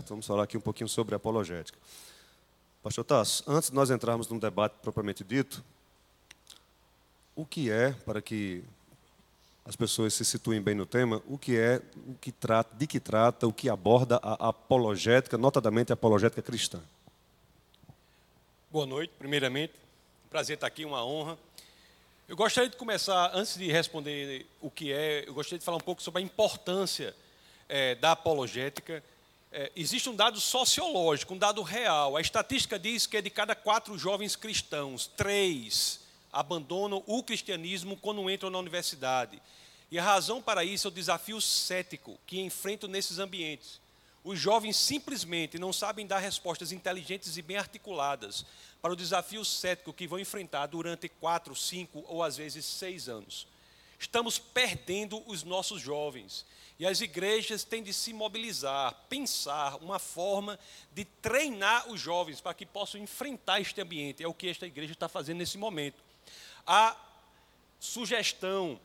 certo? Vamos falar aqui um pouquinho sobre apologética. Pastor Tasso, antes de nós entrarmos num debate propriamente dito, o que é, para que as pessoas se situem bem no tema, o que é, o que trata, de que trata, o que aborda a apologética, notadamente a apologética cristã? Boa noite, primeiramente. Prazer estar aqui, uma honra. Eu gostaria de começar, antes de responder o que é, eu gostaria de falar um pouco sobre a importância é, da apologética. É, existe um dado sociológico, um dado real. A estatística diz que é de cada quatro jovens cristãos, três abandonam o cristianismo quando entram na universidade. E a razão para isso é o desafio cético que enfrentam nesses ambientes. Os jovens simplesmente não sabem dar respostas inteligentes e bem articuladas para o desafio cético que vão enfrentar durante quatro, cinco ou às vezes seis anos. Estamos perdendo os nossos jovens. E as igrejas têm de se mobilizar, pensar uma forma de treinar os jovens para que possam enfrentar este ambiente. É o que esta igreja está fazendo nesse momento. A sugestão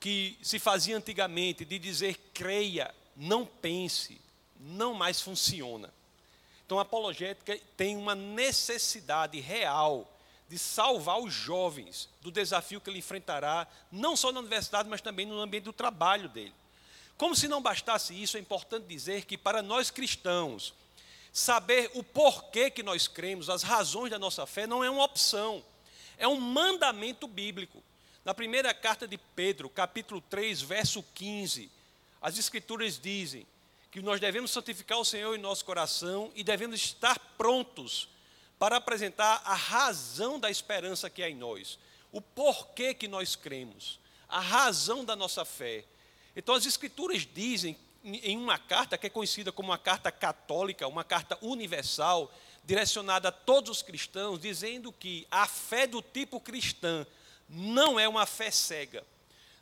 que se fazia antigamente de dizer creia, não pense, não mais funciona. Então a apologética tem uma necessidade real de salvar os jovens do desafio que ele enfrentará, não só na universidade, mas também no ambiente do trabalho dele. Como se não bastasse isso, é importante dizer que para nós cristãos, saber o porquê que nós cremos, as razões da nossa fé, não é uma opção, é um mandamento bíblico. Na primeira carta de Pedro, capítulo 3, verso 15, as Escrituras dizem que nós devemos santificar o Senhor em nosso coração e devemos estar prontos para apresentar a razão da esperança que há em nós, o porquê que nós cremos, a razão da nossa fé. Então, as Escrituras dizem em uma carta que é conhecida como uma carta católica, uma carta universal, direcionada a todos os cristãos, dizendo que a fé do tipo cristã não é uma fé cega.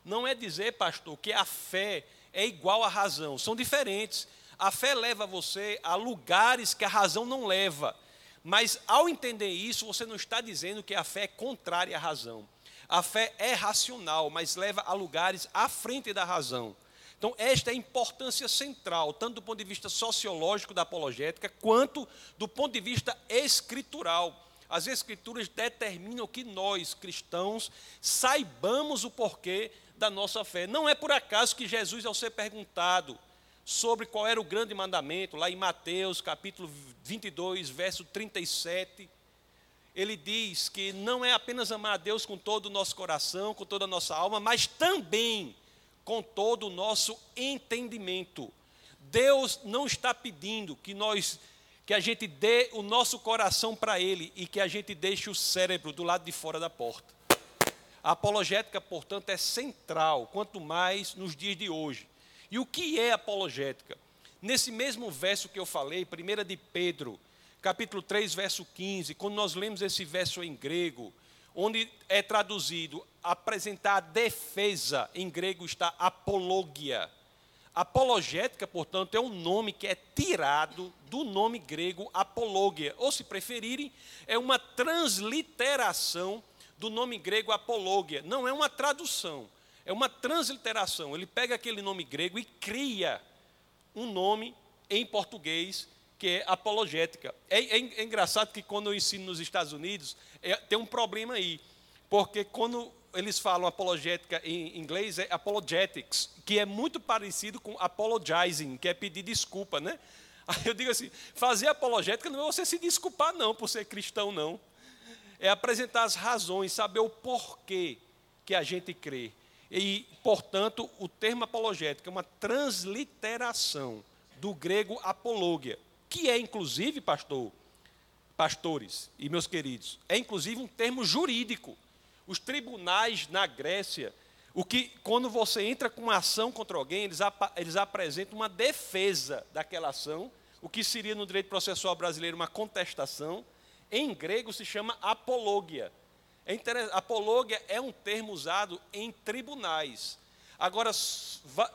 Não é dizer, pastor, que a fé é igual à razão, são diferentes. A fé leva você a lugares que a razão não leva. Mas ao entender isso, você não está dizendo que a fé é contrária à razão. A fé é racional, mas leva a lugares à frente da razão. Então, esta é a importância central, tanto do ponto de vista sociológico da apologética, quanto do ponto de vista escritural. As Escrituras determinam que nós, cristãos, saibamos o porquê da nossa fé. Não é por acaso que Jesus, ao ser perguntado sobre qual era o grande mandamento, lá em Mateus capítulo 22, verso 37, ele diz que não é apenas amar a Deus com todo o nosso coração, com toda a nossa alma, mas também com todo o nosso entendimento. Deus não está pedindo que nós que a gente dê o nosso coração para ele e que a gente deixe o cérebro do lado de fora da porta. A apologética, portanto, é central, quanto mais nos dias de hoje. E o que é apologética? Nesse mesmo verso que eu falei, 1 de Pedro, capítulo 3, verso 15, quando nós lemos esse verso em grego, onde é traduzido apresentar a defesa, em grego está apologia. Apologética, portanto, é um nome que é tirado do nome grego apologia, ou se preferirem, é uma transliteração do nome grego apologia. Não é uma tradução, é uma transliteração. Ele pega aquele nome grego e cria um nome em português que é apologética. É, é, é engraçado que quando eu ensino nos Estados Unidos, é, tem um problema aí, porque quando eles falam apologética em inglês é apologetics, que é muito parecido com apologizing, que é pedir desculpa, né? Aí eu digo assim, fazer apologética não é você se desculpar não por ser cristão não é apresentar as razões, saber o porquê que a gente crê. E, portanto, o termo apologética é uma transliteração do grego apologia, que é inclusive, pastor, pastores e meus queridos, é inclusive um termo jurídico. Os tribunais na Grécia, o que quando você entra com uma ação contra alguém, eles, ap eles apresentam uma defesa daquela ação, o que seria no direito processual brasileiro uma contestação, em grego se chama apologia. É apologia é um termo usado em tribunais. Agora,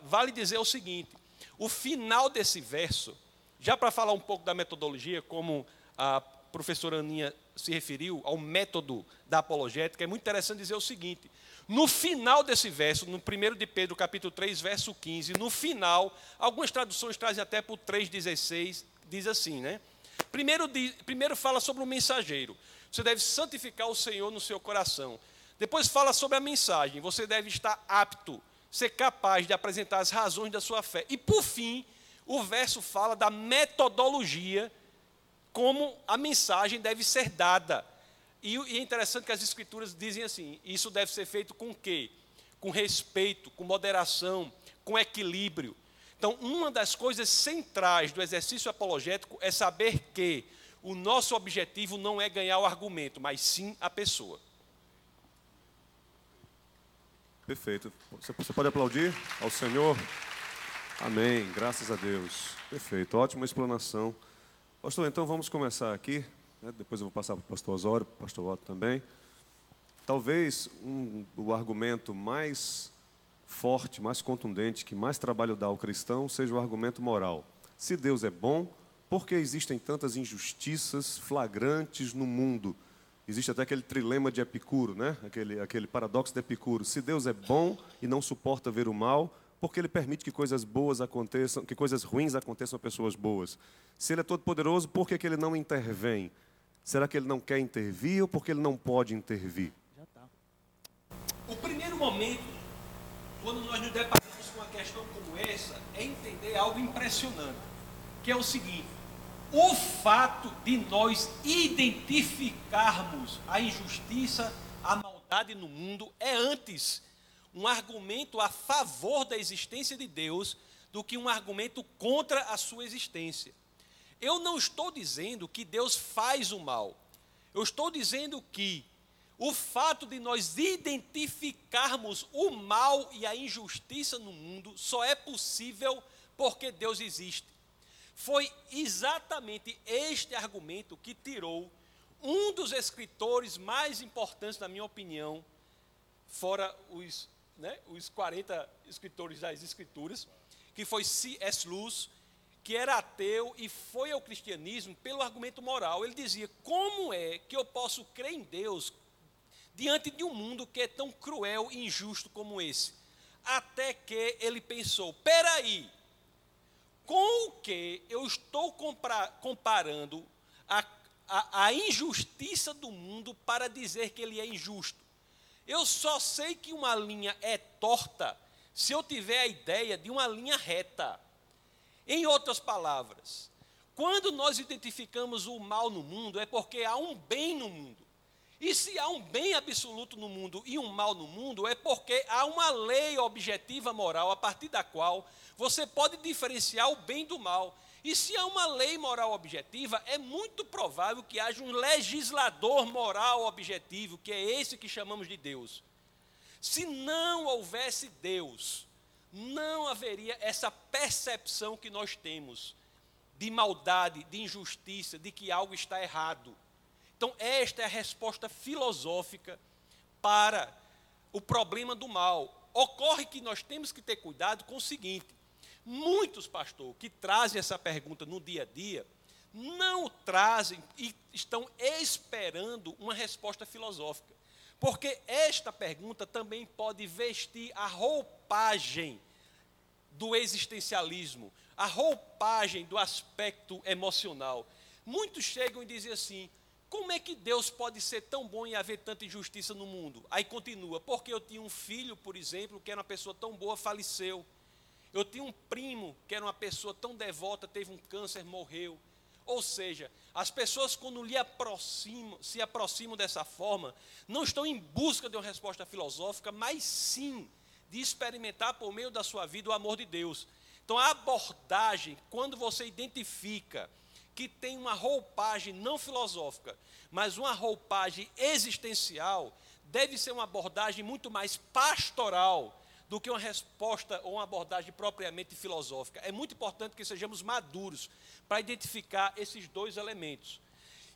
vale dizer o seguinte: o final desse verso, já para falar um pouco da metodologia, como a professora Aninha se referiu ao método da apologética, é muito interessante dizer o seguinte: no final desse verso, no 1 de Pedro, capítulo 3, verso 15, no final, algumas traduções trazem até por 3,16, diz assim, né? Primeiro, primeiro fala sobre o mensageiro. Você deve santificar o Senhor no seu coração. Depois fala sobre a mensagem. Você deve estar apto, ser capaz de apresentar as razões da sua fé. E por fim, o verso fala da metodologia como a mensagem deve ser dada. E, e é interessante que as escrituras dizem assim: isso deve ser feito com quê? Com respeito, com moderação, com equilíbrio. Então, uma das coisas centrais do exercício apologético é saber que o nosso objetivo não é ganhar o argumento, mas sim a pessoa. Perfeito. Você pode aplaudir ao Senhor? Amém. Graças a Deus. Perfeito. Ótima explanação. Pastor, então vamos começar aqui. Né? Depois eu vou passar para o pastor Osório, para o pastor Otto também. Talvez um, o argumento mais forte, mais contundente, que mais trabalho dá ao cristão, seja o argumento moral. Se Deus é bom, por que existem tantas injustiças flagrantes no mundo? Existe até aquele trilema de Epicuro, né? aquele, aquele paradoxo de Epicuro. Se Deus é bom e não suporta ver o mal, porque ele permite que coisas boas aconteçam, que coisas ruins aconteçam a pessoas boas. Se ele é todo poderoso, por que, que ele não intervém? Será que ele não quer intervir ou porque ele não pode intervir? Já tá. O primeiro momento, quando nós nos deparamos com uma questão como essa, é entender algo impressionante, que é o seguinte: o fato de nós identificarmos a injustiça, a maldade no mundo é antes um argumento a favor da existência de Deus do que um argumento contra a sua existência. Eu não estou dizendo que Deus faz o mal. Eu estou dizendo que o fato de nós identificarmos o mal e a injustiça no mundo só é possível porque Deus existe. Foi exatamente este argumento que tirou um dos escritores mais importantes, na minha opinião, fora os né, os 40 escritores das Escrituras, que foi C.S. Lewis, que era ateu e foi ao cristianismo pelo argumento moral. Ele dizia: como é que eu posso crer em Deus diante de um mundo que é tão cruel e injusto como esse? Até que ele pensou: peraí, com o que eu estou comparando a, a, a injustiça do mundo para dizer que ele é injusto? Eu só sei que uma linha é torta se eu tiver a ideia de uma linha reta. Em outras palavras, quando nós identificamos o mal no mundo, é porque há um bem no mundo. E se há um bem absoluto no mundo e um mal no mundo, é porque há uma lei objetiva moral a partir da qual você pode diferenciar o bem do mal. E se há uma lei moral objetiva, é muito provável que haja um legislador moral objetivo, que é esse que chamamos de Deus. Se não houvesse Deus, não haveria essa percepção que nós temos de maldade, de injustiça, de que algo está errado. Então, esta é a resposta filosófica para o problema do mal. Ocorre que nós temos que ter cuidado com o seguinte: Muitos, pastor, que trazem essa pergunta no dia a dia, não trazem e estão esperando uma resposta filosófica. Porque esta pergunta também pode vestir a roupagem do existencialismo, a roupagem do aspecto emocional. Muitos chegam e dizem assim: como é que Deus pode ser tão bom e haver tanta injustiça no mundo? Aí continua: porque eu tinha um filho, por exemplo, que era uma pessoa tão boa, faleceu. Eu tinha um primo que era uma pessoa tão devota, teve um câncer, morreu. Ou seja, as pessoas quando lhe aproximam, se aproximam dessa forma, não estão em busca de uma resposta filosófica, mas sim de experimentar por meio da sua vida o amor de Deus. Então a abordagem, quando você identifica que tem uma roupagem não filosófica, mas uma roupagem existencial, deve ser uma abordagem muito mais pastoral do que uma resposta ou uma abordagem propriamente filosófica. É muito importante que sejamos maduros para identificar esses dois elementos.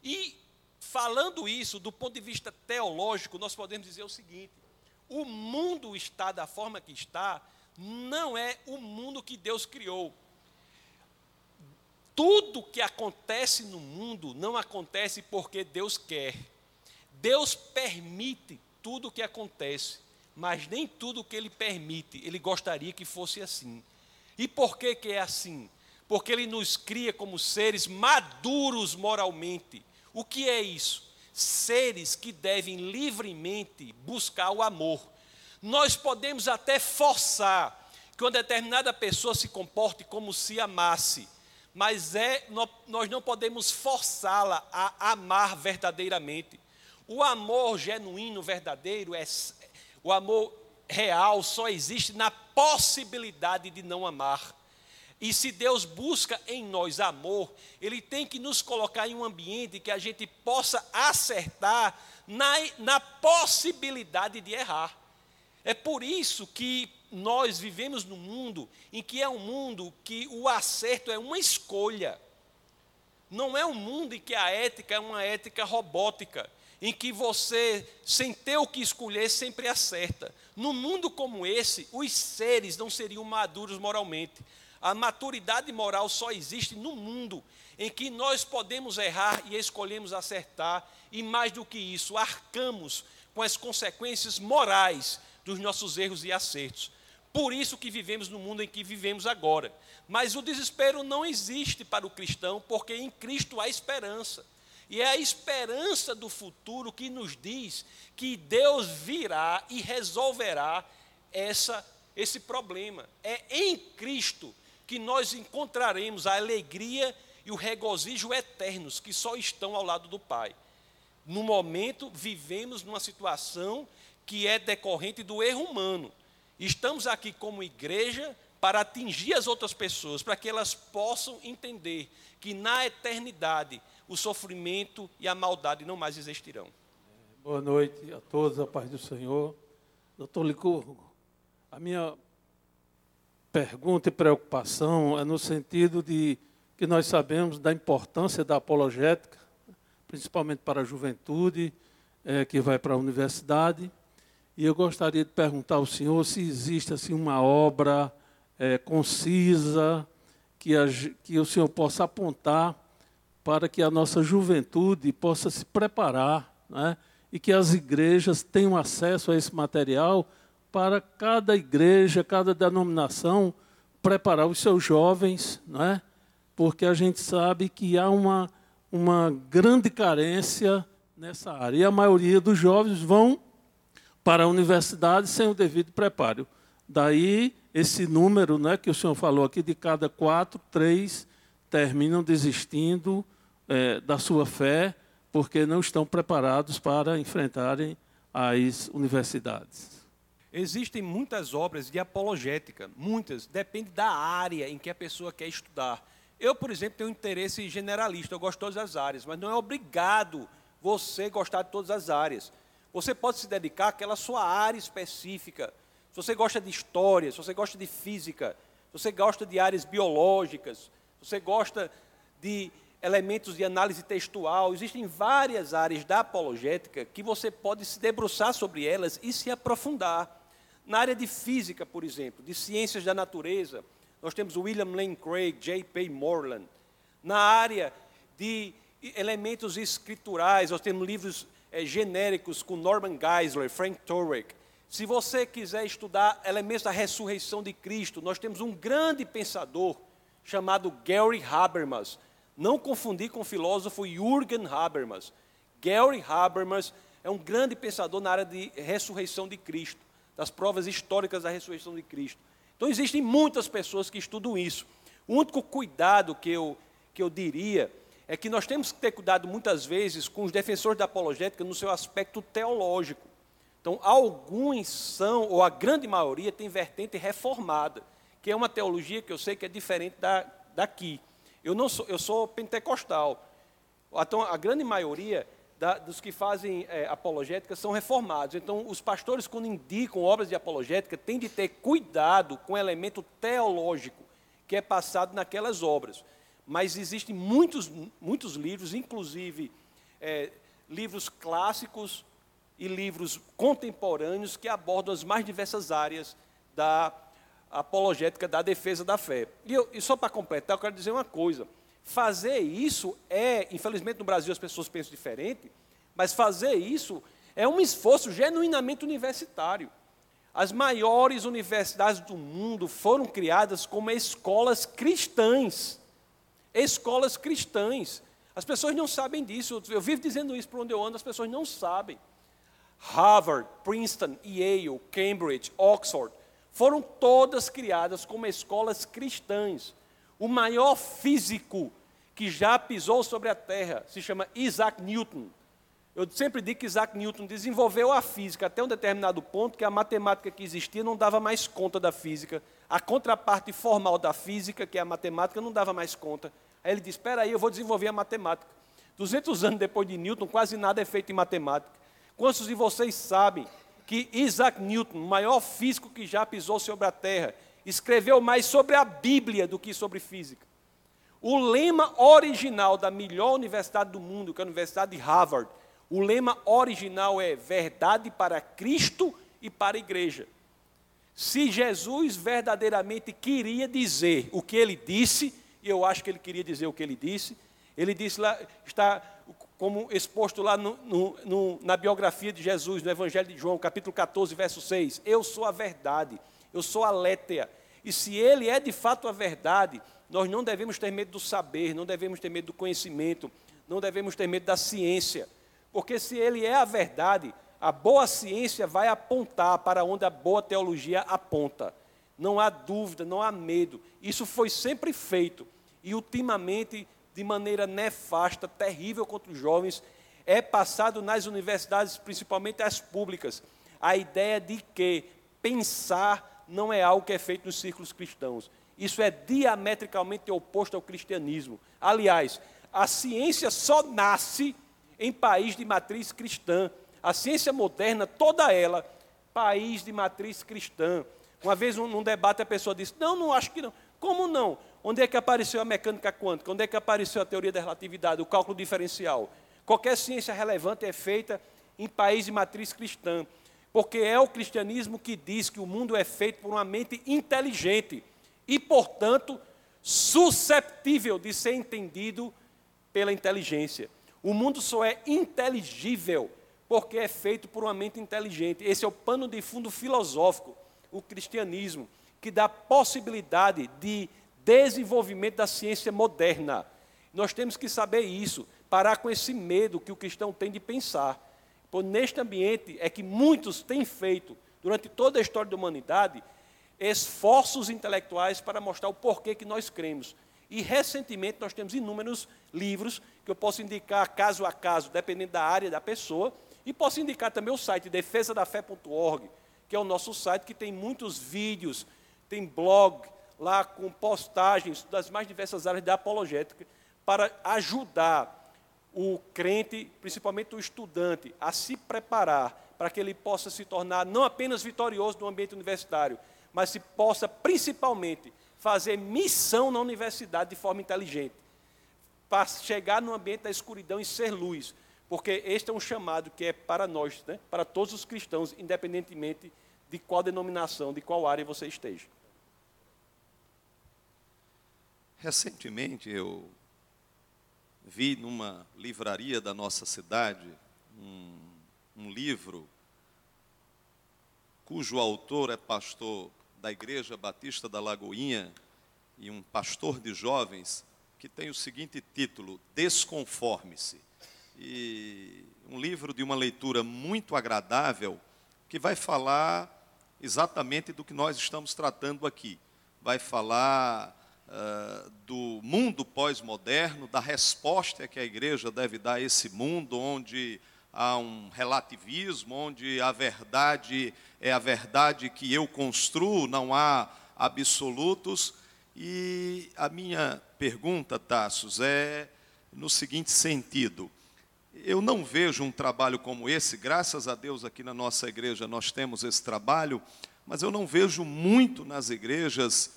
E, falando isso do ponto de vista teológico, nós podemos dizer o seguinte: o mundo está da forma que está, não é o mundo que Deus criou. Tudo que acontece no mundo não acontece porque Deus quer. Deus permite tudo o que acontece mas nem tudo que ele permite, ele gostaria que fosse assim. E por que, que é assim? porque ele nos cria como seres maduros moralmente. O que é isso? Seres que devem livremente buscar o amor. Nós podemos até forçar que uma determinada pessoa se comporte como se amasse, mas é, nós não podemos forçá-la a amar verdadeiramente. O amor genuíno, verdadeiro, é, o amor real só existe na possibilidade de não amar. E se Deus busca em nós amor, Ele tem que nos colocar em um ambiente que a gente possa acertar na, na possibilidade de errar. É por isso que nós vivemos num mundo em que é um mundo que o acerto é uma escolha. Não é um mundo em que a ética é uma ética robótica, em que você, sem ter o que escolher, sempre acerta. Num mundo como esse, os seres não seriam maduros moralmente. A maturidade moral só existe no mundo em que nós podemos errar e escolhemos acertar, e mais do que isso, arcamos com as consequências morais dos nossos erros e acertos. Por isso que vivemos no mundo em que vivemos agora. Mas o desespero não existe para o cristão, porque em Cristo há esperança. E é a esperança do futuro que nos diz que Deus virá e resolverá essa, esse problema. É em Cristo que nós encontraremos a alegria e o regozijo eternos que só estão ao lado do Pai. No momento, vivemos numa situação que é decorrente do erro humano. Estamos aqui como igreja para atingir as outras pessoas, para que elas possam entender que na eternidade o sofrimento e a maldade não mais existirão. Boa noite a todos, a paz do Senhor. Doutor Licurgo, a minha pergunta e preocupação é no sentido de que nós sabemos da importância da apologética, principalmente para a juventude é, que vai para a universidade. E eu gostaria de perguntar ao senhor se existe assim uma obra é, concisa que, a, que o senhor possa apontar para que a nossa juventude possa se preparar, né, e que as igrejas tenham acesso a esse material para cada igreja, cada denominação, preparar os seus jovens, é? porque a gente sabe que há uma, uma grande carência nessa área. E a maioria dos jovens vão para a universidade sem o devido preparo. Daí esse número né, que o senhor falou aqui, de cada quatro, três terminam desistindo é, da sua fé porque não estão preparados para enfrentarem as universidades. Existem muitas obras de apologética, muitas, depende da área em que a pessoa quer estudar. Eu, por exemplo, tenho um interesse generalista, eu gosto de todas as áreas, mas não é obrigado você gostar de todas as áreas. Você pode se dedicar àquela sua área específica. Se você gosta de história, se você gosta de física, se você gosta de áreas biológicas, se você gosta de elementos de análise textual, existem várias áreas da apologética que você pode se debruçar sobre elas e se aprofundar. Na área de física, por exemplo, de ciências da natureza, nós temos William Lane Craig, J.P. Moreland. Na área de elementos escriturais, nós temos livros é, genéricos com Norman Geisler, Frank Turek. Se você quiser estudar elementos da ressurreição de Cristo, nós temos um grande pensador chamado Gary Habermas. Não confundir com o filósofo Jürgen Habermas. Gary Habermas é um grande pensador na área de ressurreição de Cristo das provas históricas da ressurreição de Cristo. Então, existem muitas pessoas que estudam isso. O único cuidado que eu, que eu diria é que nós temos que ter cuidado muitas vezes com os defensores da apologética no seu aspecto teológico. Então, alguns são, ou a grande maioria, tem vertente reformada, que é uma teologia que eu sei que é diferente da, daqui. Eu não sou, eu sou pentecostal. Então, a grande maioria da, dos que fazem é, apologética são reformados. Então, os pastores, quando indicam obras de apologética, têm de ter cuidado com o elemento teológico que é passado naquelas obras. Mas existem muitos, muitos livros, inclusive é, livros clássicos e livros contemporâneos que abordam as mais diversas áreas da apologética, da defesa da fé. E, eu, e só para completar, eu quero dizer uma coisa. Fazer isso é, infelizmente no Brasil as pessoas pensam diferente, mas fazer isso é um esforço genuinamente universitário. As maiores universidades do mundo foram criadas como escolas cristãs. Escolas cristãs. As pessoas não sabem disso. Eu vivo dizendo isso para onde eu ando, as pessoas não sabem. Harvard, Princeton, Yale, Cambridge, Oxford, foram todas criadas como escolas cristãs. O maior físico que já pisou sobre a Terra se chama Isaac Newton. Eu sempre digo que Isaac Newton desenvolveu a física até um determinado ponto que a matemática que existia não dava mais conta da física. A contraparte formal da física, que é a matemática, não dava mais conta. Aí ele disse: Espera aí, eu vou desenvolver a matemática. 200 anos depois de Newton, quase nada é feito em matemática. Quantos de vocês sabem que Isaac Newton, o maior físico que já pisou sobre a Terra, escreveu mais sobre a Bíblia do que sobre física? O lema original da melhor universidade do mundo, que é a Universidade de Harvard, o lema original é verdade para Cristo e para a igreja. Se Jesus verdadeiramente queria dizer o que ele disse, e eu acho que ele queria dizer o que ele disse, ele disse lá, está como exposto lá no, no, no, na biografia de Jesus, no Evangelho de João, capítulo 14, verso 6. Eu sou a verdade, eu sou a létea. E se ele é de fato a verdade, nós não devemos ter medo do saber, não devemos ter medo do conhecimento, não devemos ter medo da ciência. Porque se ele é a verdade, a boa ciência vai apontar para onde a boa teologia aponta. Não há dúvida, não há medo. Isso foi sempre feito. E ultimamente, de maneira nefasta, terrível contra os jovens, é passado nas universidades, principalmente as públicas, a ideia de que pensar não é algo que é feito nos círculos cristãos. Isso é diametricamente oposto ao cristianismo. Aliás, a ciência só nasce em país de matriz cristã. A ciência moderna, toda ela, país de matriz cristã. Uma vez, num debate, a pessoa disse: Não, não acho que não. Como não? Onde é que apareceu a mecânica quântica? Onde é que apareceu a teoria da relatividade, o cálculo diferencial? Qualquer ciência relevante é feita em país de matriz cristã, porque é o cristianismo que diz que o mundo é feito por uma mente inteligente e, portanto, susceptível de ser entendido pela inteligência. O mundo só é inteligível porque é feito por uma mente inteligente. Esse é o pano de fundo filosófico, o cristianismo, que dá possibilidade de desenvolvimento da ciência moderna. Nós temos que saber isso, parar com esse medo que o cristão tem de pensar. Pois neste ambiente é que muitos têm feito, durante toda a história da humanidade, esforços intelectuais para mostrar o porquê que nós cremos. E recentemente nós temos inúmeros livros que eu posso indicar caso a caso, dependendo da área da pessoa, e posso indicar também o site defesadafé.org, que é o nosso site que tem muitos vídeos, tem blog lá com postagens das mais diversas áreas da apologética para ajudar o crente, principalmente o estudante, a se preparar para que ele possa se tornar não apenas vitorioso no ambiente universitário, mas se possa principalmente fazer missão na universidade de forma inteligente para chegar no ambiente da escuridão e ser luz. Porque este é um chamado que é para nós, né? para todos os cristãos, independentemente de qual denominação, de qual área você esteja. Recentemente eu vi numa livraria da nossa cidade um, um livro cujo autor é pastor da Igreja Batista da Lagoinha e um pastor de jovens que tem o seguinte título: Desconforme-se. E um livro de uma leitura muito agradável que vai falar exatamente do que nós estamos tratando aqui. Vai falar uh, do mundo pós-moderno, da resposta que a igreja deve dar a esse mundo onde há um relativismo, onde a verdade é a verdade que eu construo, não há absolutos. E a minha pergunta, Tassos, é no seguinte sentido: eu não vejo um trabalho como esse, graças a Deus aqui na nossa igreja nós temos esse trabalho, mas eu não vejo muito nas igrejas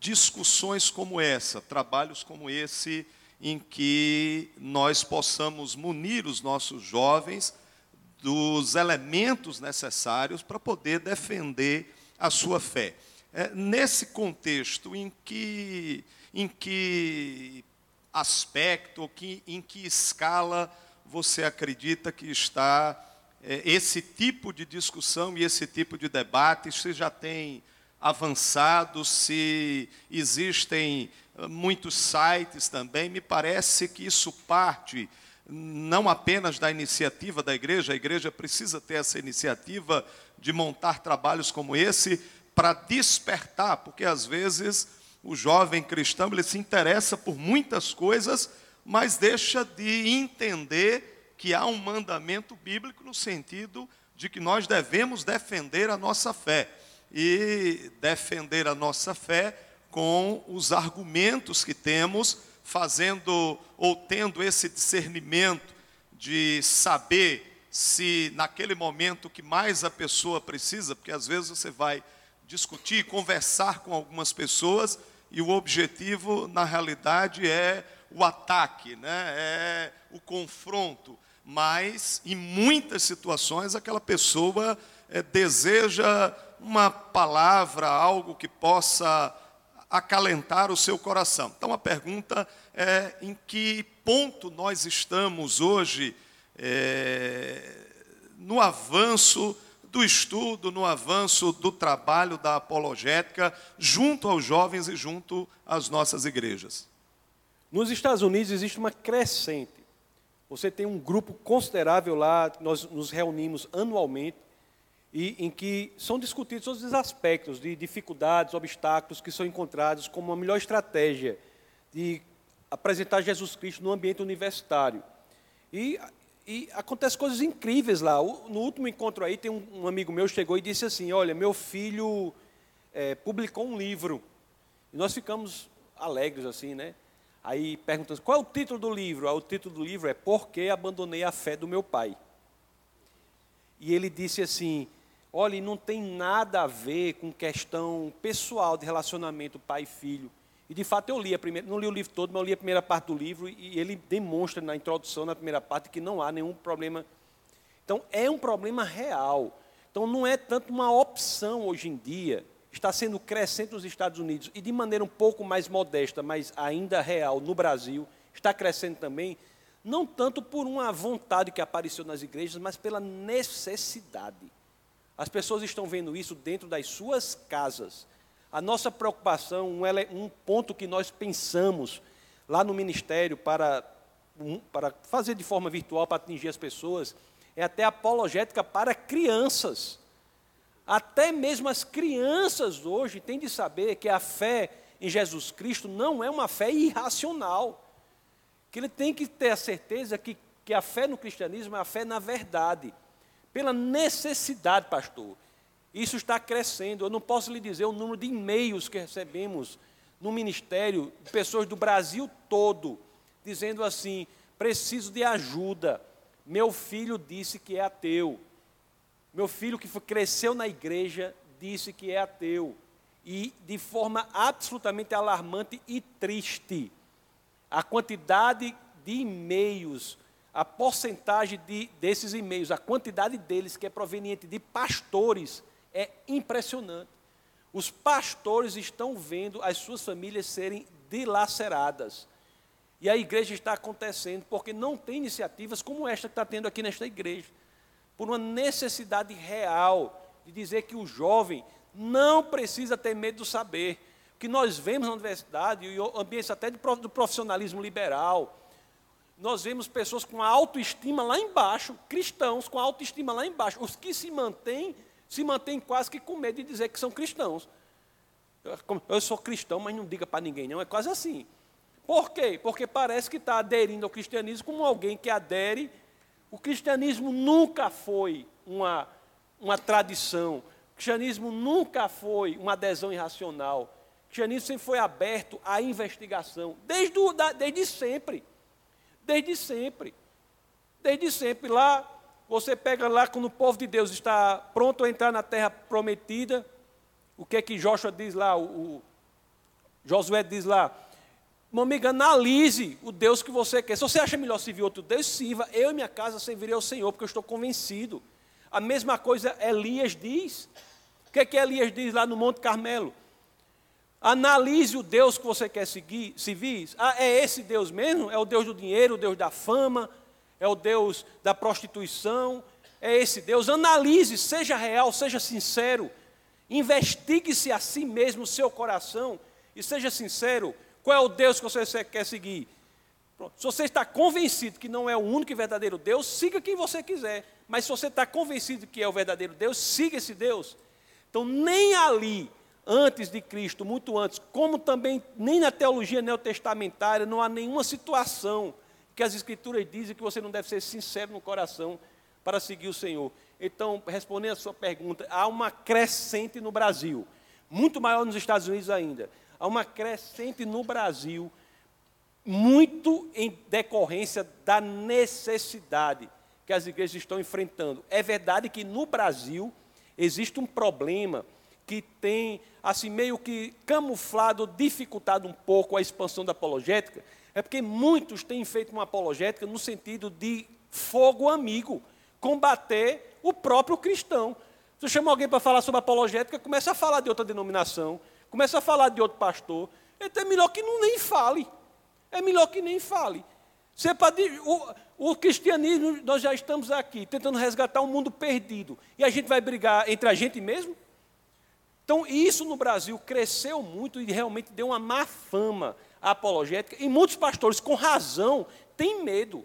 discussões como essa, trabalhos como esse, em que nós possamos munir os nossos jovens dos elementos necessários para poder defender a sua fé. É, nesse contexto, em que, em que aspecto, que, em que escala você acredita que está é, esse tipo de discussão e esse tipo de debate, se já tem avançado, se existem eh, muitos sites também, me parece que isso parte não apenas da iniciativa da igreja, a igreja precisa ter essa iniciativa de montar trabalhos como esse para despertar, porque às vezes o jovem cristão ele se interessa por muitas coisas, mas deixa de entender que há um mandamento bíblico no sentido de que nós devemos defender a nossa fé e defender a nossa fé com os argumentos que temos, fazendo ou tendo esse discernimento de saber se naquele momento que mais a pessoa precisa, porque às vezes você vai discutir, conversar com algumas pessoas e o objetivo na realidade é o ataque, né? é o confronto. Mas em muitas situações aquela pessoa é, deseja uma palavra, algo que possa acalentar o seu coração. Então a pergunta é em que ponto nós estamos hoje é, no avanço do estudo, no avanço do trabalho da apologética junto aos jovens e junto às nossas igrejas. Nos Estados Unidos existe uma crescente. Você tem um grupo considerável lá, nós nos reunimos anualmente e em que são discutidos todos os aspectos de dificuldades, obstáculos que são encontrados como a melhor estratégia de apresentar Jesus Cristo no ambiente universitário. E, e acontecem coisas incríveis lá. No último encontro aí, tem um, um amigo meu chegou e disse assim: Olha, meu filho é, publicou um livro. E nós ficamos alegres assim, né? Aí perguntamos: Qual é o título do livro? O título do livro é Por que abandonei a fé do meu pai? E ele disse assim: Olha, não tem nada a ver com questão pessoal de relacionamento pai e filho. E de fato eu li a primeira, não li o livro todo, mas eu li a primeira parte do livro e ele demonstra na introdução, na primeira parte, que não há nenhum problema. Então é um problema real. Então não é tanto uma opção hoje em dia, está sendo crescente nos Estados Unidos e de maneira um pouco mais modesta, mas ainda real no Brasil, está crescendo também, não tanto por uma vontade que apareceu nas igrejas, mas pela necessidade. As pessoas estão vendo isso dentro das suas casas. A nossa preocupação, um, ponto que nós pensamos lá no ministério para, para fazer de forma virtual para atingir as pessoas, é até apologética para crianças. Até mesmo as crianças hoje têm de saber que a fé em Jesus Cristo não é uma fé irracional. Que ele tem que ter a certeza que, que a fé no cristianismo é a fé na verdade pela necessidade, pastor. Isso está crescendo. Eu não posso lhe dizer o número de e-mails que recebemos no ministério, pessoas do Brasil todo, dizendo assim: preciso de ajuda. Meu filho disse que é ateu. Meu filho que cresceu na igreja disse que é ateu. E de forma absolutamente alarmante e triste. A quantidade de e-mails a porcentagem de, desses e-mails, a quantidade deles que é proveniente de pastores, é impressionante. Os pastores estão vendo as suas famílias serem dilaceradas. E a igreja está acontecendo porque não tem iniciativas como esta que está tendo aqui nesta igreja. Por uma necessidade real de dizer que o jovem não precisa ter medo do saber. O que nós vemos na universidade, e o ambiente até do profissionalismo liberal, nós vemos pessoas com autoestima lá embaixo, cristãos com autoestima lá embaixo. Os que se mantêm, se mantêm quase que com medo de dizer que são cristãos. Eu sou cristão, mas não diga para ninguém, não. É quase assim. Por quê? Porque parece que está aderindo ao cristianismo como alguém que adere. O cristianismo nunca foi uma, uma tradição. O cristianismo nunca foi uma adesão irracional. O cristianismo sempre foi aberto à investigação, desde, desde sempre. Desde sempre. Desde sempre. Lá, você pega lá quando o povo de Deus está pronto a entrar na terra prometida. O que é que Joshua diz lá? O, o Josué diz lá. Meu analise o Deus que você quer. Se você acha melhor servir outro Deus, sirva. Eu e minha casa servirei ao Senhor, porque eu estou convencido. A mesma coisa Elias diz. O que é que Elias diz lá no Monte Carmelo? Analise o Deus que você quer seguir, servir. Ah, é esse Deus mesmo? É o Deus do dinheiro, o Deus da fama, é o Deus da prostituição. é esse Deus, analise, seja real, seja sincero, investigue-se a si mesmo, o seu coração, e seja sincero, qual é o Deus que você quer seguir? Pronto. Se você está convencido que não é o único e verdadeiro Deus, siga quem você quiser. Mas se você está convencido que é o verdadeiro Deus, siga esse Deus. Então, nem ali, antes de Cristo, muito antes, como também nem na teologia neotestamentária, não há nenhuma situação que as Escrituras dizem que você não deve ser sincero no coração para seguir o Senhor. Então, respondendo a sua pergunta, há uma crescente no Brasil, muito maior nos Estados Unidos ainda. Há uma crescente no Brasil muito em decorrência da necessidade que as igrejas estão enfrentando. É verdade que no Brasil existe um problema que tem, assim, meio que camuflado, dificultado um pouco a expansão da apologética, é porque muitos têm feito uma apologética no sentido de fogo amigo, combater o próprio cristão. Você chama alguém para falar sobre apologética, começa a falar de outra denominação, começa a falar de outro pastor, então é melhor que não nem fale é melhor que nem fale. Você pode, o, o cristianismo, nós já estamos aqui tentando resgatar um mundo perdido. E a gente vai brigar entre a gente mesmo? Então, isso no Brasil cresceu muito e realmente deu uma má fama à apologética. E muitos pastores, com razão, têm medo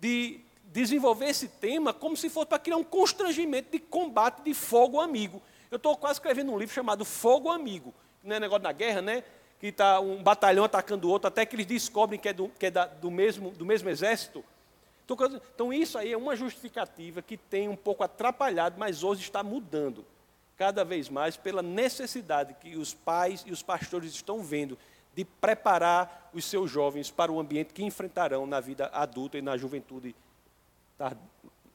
de desenvolver esse tema como se fosse para criar um constrangimento de combate de fogo amigo. Eu estou quase escrevendo um livro chamado Fogo Amigo. Não é negócio da guerra, né? que está um batalhão atacando o outro, até que eles descobrem que é do, que é da, do, mesmo, do mesmo exército. Então, isso aí é uma justificativa que tem um pouco atrapalhado, mas hoje está mudando cada vez mais pela necessidade que os pais e os pastores estão vendo de preparar os seus jovens para o ambiente que enfrentarão na vida adulta e na juventude.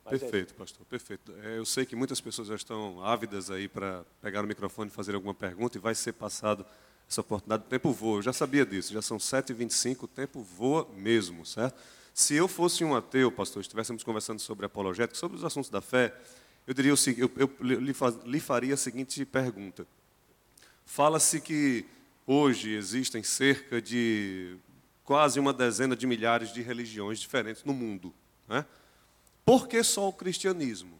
Perfeito, pastor, perfeito. É, eu sei que muitas pessoas já estão ávidas aí para pegar o microfone e fazer alguma pergunta e vai ser passado essa oportunidade. O tempo voa, eu já sabia disso, já são 7h25, o tempo voa mesmo, certo? Se eu fosse um ateu, pastor, estivéssemos conversando sobre apologética, sobre os assuntos da fé, eu diria o seguinte, eu, eu lhe faria a seguinte pergunta. Fala-se que hoje existem cerca de quase uma dezena de milhares de religiões diferentes no mundo. Né? Por que só o cristianismo?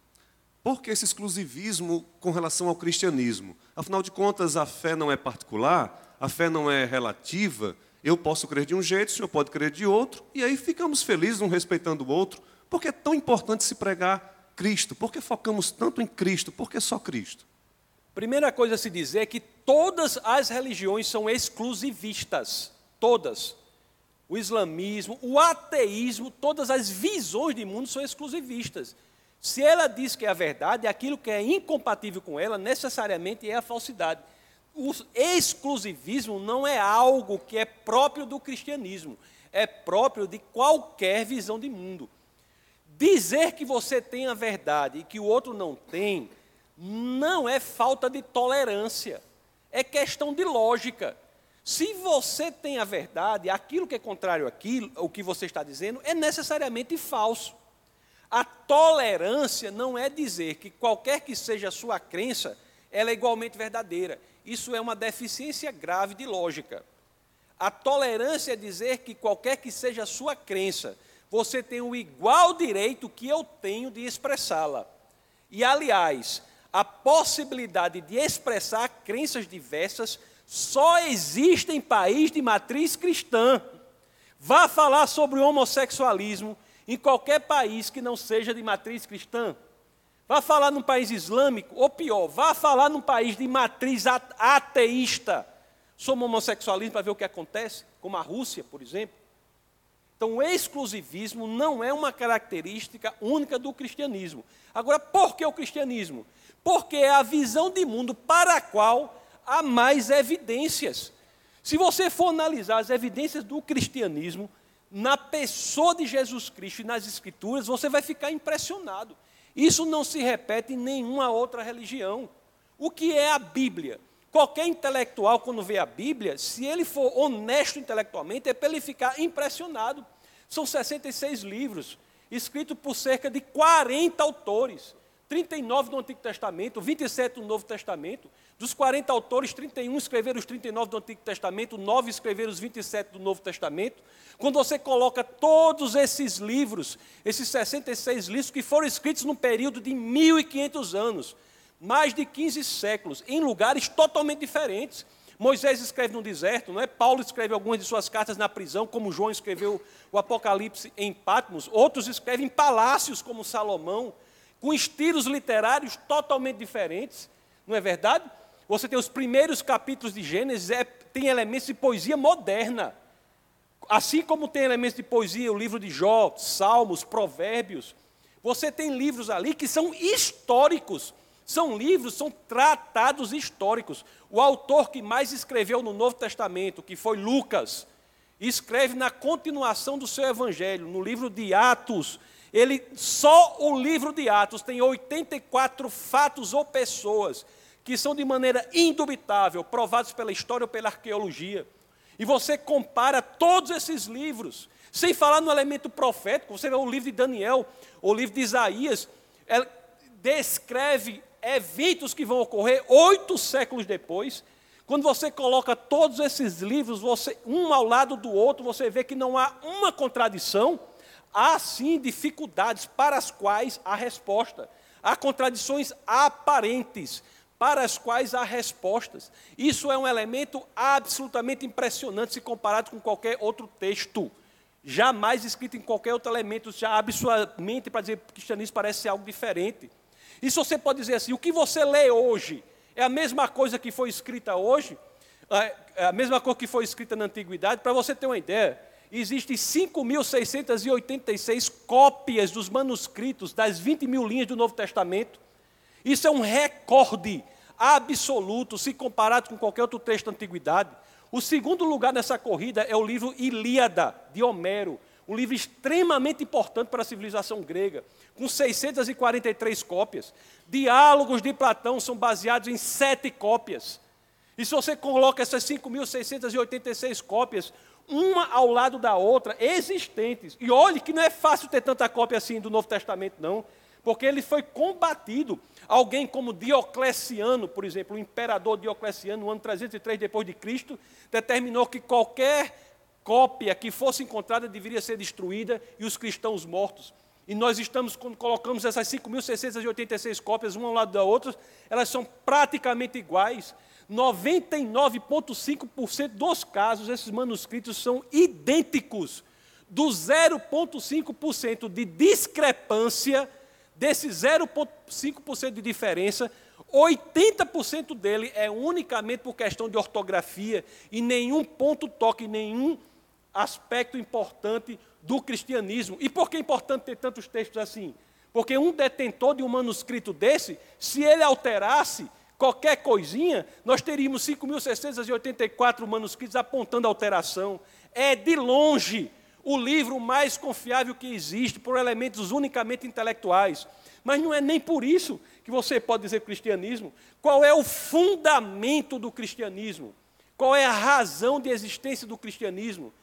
Por que esse exclusivismo com relação ao cristianismo? Afinal de contas, a fé não é particular, a fé não é relativa. Eu posso crer de um jeito, o senhor pode crer de outro, e aí ficamos felizes um respeitando o outro. Por que é tão importante se pregar Cristo? Por que focamos tanto em Cristo? Por que só Cristo? Primeira coisa a se dizer é que todas as religiões são exclusivistas. Todas. O islamismo, o ateísmo, todas as visões de mundo são exclusivistas. Se ela diz que é a verdade, aquilo que é incompatível com ela necessariamente é a falsidade. O exclusivismo não é algo que é próprio do cristianismo, é próprio de qualquer visão de mundo. Dizer que você tem a verdade e que o outro não tem, não é falta de tolerância, é questão de lógica. Se você tem a verdade, aquilo que é contrário àquilo, o que você está dizendo, é necessariamente falso. A tolerância não é dizer que qualquer que seja a sua crença, ela é igualmente verdadeira. Isso é uma deficiência grave de lógica. A tolerância é dizer que qualquer que seja a sua crença, você tem o igual direito que eu tenho de expressá-la. E, aliás, a possibilidade de expressar crenças diversas só existe em país de matriz cristã. Vá falar sobre o homossexualismo, em qualquer país que não seja de matriz cristã. Vá falar num país islâmico, ou pior, vá falar num país de matriz ateísta sobre homossexualismo para ver o que acontece, como a Rússia, por exemplo. Então, o exclusivismo não é uma característica única do cristianismo. Agora, por que o cristianismo? Porque é a visão de mundo para a qual há mais evidências. Se você for analisar as evidências do cristianismo, na pessoa de Jesus Cristo e nas Escrituras, você vai ficar impressionado. Isso não se repete em nenhuma outra religião. O que é a Bíblia? Qualquer intelectual, quando vê a Bíblia, se ele for honesto intelectualmente, é para ele ficar impressionado. São 66 livros, escritos por cerca de 40 autores. 39 do Antigo Testamento, 27 do Novo Testamento. Dos 40 autores, 31 escreveram os 39 do Antigo Testamento, 9 escreveram os 27 do Novo Testamento. Quando você coloca todos esses livros, esses 66 livros que foram escritos num período de 1500 anos, mais de 15 séculos, em lugares totalmente diferentes. Moisés escreve no deserto, não é? Paulo escreve algumas de suas cartas na prisão, como João escreveu o Apocalipse em Patmos. Outros escrevem em palácios, como Salomão, com estilos literários totalmente diferentes, não é verdade? Você tem os primeiros capítulos de Gênesis, é, tem elementos de poesia moderna. Assim como tem elementos de poesia, o livro de Jó, Salmos, Provérbios. Você tem livros ali que são históricos. São livros, são tratados históricos. O autor que mais escreveu no Novo Testamento, que foi Lucas, escreve na continuação do seu evangelho, no livro de Atos. Ele só o livro de Atos tem 84 fatos ou pessoas que são de maneira indubitável provados pela história ou pela arqueologia. E você compara todos esses livros, sem falar no elemento profético, você vê o livro de Daniel, o livro de Isaías, é, descreve eventos que vão ocorrer oito séculos depois. Quando você coloca todos esses livros, você, um ao lado do outro, você vê que não há uma contradição, há sim dificuldades para as quais há resposta. Há contradições aparentes para as quais há respostas. Isso é um elemento absolutamente impressionante se comparado com qualquer outro texto. Jamais escrito em qualquer outro elemento, já abre sua mente para dizer que o cristianismo parece ser algo diferente. Isso você pode dizer assim: o que você lê hoje é a mesma coisa que foi escrita hoje, é, é a mesma coisa que foi escrita na antiguidade. Para você ter uma ideia, existem 5.686 cópias dos manuscritos das 20 mil linhas do Novo Testamento. Isso é um recorde absoluto se comparado com qualquer outro texto da antiguidade. O segundo lugar nessa corrida é o livro Ilíada, de Homero, um livro extremamente importante para a civilização grega, com 643 cópias. Diálogos de Platão são baseados em sete cópias. E se você coloca essas 5.686 cópias, uma ao lado da outra, existentes, e olhe que não é fácil ter tanta cópia assim do Novo Testamento, não, porque ele foi combatido. Alguém como Diocleciano, por exemplo, o imperador Diocleciano, no ano 303 depois de Cristo, determinou que qualquer cópia que fosse encontrada deveria ser destruída e os cristãos mortos. E nós estamos, quando colocamos essas 5.686 cópias, uma ao lado da outra, elas são praticamente iguais. 99,5% dos casos, esses manuscritos são idênticos. Do 0,5% de discrepância, desse 0,5% de diferença, 80% dele é unicamente por questão de ortografia e nenhum ponto toque, nenhum aspecto importante do cristianismo. E por que é importante ter tantos textos assim? Porque um detentor de um manuscrito desse, se ele alterasse qualquer coisinha, nós teríamos 5.684 manuscritos apontando alteração. É de longe o livro mais confiável que existe, por elementos unicamente intelectuais. Mas não é nem por isso que você pode dizer cristianismo. Qual é o fundamento do cristianismo? Qual é a razão de existência do cristianismo?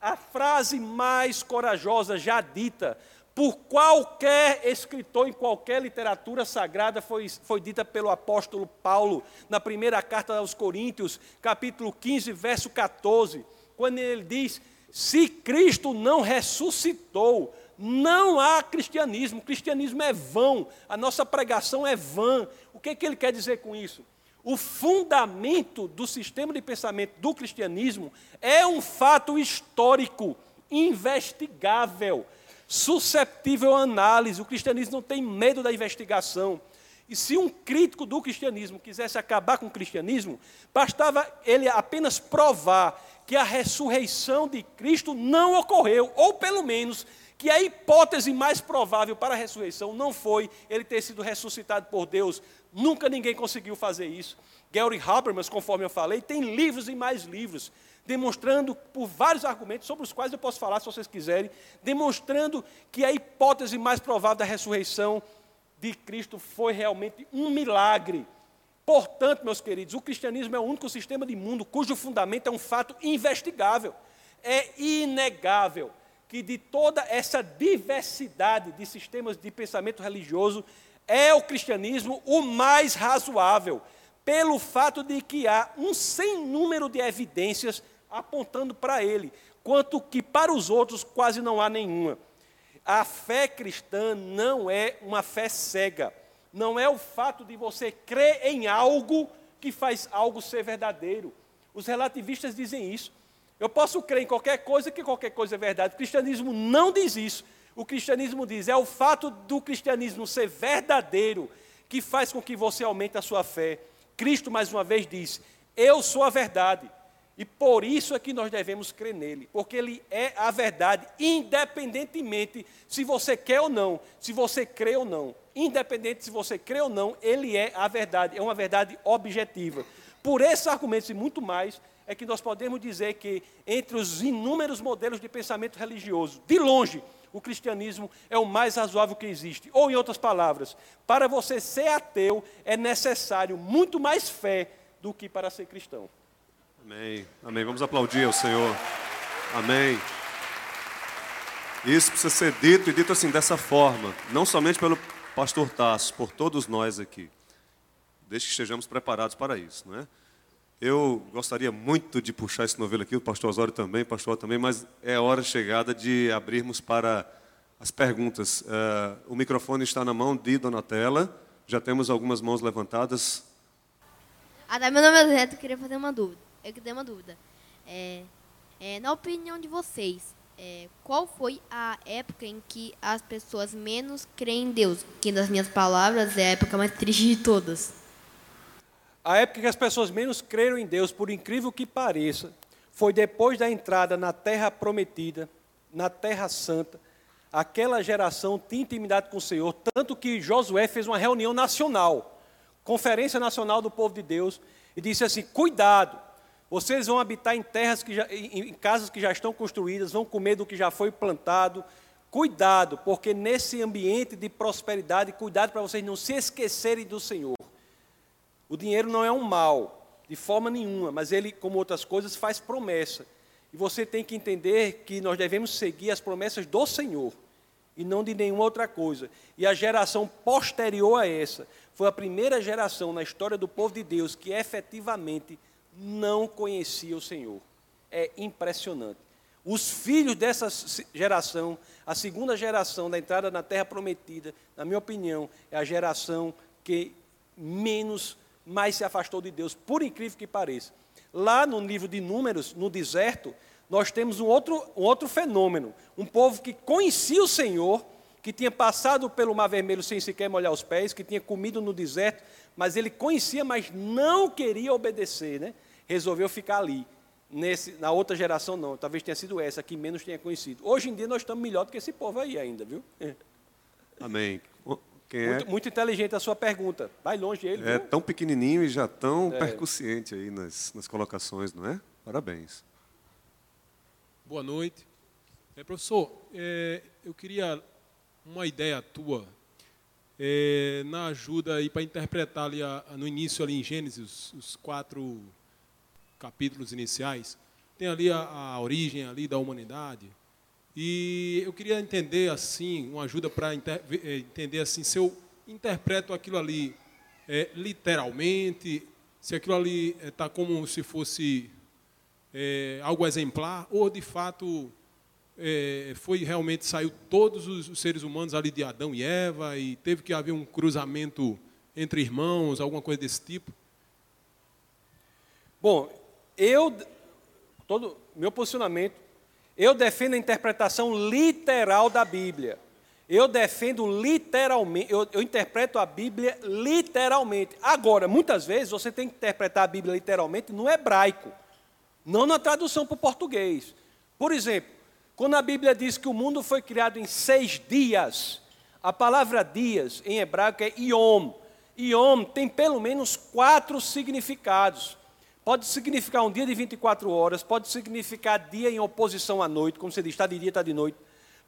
A frase mais corajosa já dita por qualquer escritor em qualquer literatura sagrada foi, foi dita pelo apóstolo Paulo na primeira carta aos Coríntios, capítulo 15, verso 14, quando ele diz: Se Cristo não ressuscitou, não há cristianismo, o cristianismo é vão, a nossa pregação é vã. O que, é que ele quer dizer com isso? O fundamento do sistema de pensamento do cristianismo é um fato histórico, investigável, susceptível à análise. O cristianismo não tem medo da investigação. E se um crítico do cristianismo quisesse acabar com o cristianismo, bastava ele apenas provar que a ressurreição de Cristo não ocorreu, ou pelo menos que a hipótese mais provável para a ressurreição não foi ele ter sido ressuscitado por Deus Nunca ninguém conseguiu fazer isso. Gary Habermas, conforme eu falei, tem livros e mais livros, demonstrando por vários argumentos, sobre os quais eu posso falar se vocês quiserem, demonstrando que a hipótese mais provável da ressurreição de Cristo foi realmente um milagre. Portanto, meus queridos, o cristianismo é o único sistema de mundo cujo fundamento é um fato investigável. É inegável que de toda essa diversidade de sistemas de pensamento religioso, é o cristianismo o mais razoável, pelo fato de que há um sem número de evidências apontando para ele, quanto que para os outros quase não há nenhuma. A fé cristã não é uma fé cega, não é o fato de você crer em algo que faz algo ser verdadeiro. Os relativistas dizem isso. Eu posso crer em qualquer coisa que qualquer coisa é verdade. O cristianismo não diz isso. O cristianismo diz: é o fato do cristianismo ser verdadeiro que faz com que você aumente a sua fé. Cristo, mais uma vez, diz: Eu sou a verdade. E por isso é que nós devemos crer nele, porque ele é a verdade, independentemente se você quer ou não, se você crê ou não. Independente se você crê ou não, ele é a verdade, é uma verdade objetiva. Por esses argumentos e muito mais, é que nós podemos dizer que entre os inúmeros modelos de pensamento religioso, de longe, o cristianismo é o mais razoável que existe. Ou, em outras palavras, para você ser ateu é necessário muito mais fé do que para ser cristão. Amém. Amém. Vamos aplaudir ao Senhor. Amém. Isso precisa ser dito e dito assim, dessa forma, não somente pelo pastor Tasso, por todos nós aqui. Desde que estejamos preparados para isso, não é? Eu gostaria muito de puxar esse novelo aqui, o pastor Osório também, o pastor também, mas é hora chegada de abrirmos para as perguntas. Uh, o microfone está na mão de Donatella, já temos algumas mãos levantadas. Ah, meu nome é eu queria fazer uma dúvida eu que tenho uma dúvida. É, é, na opinião de vocês, é, qual foi a época em que as pessoas menos creem em Deus? Que, nas minhas palavras, é a época mais triste de todas. A época que as pessoas menos creram em Deus, por incrível que pareça, foi depois da entrada na Terra Prometida, na Terra Santa. Aquela geração tinha intimidade com o Senhor, tanto que Josué fez uma reunião nacional, Conferência Nacional do Povo de Deus, e disse assim: cuidado, vocês vão habitar em terras que já, em casas que já estão construídas, vão comer do que já foi plantado. Cuidado, porque nesse ambiente de prosperidade, cuidado para vocês não se esquecerem do Senhor. O dinheiro não é um mal, de forma nenhuma, mas ele, como outras coisas, faz promessa. E você tem que entender que nós devemos seguir as promessas do Senhor e não de nenhuma outra coisa. E a geração posterior a essa foi a primeira geração na história do povo de Deus que efetivamente não conhecia o Senhor. É impressionante. Os filhos dessa geração, a segunda geração da entrada na Terra Prometida, na minha opinião, é a geração que menos, mais se afastou de Deus, por incrível que pareça. Lá no livro de Números, no deserto, nós temos um outro, um outro fenômeno. Um povo que conhecia o Senhor, que tinha passado pelo Mar Vermelho sem sequer molhar os pés, que tinha comido no deserto, mas ele conhecia, mas não queria obedecer, né? resolveu ficar ali. Nesse, na outra geração, não. Talvez tenha sido essa que menos tenha conhecido. Hoje em dia, nós estamos melhor do que esse povo aí ainda, viu? Amém. Quem é? muito, muito, inteligente a sua pergunta. Vai longe ele. É viu? tão pequenininho e já tão é. percussiente aí nas, nas colocações, não é? Parabéns. Boa noite. É, professor, é, eu queria uma ideia tua é, na ajuda aí para interpretar ali a, a, no início ali em Gênesis os, os quatro capítulos iniciais, tem ali a, a origem ali da humanidade. E eu queria entender assim, uma ajuda para eh, entender assim, se eu interpreto aquilo ali é, literalmente, se aquilo ali está como se fosse é, algo exemplar, ou de fato é, foi realmente, saiu todos os seres humanos ali de Adão e Eva, e teve que haver um cruzamento entre irmãos, alguma coisa desse tipo? Bom, eu, todo meu posicionamento, eu defendo a interpretação literal da Bíblia. Eu defendo literalmente, eu, eu, interpreto a Bíblia literalmente. Agora, muitas vezes você tem que interpretar a Bíblia literalmente no hebraico, não na tradução para o português. Por exemplo, quando a Bíblia diz que o mundo foi criado em seis dias, a palavra dias em hebraico é iom. Iom tem pelo menos quatro significados. Pode significar um dia de 24 horas, pode significar dia em oposição à noite, como você diz, está de dia, está de noite.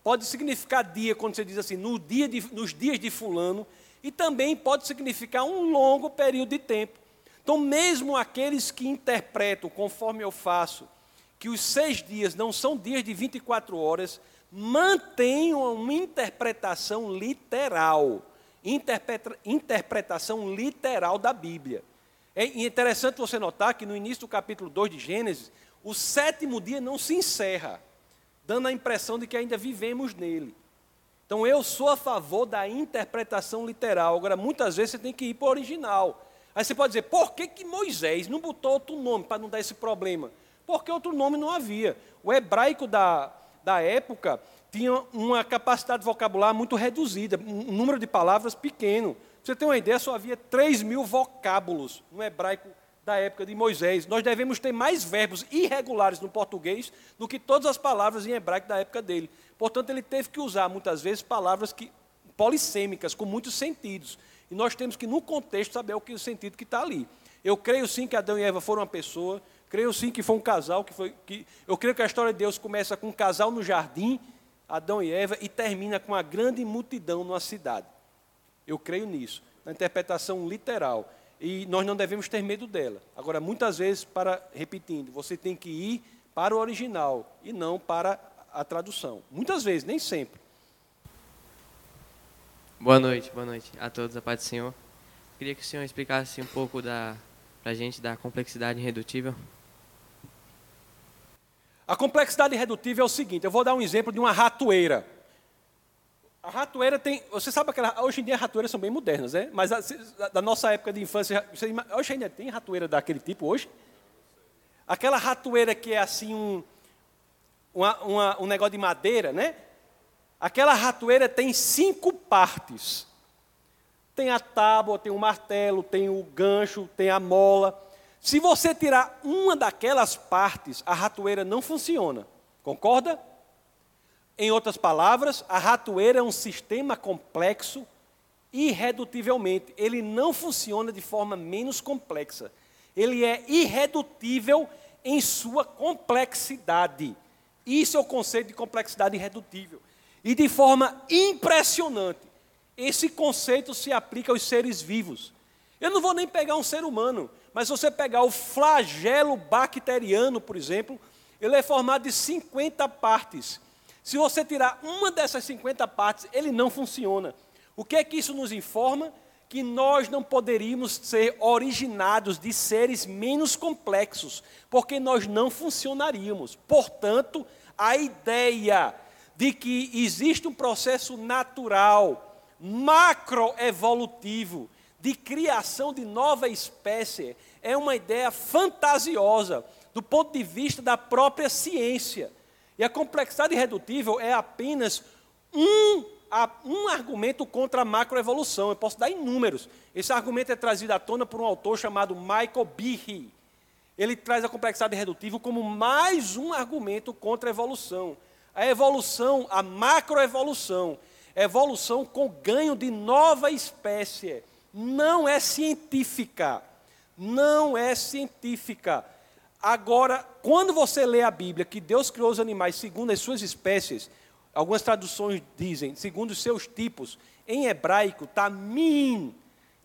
Pode significar dia, quando você diz assim, no dia de, nos dias de fulano. E também pode significar um longo período de tempo. Então, mesmo aqueles que interpretam, conforme eu faço, que os seis dias não são dias de 24 horas, mantenham uma interpretação literal. interpreta, interpretação literal da Bíblia. É interessante você notar que no início do capítulo 2 de Gênesis, o sétimo dia não se encerra, dando a impressão de que ainda vivemos nele. Então eu sou a favor da interpretação literal. Agora, muitas vezes você tem que ir para o original. Aí você pode dizer, por que, que Moisés não botou outro nome para não dar esse problema? Porque outro nome não havia. O hebraico da, da época tinha uma capacidade de vocabulário muito reduzida, um número de palavras pequeno. Você ter uma ideia, só havia 3 mil vocábulos no hebraico da época de Moisés. Nós devemos ter mais verbos irregulares no português do que todas as palavras em hebraico da época dele. Portanto, ele teve que usar muitas vezes palavras que, polissêmicas, com muitos sentidos. E nós temos que, no contexto, saber o que o sentido que está ali. Eu creio sim que Adão e Eva foram uma pessoa, creio sim que foi um casal, que foi. Que, eu creio que a história de Deus começa com um casal no jardim, Adão e Eva, e termina com uma grande multidão numa cidade. Eu creio nisso, na interpretação literal. E nós não devemos ter medo dela. Agora, muitas vezes, para repetindo, você tem que ir para o original e não para a tradução. Muitas vezes, nem sempre. Boa noite, boa noite a todos, a paz do Senhor. Queria que o Senhor explicasse um pouco da para a gente da complexidade irredutível. A complexidade irredutível é o seguinte: eu vou dar um exemplo de uma ratoeira. A ratoeira tem. Você sabe que Hoje em dia as ratoeiras são bem modernas, né? Mas a, da nossa época de infância. Você, hoje ainda tem ratoeira daquele tipo hoje? Aquela ratoeira que é assim um. Uma, uma, um negócio de madeira, né? Aquela ratoeira tem cinco partes. Tem a tábua, tem o martelo, tem o gancho, tem a mola. Se você tirar uma daquelas partes, a ratoeira não funciona. Concorda? Em outras palavras, a ratoeira é um sistema complexo irredutivelmente. Ele não funciona de forma menos complexa. Ele é irredutível em sua complexidade. Isso é o conceito de complexidade irredutível. E de forma impressionante, esse conceito se aplica aos seres vivos. Eu não vou nem pegar um ser humano, mas se você pegar o flagelo bacteriano, por exemplo, ele é formado de 50 partes. Se você tirar uma dessas 50 partes, ele não funciona. O que é que isso nos informa? Que nós não poderíamos ser originados de seres menos complexos, porque nós não funcionaríamos. Portanto, a ideia de que existe um processo natural, macroevolutivo, de criação de nova espécie, é uma ideia fantasiosa do ponto de vista da própria ciência. E a complexidade irredutível é apenas um, um argumento contra a macroevolução. Eu posso dar inúmeros. Esse argumento é trazido à tona por um autor chamado Michael Behe. Ele traz a complexidade irredutível como mais um argumento contra a evolução. A evolução, a macroevolução, evolução com ganho de nova espécie, não é científica. Não é científica. Agora, quando você lê a Bíblia que Deus criou os animais segundo as suas espécies, algumas traduções dizem segundo os seus tipos, em hebraico está min.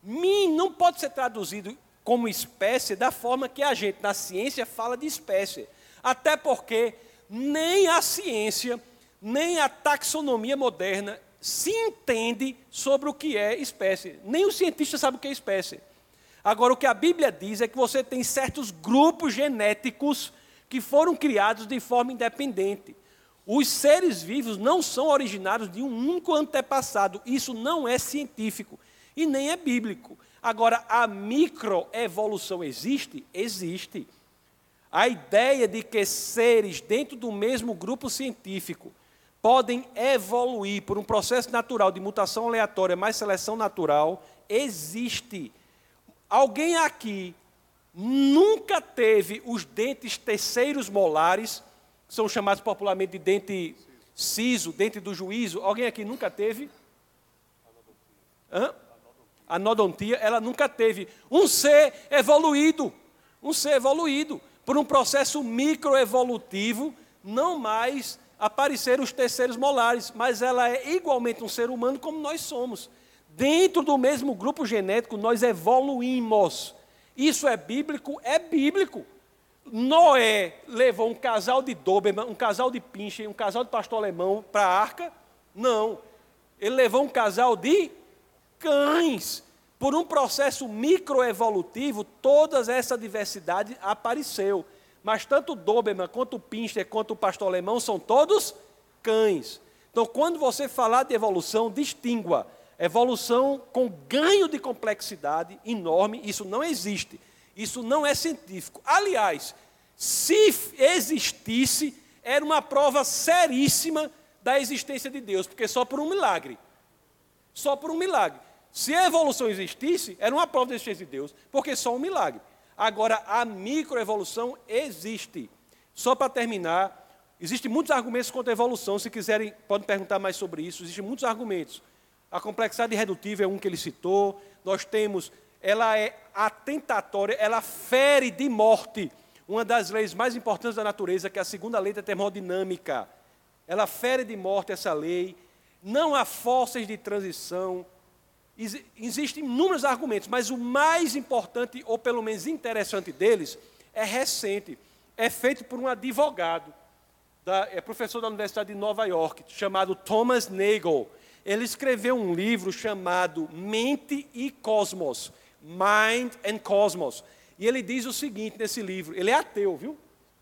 Min não pode ser traduzido como espécie da forma que a gente na ciência fala de espécie. Até porque nem a ciência, nem a taxonomia moderna se entende sobre o que é espécie. Nem o cientista sabe o que é espécie. Agora, o que a Bíblia diz é que você tem certos grupos genéticos que foram criados de forma independente. Os seres vivos não são originários de um único antepassado. Isso não é científico e nem é bíblico. Agora, a microevolução existe? Existe. A ideia de que seres dentro do mesmo grupo científico podem evoluir por um processo natural de mutação aleatória mais seleção natural existe. Alguém aqui nunca teve os dentes terceiros molares, que são chamados popularmente de dente siso, dente do juízo? Alguém aqui nunca teve? Hã? Nodontia, ela nunca teve. Um ser evoluído, um ser evoluído, por um processo microevolutivo, não mais apareceram os terceiros molares, mas ela é igualmente um ser humano como nós somos. Dentro do mesmo grupo genético, nós evoluímos. Isso é bíblico? É bíblico. Noé levou um casal de Doberman, um casal de Pinche, um casal de pastor alemão para a arca? Não. Ele levou um casal de cães. Por um processo microevolutivo, toda essa diversidade apareceu. Mas tanto o Doberman, quanto o Pinster, quanto o pastor alemão são todos cães. Então, quando você falar de evolução, distingua. Evolução com ganho de complexidade enorme, isso não existe. Isso não é científico. Aliás, se existisse, era uma prova seríssima da existência de Deus, porque só por um milagre. Só por um milagre. Se a evolução existisse, era uma prova da existência de Deus, porque só um milagre. Agora, a microevolução existe. Só para terminar, existem muitos argumentos contra a evolução. Se quiserem, podem perguntar mais sobre isso. Existem muitos argumentos. A complexidade redutiva é um que ele citou. Nós temos, ela é atentatória, ela fere de morte uma das leis mais importantes da natureza, que é a segunda lei da termodinâmica. Ela fere de morte essa lei. Não há forças de transição. Existem inúmeros argumentos, mas o mais importante, ou pelo menos interessante deles, é recente. É feito por um advogado, da, é professor da Universidade de Nova York, chamado Thomas Nagel. Ele escreveu um livro chamado Mente e Cosmos, Mind and Cosmos. E ele diz o seguinte nesse livro, ele é ateu, viu?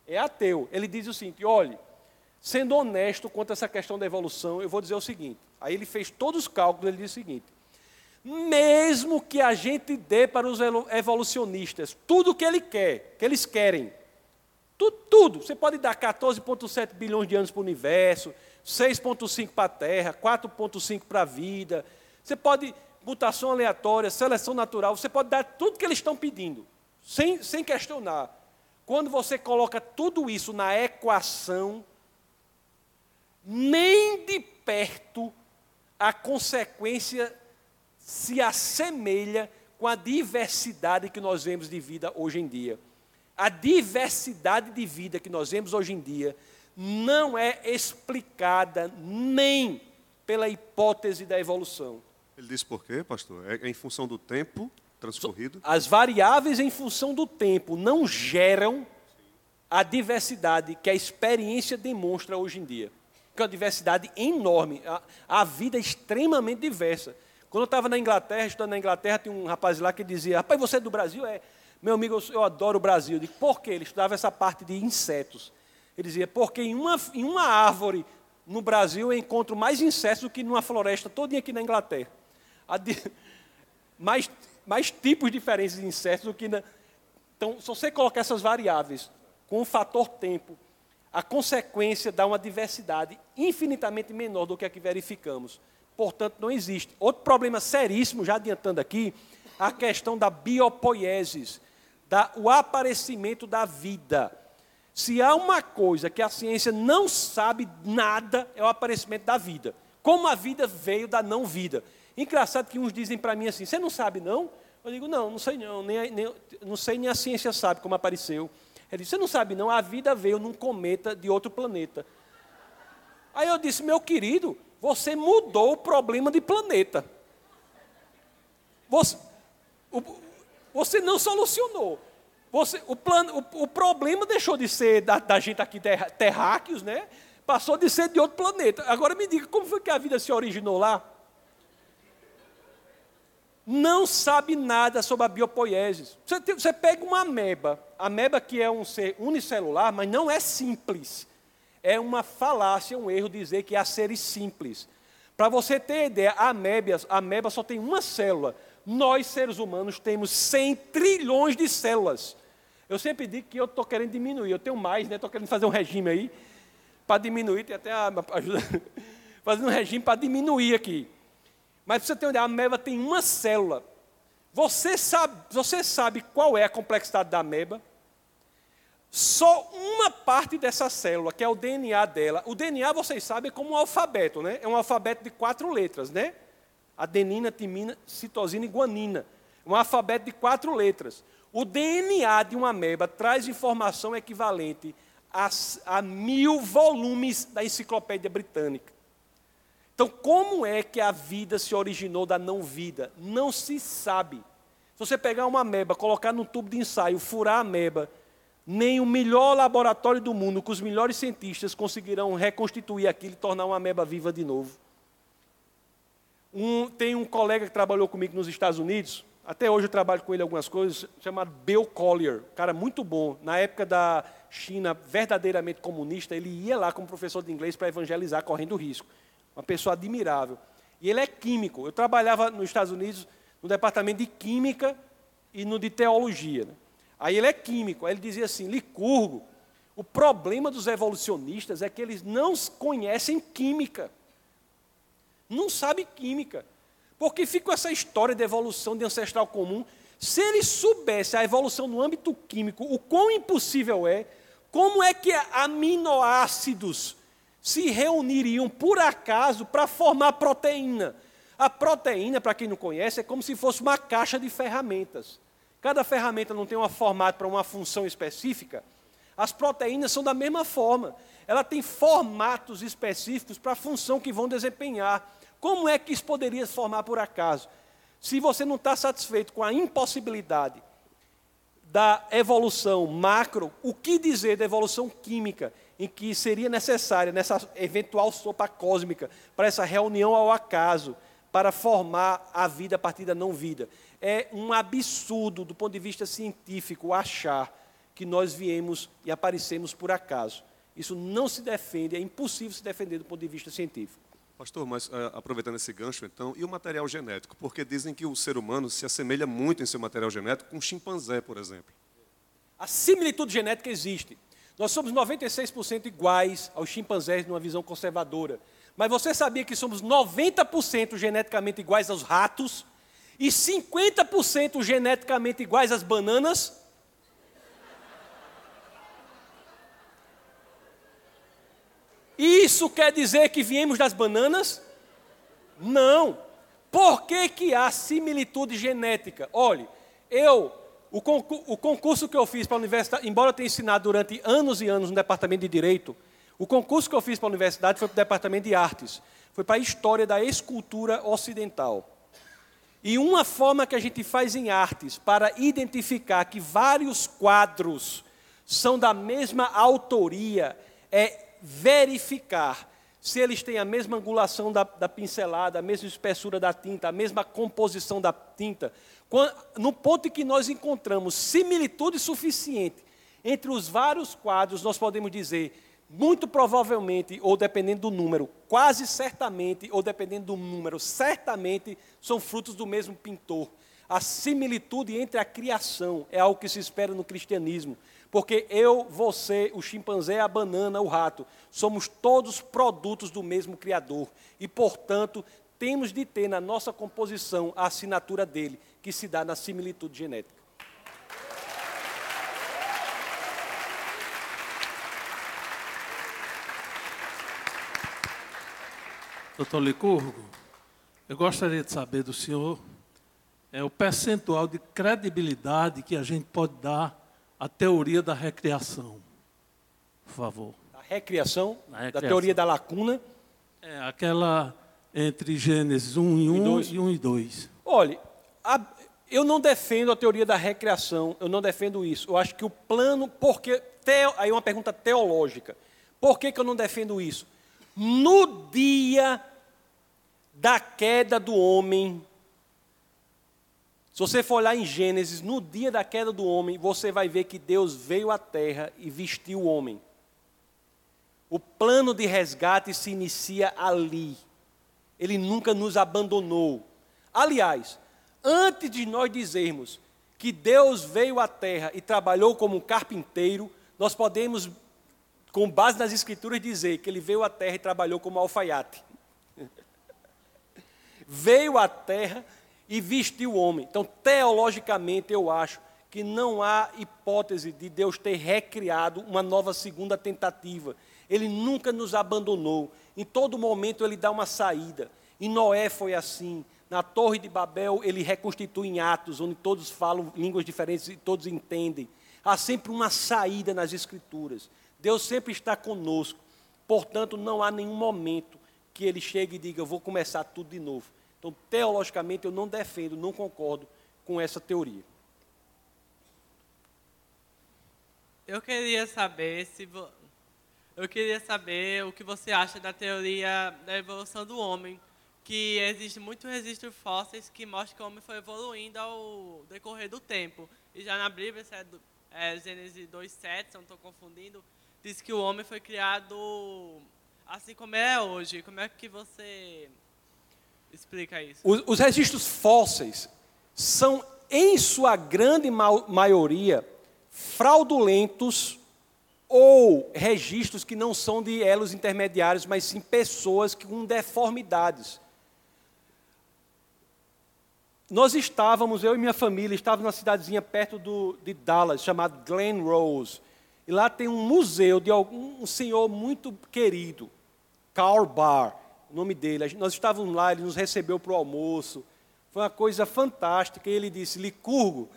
É ateu. Ele diz o seguinte, olhe, sendo honesto quanto a essa questão da evolução, eu vou dizer o seguinte. Aí ele fez todos os cálculos, ele diz o seguinte, mesmo que a gente dê para os evolucionistas tudo o que ele quer, que eles querem, tudo, tudo. Você pode dar 14,7 bilhões de anos para o universo, 6,5 para a Terra, 4,5 para a vida. Você pode, mutação aleatória, seleção natural, você pode dar tudo que eles estão pedindo, sem, sem questionar. Quando você coloca tudo isso na equação, nem de perto a consequência se assemelha com a diversidade que nós vemos de vida hoje em dia. A diversidade de vida que nós vemos hoje em dia não é explicada nem pela hipótese da evolução. Ele diz por quê, pastor? É em função do tempo transcorrido? As variáveis em função do tempo não geram a diversidade que a experiência demonstra hoje em dia. Que é uma diversidade enorme. A, a vida é extremamente diversa. Quando eu estava na Inglaterra, estudando na Inglaterra, tinha um rapaz lá que dizia: Rapaz, você é do Brasil? É. Meu amigo, eu, eu adoro o Brasil. Eu digo: Por quê? Ele estudava essa parte de insetos. Ele dizia: Porque em uma, em uma árvore no Brasil eu encontro mais insetos do que numa floresta todinha aqui na Inglaterra. De, mais, mais tipos diferentes de insetos do que na. Então, se você colocar essas variáveis com o fator tempo, a consequência dá uma diversidade infinitamente menor do que a que verificamos portanto, não existe. Outro problema seríssimo, já adiantando aqui, a questão da biopoiesis, da, o aparecimento da vida. Se há uma coisa que a ciência não sabe nada, é o aparecimento da vida. Como a vida veio da não vida. Engraçado que uns dizem para mim assim: você não sabe não? Eu digo: não, não sei não, nem, nem, não sei nem a ciência sabe como apareceu. Ele disse: você não sabe não, a vida veio num cometa de outro planeta. Aí eu disse: meu querido, você mudou o problema de planeta. Você, você não solucionou. Você, o, plan, o, o, problema deixou de ser da, da gente aqui terráqueos, né? Passou de ser de outro planeta. Agora me diga, como foi que a vida se originou lá? Não sabe nada sobre a biopoiesis. Você, você pega uma ameba, a ameba que é um ser unicelular, mas não é simples é uma falácia, um erro dizer que há seres simples. Para você ter ideia, a ameba, a ameba só tem uma célula. Nós, seres humanos, temos 100 trilhões de células. Eu sempre digo que eu estou querendo diminuir. Eu tenho mais, né? Estou querendo fazer um regime aí para diminuir. Tem até a ajuda. Fazendo um regime para diminuir aqui. Mas você ter uma ideia, a ameba tem uma célula. Você sabe, você sabe qual é a complexidade da ameba? só uma parte dessa célula, que é o DNA dela. O DNA, vocês sabem, é como um alfabeto, né? É um alfabeto de quatro letras, né? Adenina, timina, citosina e guanina. Um alfabeto de quatro letras. O DNA de uma ameba traz informação equivalente a, a mil volumes da enciclopédia britânica. Então, como é que a vida se originou da não vida? Não se sabe. Se você pegar uma ameba, colocar num tubo de ensaio, furar a ameba nem o melhor laboratório do mundo, com os melhores cientistas, conseguirão reconstituir aquilo e tornar uma ameba viva de novo. Um, tem um colega que trabalhou comigo nos Estados Unidos, até hoje eu trabalho com ele algumas coisas, chamado Bill Collier, cara muito bom. Na época da China verdadeiramente comunista, ele ia lá como professor de inglês para evangelizar, correndo risco. Uma pessoa admirável. E ele é químico. Eu trabalhava nos Estados Unidos no departamento de química e no de teologia. Né? Aí ele é químico. Aí ele dizia assim: Licurgo, o problema dos evolucionistas é que eles não conhecem química. Não sabem química. Porque fica essa história de evolução de ancestral comum. Se eles soubessem a evolução no âmbito químico, o quão impossível é, como é que aminoácidos se reuniriam por acaso para formar proteína? A proteína, para quem não conhece, é como se fosse uma caixa de ferramentas. Cada ferramenta não tem um formato para uma função específica. As proteínas são da mesma forma. Ela tem formatos específicos para a função que vão desempenhar. Como é que isso poderia se formar por acaso? Se você não está satisfeito com a impossibilidade da evolução macro, o que dizer da evolução química, em que seria necessária nessa eventual sopa cósmica, para essa reunião ao acaso, para formar a vida a partir da não vida? É um absurdo, do ponto de vista científico, achar que nós viemos e aparecemos por acaso. Isso não se defende, é impossível se defender do ponto de vista científico. Pastor, mas uh, aproveitando esse gancho então, e o material genético? Porque dizem que o ser humano se assemelha muito em seu material genético com um chimpanzé, por exemplo. A similitude genética existe. Nós somos 96% iguais aos chimpanzés numa visão conservadora. Mas você sabia que somos 90% geneticamente iguais aos ratos e 50% geneticamente iguais às bananas? Isso quer dizer que viemos das bananas? Não. Por que, que há similitude genética? Olhe, eu, o, concurso, o concurso que eu fiz para a universidade, embora eu tenha ensinado durante anos e anos no departamento de Direito, o concurso que eu fiz para a universidade foi para o departamento de Artes, foi para a história da escultura ocidental. E uma forma que a gente faz em artes para identificar que vários quadros são da mesma autoria é verificar se eles têm a mesma angulação da, da, pincelada, a mesma espessura da tinta, a mesma composição da tinta. no ponto em que nós encontramos similitude suficiente entre os vários quadros, nós podemos dizer, muito provavelmente, ou dependendo do número, quase certamente, ou dependendo do número, certamente são frutos do mesmo pintor. A similitude entre a criação é algo que se espera no cristianismo. Porque eu, você, o chimpanzé, a banana, o rato, somos todos produtos do mesmo Criador. E, portanto, temos de ter na nossa composição a assinatura dele, que se dá na similitude genética. Doutor Licurgo, eu gostaria de saber do senhor é, o percentual de credibilidade que a gente pode dar a teoria da recriação. Por favor. A recriação, recriação. da teoria da lacuna. É aquela entre Gênesis 1 e 1 e 1 e 2. Olha, a, eu não defendo a teoria da recriação, eu não defendo isso. Eu acho que o plano, porque teo, aí uma pergunta teológica. Por que, que eu não defendo isso? No dia da queda do homem, se você for olhar em Gênesis, no dia da queda do homem, você vai ver que Deus veio à terra e vestiu o homem. O plano de resgate se inicia ali. Ele nunca nos abandonou. Aliás, antes de nós dizermos que Deus veio à terra e trabalhou como um carpinteiro, nós podemos, com base nas Escrituras, dizer que ele veio à terra e trabalhou como alfaiate. veio à terra e vestiu o homem. Então, teologicamente, eu acho que não há hipótese de Deus ter recriado uma nova segunda tentativa. Ele nunca nos abandonou. Em todo momento ele dá uma saída. Em Noé foi assim. Na Torre de Babel ele reconstitui em Atos, onde todos falam línguas diferentes e todos entendem. Há sempre uma saída nas Escrituras. Deus sempre está conosco. Portanto, não há nenhum momento que ele chegue e diga: Eu vou começar tudo de novo. Então, teologicamente, eu não defendo, não concordo com essa teoria. Eu queria saber se vo... eu queria saber o que você acha da teoria da evolução do homem, que existe muito registro fósseis que mostra que o homem foi evoluindo ao decorrer do tempo. E já na Bíblia, é, do, é Gênesis 2,7, se eu não estou confundindo, diz que o homem foi criado assim como é hoje. Como é que você explica isso? Os, os registros fósseis são, em sua grande ma maioria, fraudulentos ou registros que não são de elos intermediários, mas sim pessoas com deformidades. Nós estávamos, eu e minha família, estávamos numa cidadezinha perto do, de Dallas, chamada Glen Rose. E lá tem um museu de algum um senhor muito querido, Carl Barr, nome dele. Nós estávamos lá, ele nos recebeu para o almoço. Foi uma coisa fantástica. E ele disse: Licurgo,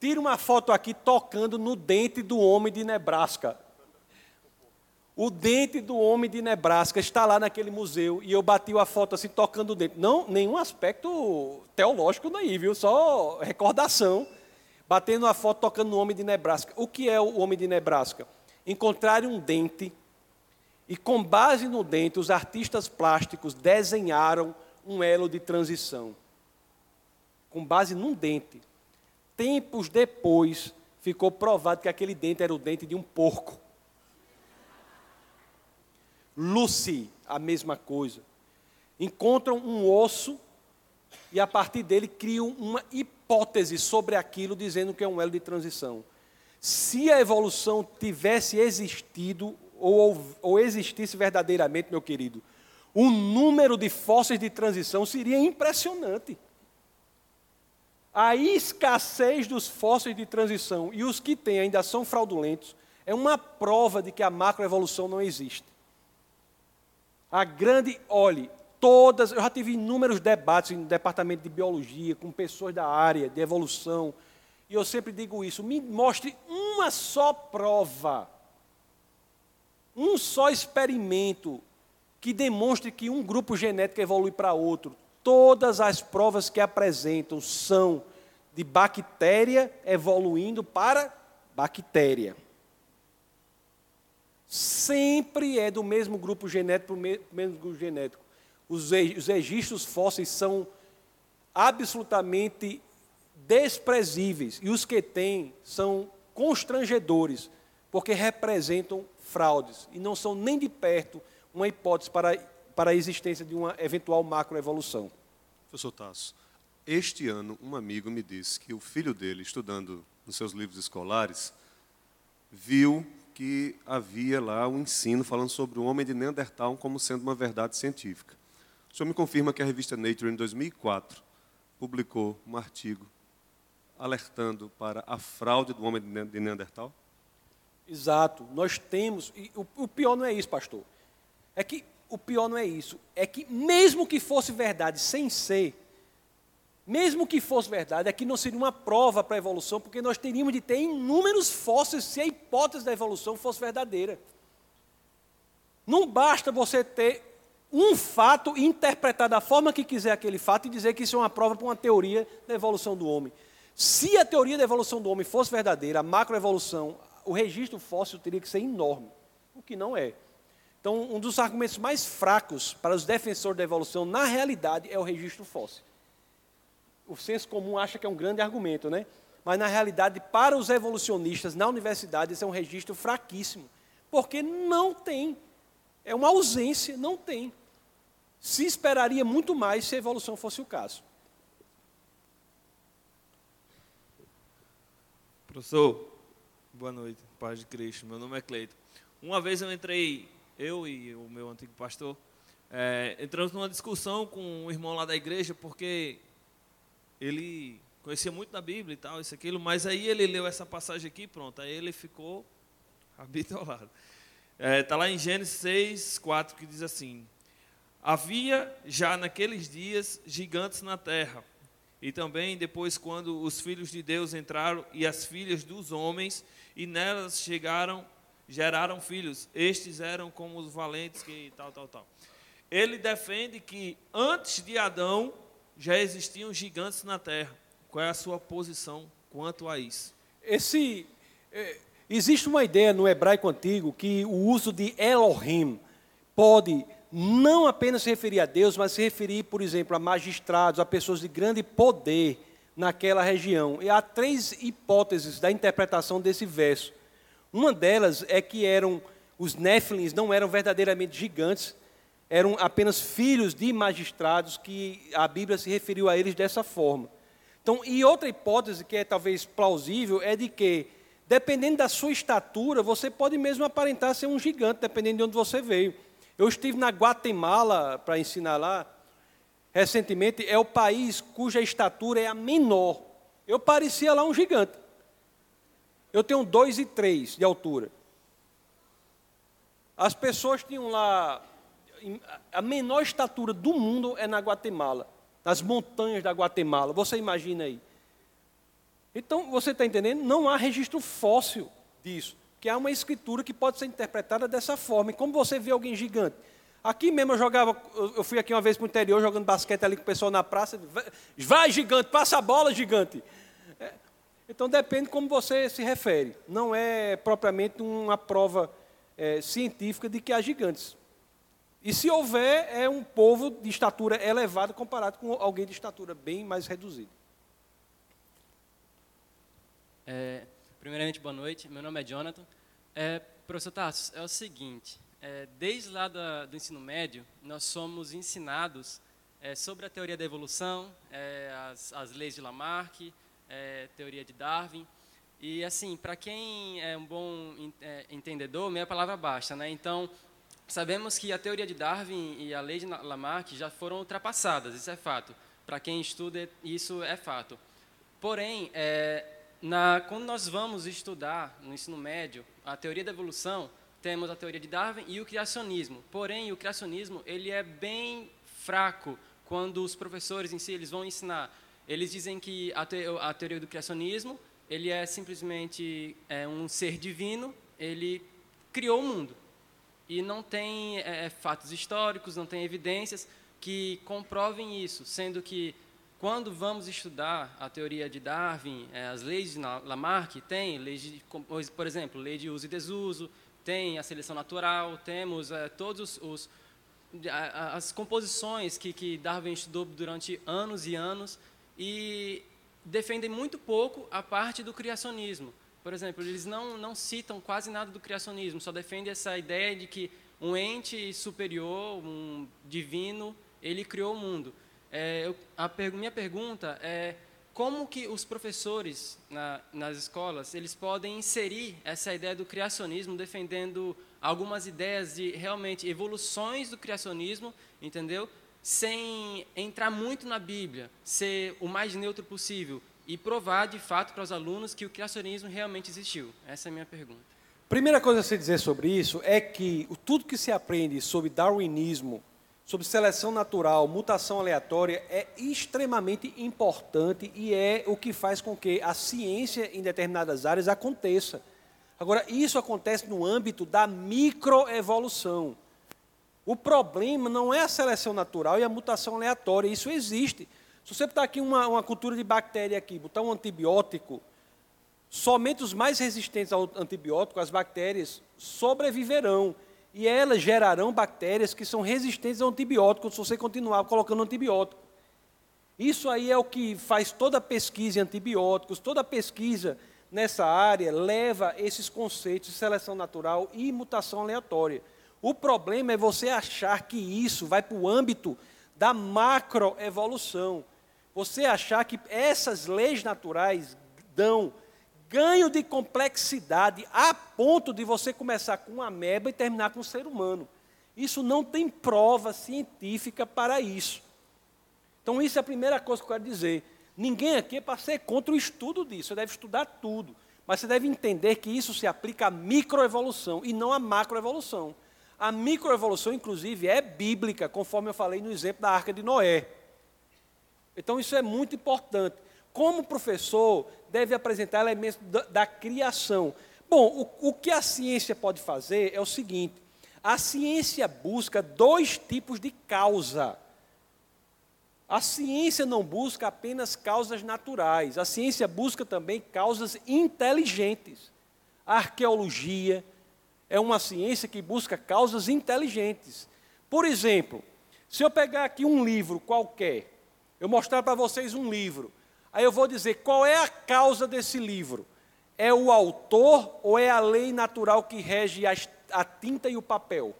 tira uma foto aqui tocando no dente do homem de Nebraska. O dente do homem de Nebraska está lá naquele museu e eu bati a foto assim tocando o dente. Não, nenhum aspecto teológico daí, viu? Só recordação. Batendo a foto tocando no homem de Nebraska. O que é o homem de Nebraska? Encontrar um dente e com base no dente os artistas plásticos desenharam um elo de transição. Com base num dente. Tempos depois ficou provado que aquele dente era o dente de um porco. Lucy, a mesma coisa. Encontram um osso e a partir dele criam uma hipótese sobre aquilo, dizendo que é um elo de transição. Se a evolução tivesse existido, ou, ou existisse verdadeiramente, meu querido, o número de fósseis de transição seria impressionante. A escassez dos fósseis de transição e os que tem ainda são fraudulentos é uma prova de que a macroevolução não existe. A grande, olhe, todas, eu já tive inúmeros debates no departamento de biologia com pessoas da área de evolução, e eu sempre digo isso: me mostre uma só prova, um só experimento que demonstre que um grupo genético evolui para outro. Todas as provas que apresentam são de bactéria evoluindo para bactéria sempre é do mesmo grupo genético, mesmo grupo genético. Os registros fósseis são absolutamente desprezíveis e os que têm são constrangedores, porque representam fraudes e não são nem de perto uma hipótese para, para a existência de uma eventual macroevolução. Professor Tasso, este ano um amigo me disse que o filho dele, estudando nos seus livros escolares, viu que havia lá um ensino falando sobre o homem de Neandertal como sendo uma verdade científica. O senhor me confirma que a revista Nature, em 2004, publicou um artigo alertando para a fraude do homem de Neandertal? Exato. Nós temos. E o, o pior não é isso, pastor. É que o pior não é isso. É que, mesmo que fosse verdade sem ser, mesmo que fosse verdade, aqui não seria uma prova para a evolução, porque nós teríamos de ter inúmeros fósseis se a hipótese da evolução fosse verdadeira. Não basta você ter um fato e interpretar da forma que quiser aquele fato e dizer que isso é uma prova para uma teoria da evolução do homem. Se a teoria da evolução do homem fosse verdadeira, a macroevolução, o registro fóssil teria que ser enorme, o que não é. Então, um dos argumentos mais fracos para os defensores da evolução, na realidade, é o registro fóssil o senso comum acha que é um grande argumento, né? Mas na realidade, para os evolucionistas na universidade, isso é um registro fraquíssimo, porque não tem. É uma ausência, não tem. Se esperaria muito mais se a evolução fosse o caso. Professor, boa noite, paz de Cristo. Meu nome é Cleito. Uma vez eu entrei, eu e o meu antigo pastor, é, entramos numa discussão com um irmão lá da igreja, porque ele conhecia muito da Bíblia e tal, isso, aquilo, mas aí ele leu essa passagem aqui, pronto, aí ele ficou habitolado. Está é, tá lá em Gênesis 6, 4, que diz assim: Havia já naqueles dias gigantes na terra, e também depois, quando os filhos de Deus entraram e as filhas dos homens, e nelas chegaram, geraram filhos, estes eram como os valentes que tal, tal, tal. Ele defende que antes de Adão já existiam gigantes na terra. Qual é a sua posição quanto a isso? Esse, é, existe uma ideia no hebraico antigo que o uso de Elohim pode não apenas se referir a Deus, mas se referir, por exemplo, a magistrados, a pessoas de grande poder naquela região. E há três hipóteses da interpretação desse verso. Uma delas é que eram os Néfilins não eram verdadeiramente gigantes, eram apenas filhos de magistrados que a Bíblia se referiu a eles dessa forma. Então, e outra hipótese que é talvez plausível é de que, dependendo da sua estatura, você pode mesmo aparentar ser um gigante, dependendo de onde você veio. Eu estive na Guatemala para ensinar lá, recentemente, é o país cuja estatura é a menor. Eu parecia lá um gigante. Eu tenho dois e três de altura. As pessoas tinham lá. A menor estatura do mundo é na Guatemala, nas montanhas da Guatemala. Você imagina aí. Então, você está entendendo? Não há registro fóssil disso que há uma escritura que pode ser interpretada dessa forma. E como você vê alguém gigante? Aqui mesmo eu jogava, eu fui aqui uma vez para o interior jogando basquete ali com o pessoal na praça. Vai, gigante, passa a bola, gigante. É, então depende como você se refere. Não é propriamente uma prova é, científica de que há gigantes. E se houver, é um povo de estatura elevada comparado com alguém de estatura bem mais reduzida. É, Primeiramente, boa noite. Meu nome é Jonathan. É, professor Tassos, é o seguinte: é, desde lá da, do ensino médio, nós somos ensinados é, sobre a teoria da evolução, é, as, as, leis de Lamarck, é, teoria de Darwin. E, assim, para quem é um bom é, entendedor, meia palavra basta. Né? Então, sabemos que a teoria de Darwin e a lei de Lamarck já foram ultrapassadas, isso é fato. Para quem estuda, isso é fato. Porém, é, na, quando nós vamos estudar no ensino médio a teoria da evolução, temos a teoria de Darwin e o criacionismo. Porém, o criacionismo ele é bem fraco quando os professores em si eles vão ensinar. Eles dizem que a, te, a teoria do criacionismo ele é simplesmente é, um ser divino, ele criou o mundo e não tem é, fatos históricos, não tem evidências que comprovem isso, sendo que quando vamos estudar a teoria de Darwin, é, as leis de Lamarck, tem leis de, por exemplo, lei de uso e desuso, tem a seleção natural, temos é, todos os as composições que, que Darwin estudou durante anos e anos e defendem muito pouco a parte do criacionismo. Por exemplo, eles não, não citam quase nada do criacionismo, só defendem essa ideia de que um ente superior, um divino, ele criou o mundo. É, eu, a per, minha pergunta é como que os professores na, nas escolas eles podem inserir essa ideia do criacionismo, defendendo algumas ideias de realmente evoluções do criacionismo, entendeu? Sem entrar muito na Bíblia, ser o mais neutro possível e provar de fato para os alunos que o criacionismo realmente existiu. Essa é a minha pergunta. Primeira coisa a se dizer sobre isso é que tudo que se aprende sobre darwinismo sobre seleção natural, mutação aleatória, é extremamente importante e é o que faz com que a ciência em determinadas áreas aconteça. Agora, isso acontece no âmbito da microevolução. O problema não é a seleção natural e a mutação aleatória, isso existe. Se você botar aqui uma, uma cultura de bactéria aqui, botar um antibiótico, somente os mais resistentes ao antibiótico, as bactérias, sobreviverão e elas gerarão bactérias que são resistentes ao antibiótico se você continuar colocando antibiótico. Isso aí é o que faz toda a pesquisa em antibióticos, toda a pesquisa nessa área leva esses conceitos de seleção natural e mutação aleatória. O problema é você achar que isso vai para o âmbito da macroevolução. Você achar que essas leis naturais dão ganho de complexidade a ponto de você começar com uma ameba e terminar com um ser humano. Isso não tem prova científica para isso. Então, isso é a primeira coisa que eu quero dizer. Ninguém aqui é para ser contra o estudo disso, você deve estudar tudo. Mas você deve entender que isso se aplica à microevolução e não à macroevolução. A microevolução, inclusive, é bíblica, conforme eu falei no exemplo da arca de Noé. Então, isso é muito importante. Como professor, deve apresentar elementos da, da criação. Bom, o, o que a ciência pode fazer é o seguinte: a ciência busca dois tipos de causa. A ciência não busca apenas causas naturais, a ciência busca também causas inteligentes. A arqueologia é uma ciência que busca causas inteligentes. Por exemplo, se eu pegar aqui um livro qualquer, eu mostrar para vocês um livro, aí eu vou dizer qual é a causa desse livro. É o autor ou é a lei natural que rege as, a tinta e o papel?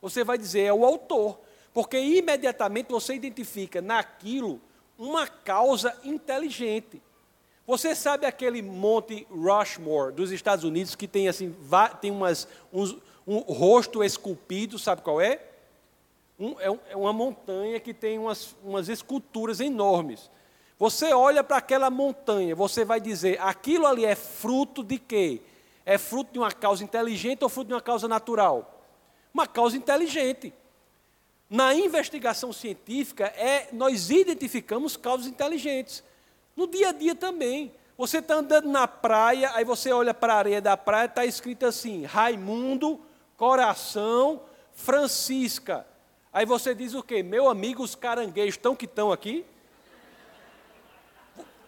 Você vai dizer é o autor, porque imediatamente você identifica naquilo uma causa inteligente. Você sabe aquele Monte Rushmore dos Estados Unidos que tem assim, tem umas, uns, um rosto esculpido, sabe qual é? Um, é, um, é, uma montanha que tem umas, umas esculturas enormes. Você olha para aquela montanha, você vai dizer, aquilo ali é fruto de quê? É fruto de uma causa inteligente ou fruto de uma causa natural? Uma causa inteligente. Na investigação científica, é, nós identificamos causas inteligentes. No dia a dia também. Você está andando na praia, aí você olha para a areia da praia, está escrito assim: Raimundo, Coração, Francisca. Aí você diz o quê? Meu amigo, os caranguejos estão que estão aqui?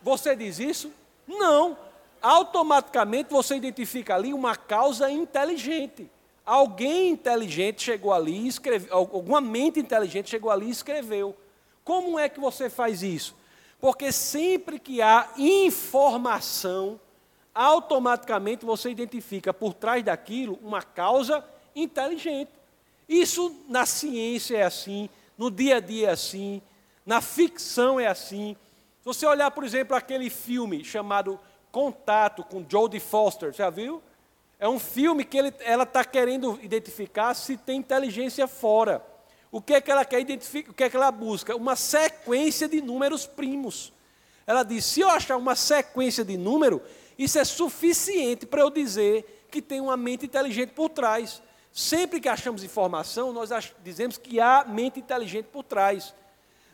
Você diz isso? Não. Automaticamente você identifica ali uma causa inteligente. Alguém inteligente chegou ali e escreveu, alguma mente inteligente chegou ali e escreveu. Como é que você faz isso? Porque sempre que há informação, automaticamente você identifica por trás daquilo uma causa inteligente. Isso na ciência é assim, no dia a dia é assim, na ficção é assim. Se você olhar, por exemplo, aquele filme chamado Contato com Jodie Foster, já viu? É um filme que ele, ela está querendo identificar se tem inteligência fora. O que é que ela quer identificar? O que é que ela busca? Uma sequência de números primos. Ela diz: se eu achar uma sequência de número, isso é suficiente para eu dizer que tem uma mente inteligente por trás. Sempre que achamos informação, nós dizemos que há mente inteligente por trás.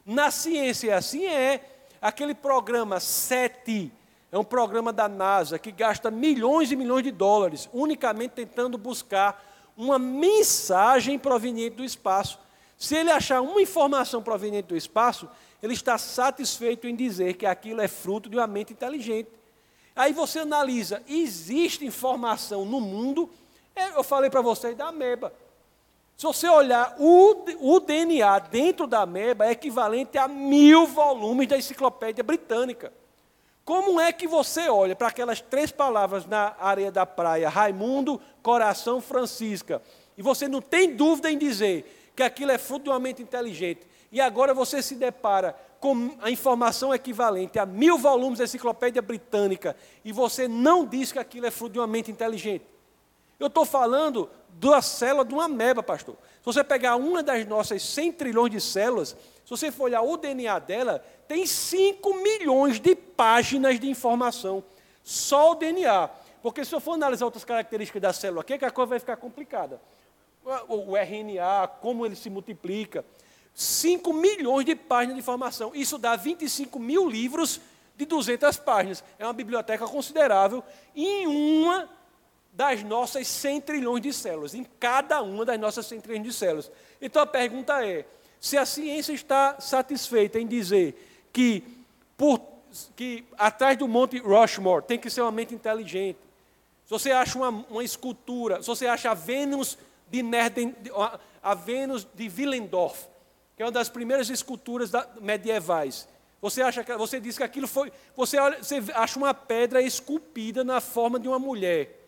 Na ciência, assim é. Aquele programa SETI, é um programa da NASA que gasta milhões e milhões de dólares unicamente tentando buscar uma mensagem proveniente do espaço. Se ele achar uma informação proveniente do espaço, ele está satisfeito em dizer que aquilo é fruto de uma mente inteligente. Aí você analisa, existe informação no mundo, é, eu falei para vocês da ameba. Se você olhar, o, o DNA dentro da ameba é equivalente a mil volumes da enciclopédia britânica. Como é que você olha para aquelas três palavras na areia da praia, Raimundo, coração, Francisca, e você não tem dúvida em dizer que aquilo é fruto de uma mente inteligente, e agora você se depara com a informação equivalente a mil volumes da enciclopédia britânica, e você não diz que aquilo é fruto de uma mente inteligente? Eu estou falando da célula de uma ameba, pastor. Se você pegar uma das nossas 100 trilhões de células, se você for olhar o DNA dela, tem 5 milhões de páginas de informação. Só o DNA. Porque se eu for analisar outras características da célula aqui, é a coisa vai ficar complicada. O RNA, como ele se multiplica. 5 milhões de páginas de informação. Isso dá 25 mil livros de 200 páginas. É uma biblioteca considerável em uma das nossas 100 trilhões de células, em cada uma das nossas 100 trilhões de células. Então a pergunta é: se a ciência está satisfeita em dizer que, por, que atrás do Monte Rushmore tem que ser uma mente inteligente. Se você acha uma, uma escultura, se você acha a Vênus de Nerden, a Vênus de Willendorf, que é uma das primeiras esculturas da, medievais, você acha você diz que aquilo foi, você, olha, você acha uma pedra esculpida na forma de uma mulher.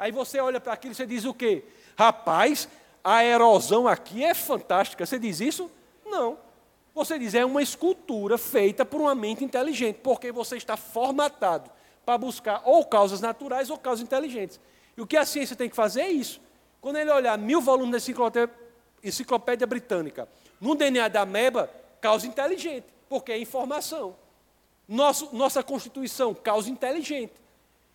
Aí você olha para aquilo e você diz o quê? Rapaz, a erosão aqui é fantástica. Você diz isso? Não. Você diz, é uma escultura feita por uma mente inteligente, porque você está formatado para buscar ou causas naturais ou causas inteligentes. E o que a ciência tem que fazer é isso. Quando ele olhar mil volumes da enciclopédia, enciclopédia britânica, no DNA da ameba, causa inteligente, porque é informação. Nosso, nossa Constituição, causa inteligente.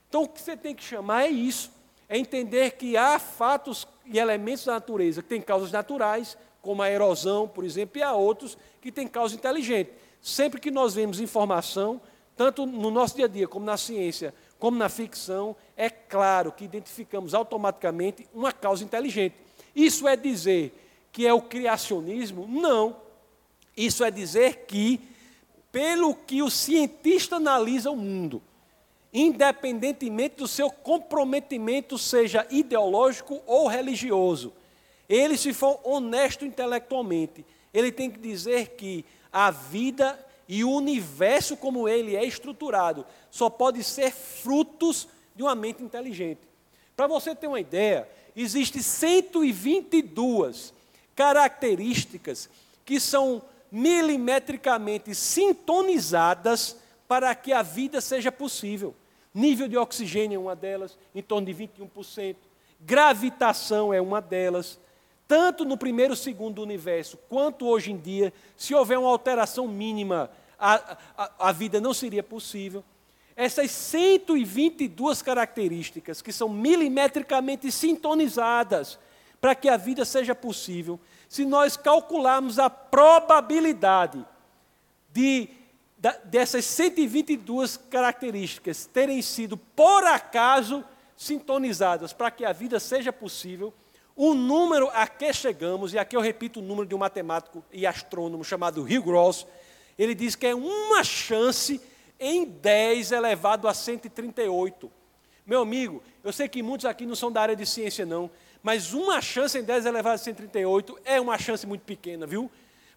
Então, o que você tem que chamar é isso. É entender que há fatos e elementos da natureza que têm causas naturais, como a erosão, por exemplo, e há outros que têm causa inteligente. Sempre que nós vemos informação, tanto no nosso dia a dia, como na ciência, como na ficção, é claro que identificamos automaticamente uma causa inteligente. Isso é dizer que é o criacionismo? Não. Isso é dizer que, pelo que o cientista analisa o mundo, independentemente do seu comprometimento, seja ideológico ou religioso, Ele, se for honesto intelectualmente, ele tem que dizer que a vida e o universo como ele é estruturado só pode ser frutos de uma mente inteligente. Para você ter uma ideia, existem 122 características que são milimetricamente sintonizadas para que a vida seja possível. Nível de oxigênio é uma delas, em torno de 21%. Gravitação é uma delas. Tanto no primeiro segundo do universo, quanto hoje em dia, se houver uma alteração mínima, a, a, a vida não seria possível. Essas 122 características, que são milimetricamente sintonizadas para que a vida seja possível, se nós calcularmos a probabilidade de, dessas 122 características terem sido, por acaso, sintonizadas para que a vida seja possível, o número a que chegamos, e aqui eu repito o número de um matemático e astrônomo chamado Hugh Gross, ele diz que é uma chance em 10 elevado a 138. Meu amigo, eu sei que muitos aqui não são da área de ciência, não, mas uma chance em 10 elevado a 138 é uma chance muito pequena, viu?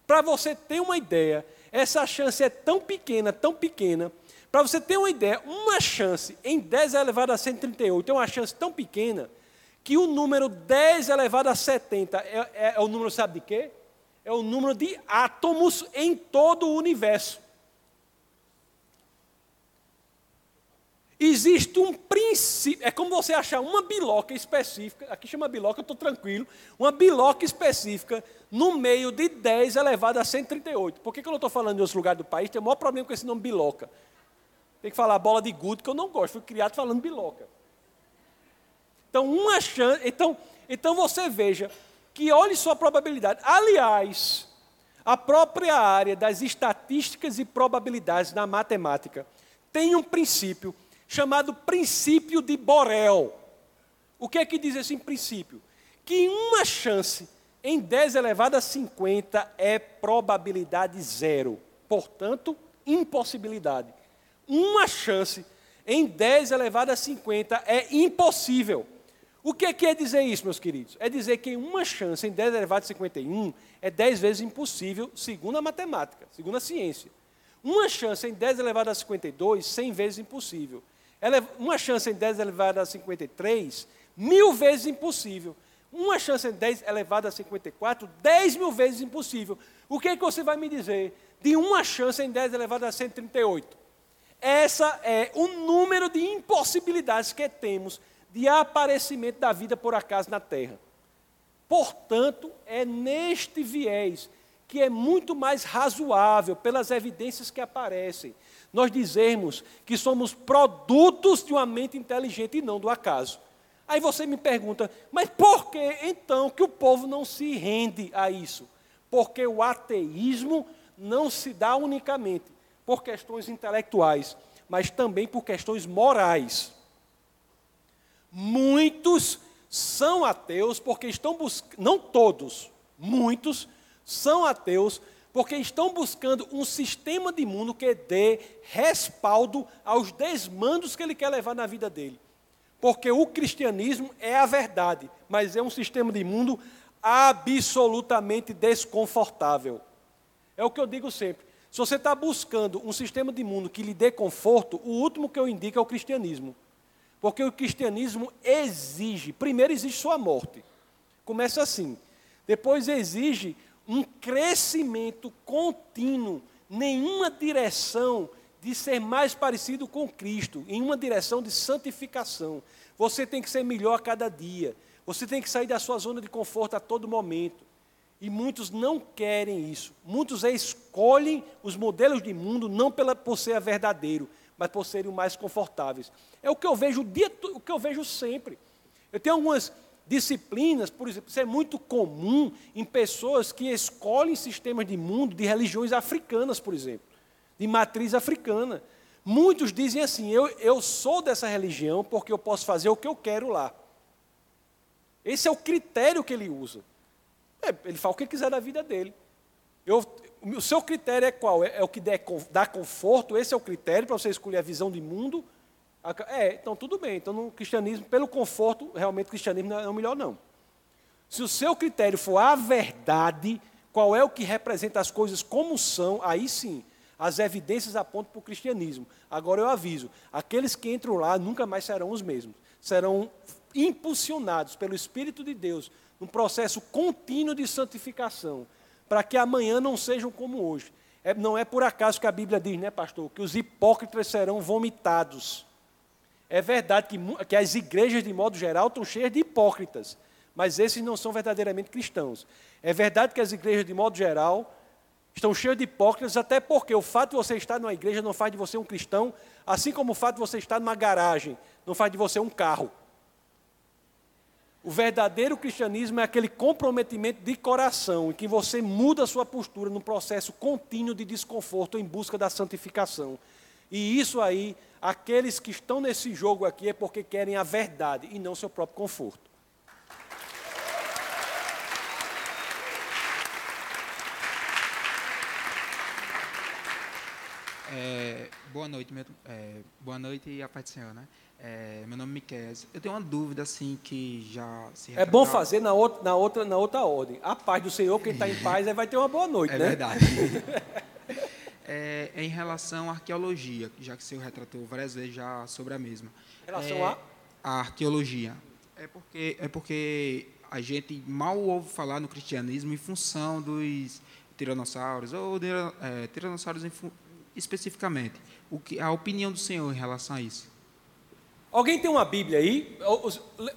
Para você ter uma ideia, essa chance é tão pequena, tão pequena, para você ter uma ideia, uma chance em 10 elevado a 138 é uma chance tão pequena que o número 10 elevado a 70 é, é, é o número, sabe de quê? É o número de átomos em todo o universo. Existe um princípio, é como você achar uma biloca específica, aqui chama biloca, eu estou tranquilo, uma biloca específica no meio de 10 elevado a 138. Por que, que eu não estou falando em outros lugares do país? Tem o maior problema com esse nome biloca. Tem que falar bola de gude, que eu não gosto, fui criado falando biloca. Então, uma chance. Então, então você veja que olhe sua probabilidade. Aliás, a própria área das estatísticas e probabilidades na matemática tem um princípio chamado princípio de Borel. O que é que diz esse princípio? Que uma chance em 10 elevado a 50 é probabilidade zero. Portanto, impossibilidade. Uma chance em 10 elevado a 50 é impossível. O que quer dizer isso, meus queridos? É dizer que uma chance em 10 elevado a 51 é 10 vezes impossível, segundo a matemática, segundo a ciência. Uma chance em 10 elevado a 52, 100 vezes impossível. Uma chance em 10 elevado a 53, mil vezes impossível. Uma chance em 10 elevado a 54, 10 mil vezes impossível. O que, é que você vai me dizer de uma chance em 10 elevado a 138? Essa é o número de impossibilidades que temos de aparecimento da vida por acaso na Terra. Portanto, é neste viés que é muito mais razoável, pelas evidências que aparecem, nós dizermos que somos produtos de uma mente inteligente e não do acaso. Aí você me pergunta, mas por que então que o povo não se rende a isso? Porque o ateísmo não se dá unicamente por questões intelectuais, mas também por questões morais. Muitos são ateus porque estão buscando, não todos, muitos são ateus porque estão buscando um sistema de mundo que dê respaldo aos desmandos que ele quer levar na vida dele. Porque o cristianismo é a verdade, mas é um sistema de mundo absolutamente desconfortável. É o que eu digo sempre. Se você está buscando um sistema de mundo que lhe dê conforto, o último que eu indico é o cristianismo. Porque o cristianismo exige, primeiro exige sua morte. Começa assim. Depois exige um crescimento contínuo, nenhuma direção de ser mais parecido com Cristo, em uma direção de santificação. Você tem que ser melhor a cada dia. Você tem que sair da sua zona de conforto a todo momento. E muitos não querem isso. Muitos escolhem os modelos de mundo não pela, por ser verdadeiro, mas por serem mais confortáveis. É o que eu vejo o, dia, o que eu vejo sempre. Eu tenho algumas disciplinas, por exemplo, isso é muito comum em pessoas que escolhem sistemas de mundo de religiões africanas, por exemplo, de matriz africana. Muitos dizem assim: eu, eu sou dessa religião porque eu posso fazer o que eu quero lá. Esse é o critério que ele usa. É, ele faz o que quiser da vida dele. Eu, o seu critério é qual? É, é o que dá conforto? Esse é o critério para você escolher a visão de mundo? É, então tudo bem. Então no cristianismo, pelo conforto, realmente o cristianismo não é o melhor, não. Se o seu critério for a verdade, qual é o que representa as coisas como são, aí sim, as evidências apontam para o cristianismo. Agora eu aviso: aqueles que entram lá nunca mais serão os mesmos. Serão impulsionados pelo Espírito de Deus num processo contínuo de santificação, para que amanhã não sejam como hoje. É, não é por acaso que a Bíblia diz, né, pastor, que os hipócritas serão vomitados. É verdade que, que as igrejas, de modo geral, estão cheias de hipócritas, mas esses não são verdadeiramente cristãos. É verdade que as igrejas, de modo geral, estão cheias de hipócritas, até porque o fato de você estar numa igreja não faz de você um cristão, assim como o fato de você estar numa garagem não faz de você um carro. O verdadeiro cristianismo é aquele comprometimento de coração, em que você muda a sua postura num processo contínuo de desconforto em busca da santificação. E isso aí, aqueles que estão nesse jogo aqui é porque querem a verdade e não seu próprio conforto. É, boa noite, meu, é, boa noite e a paz do Senhor, né? É, meu nome é Miquel. Eu tenho uma dúvida assim que já se É bom fazer na outra, na outra, na outra ordem. A paz do Senhor, quem está em paz, vai ter uma boa noite, é né? Verdade. é, em relação à arqueologia, já que o senhor retratou várias vezes já sobre a mesma. Em relação é, a? A arqueologia. É porque, é porque a gente mal ouve falar no cristianismo em função dos tiranossauros, ou de, é, tiranossauros especificamente. O que, a opinião do senhor em relação a isso? Alguém tem uma Bíblia aí?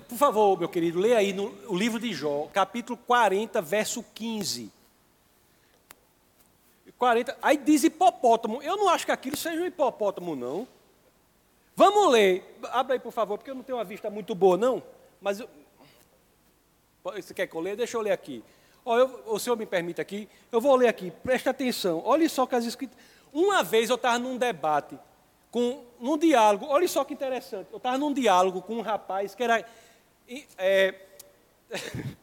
Por favor, meu querido, leia aí no o livro de Jó, capítulo 40, verso 15. 40, aí diz hipopótamo. Eu não acho que aquilo seja um hipopótamo, não. Vamos ler. Abra aí, por favor, porque eu não tenho uma vista muito boa, não. Mas eu... você quer que eu leia? Deixa eu ler aqui. Oh, eu, o senhor me permite aqui? Eu vou ler aqui. Presta atenção. Olha só que as escritas. Uma vez eu estava num debate com, num diálogo, olha só que interessante, eu estava num diálogo com um rapaz que era. É,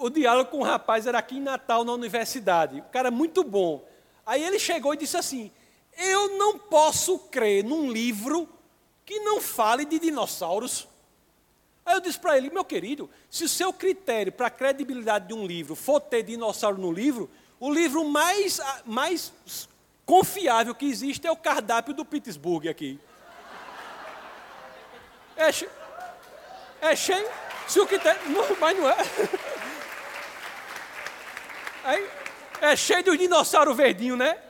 o diálogo com um rapaz era aqui em Natal, na universidade. O cara muito bom. Aí ele chegou e disse assim: Eu não posso crer num livro que não fale de dinossauros. Aí eu disse para ele: Meu querido, se o seu critério para a credibilidade de um livro for ter dinossauro no livro, o livro mais, mais confiável que existe é o cardápio do Pittsburgh aqui. É, che... é cheio. Se o tem. Não, mas não é. É, é cheio de dinossauro verdinho, né?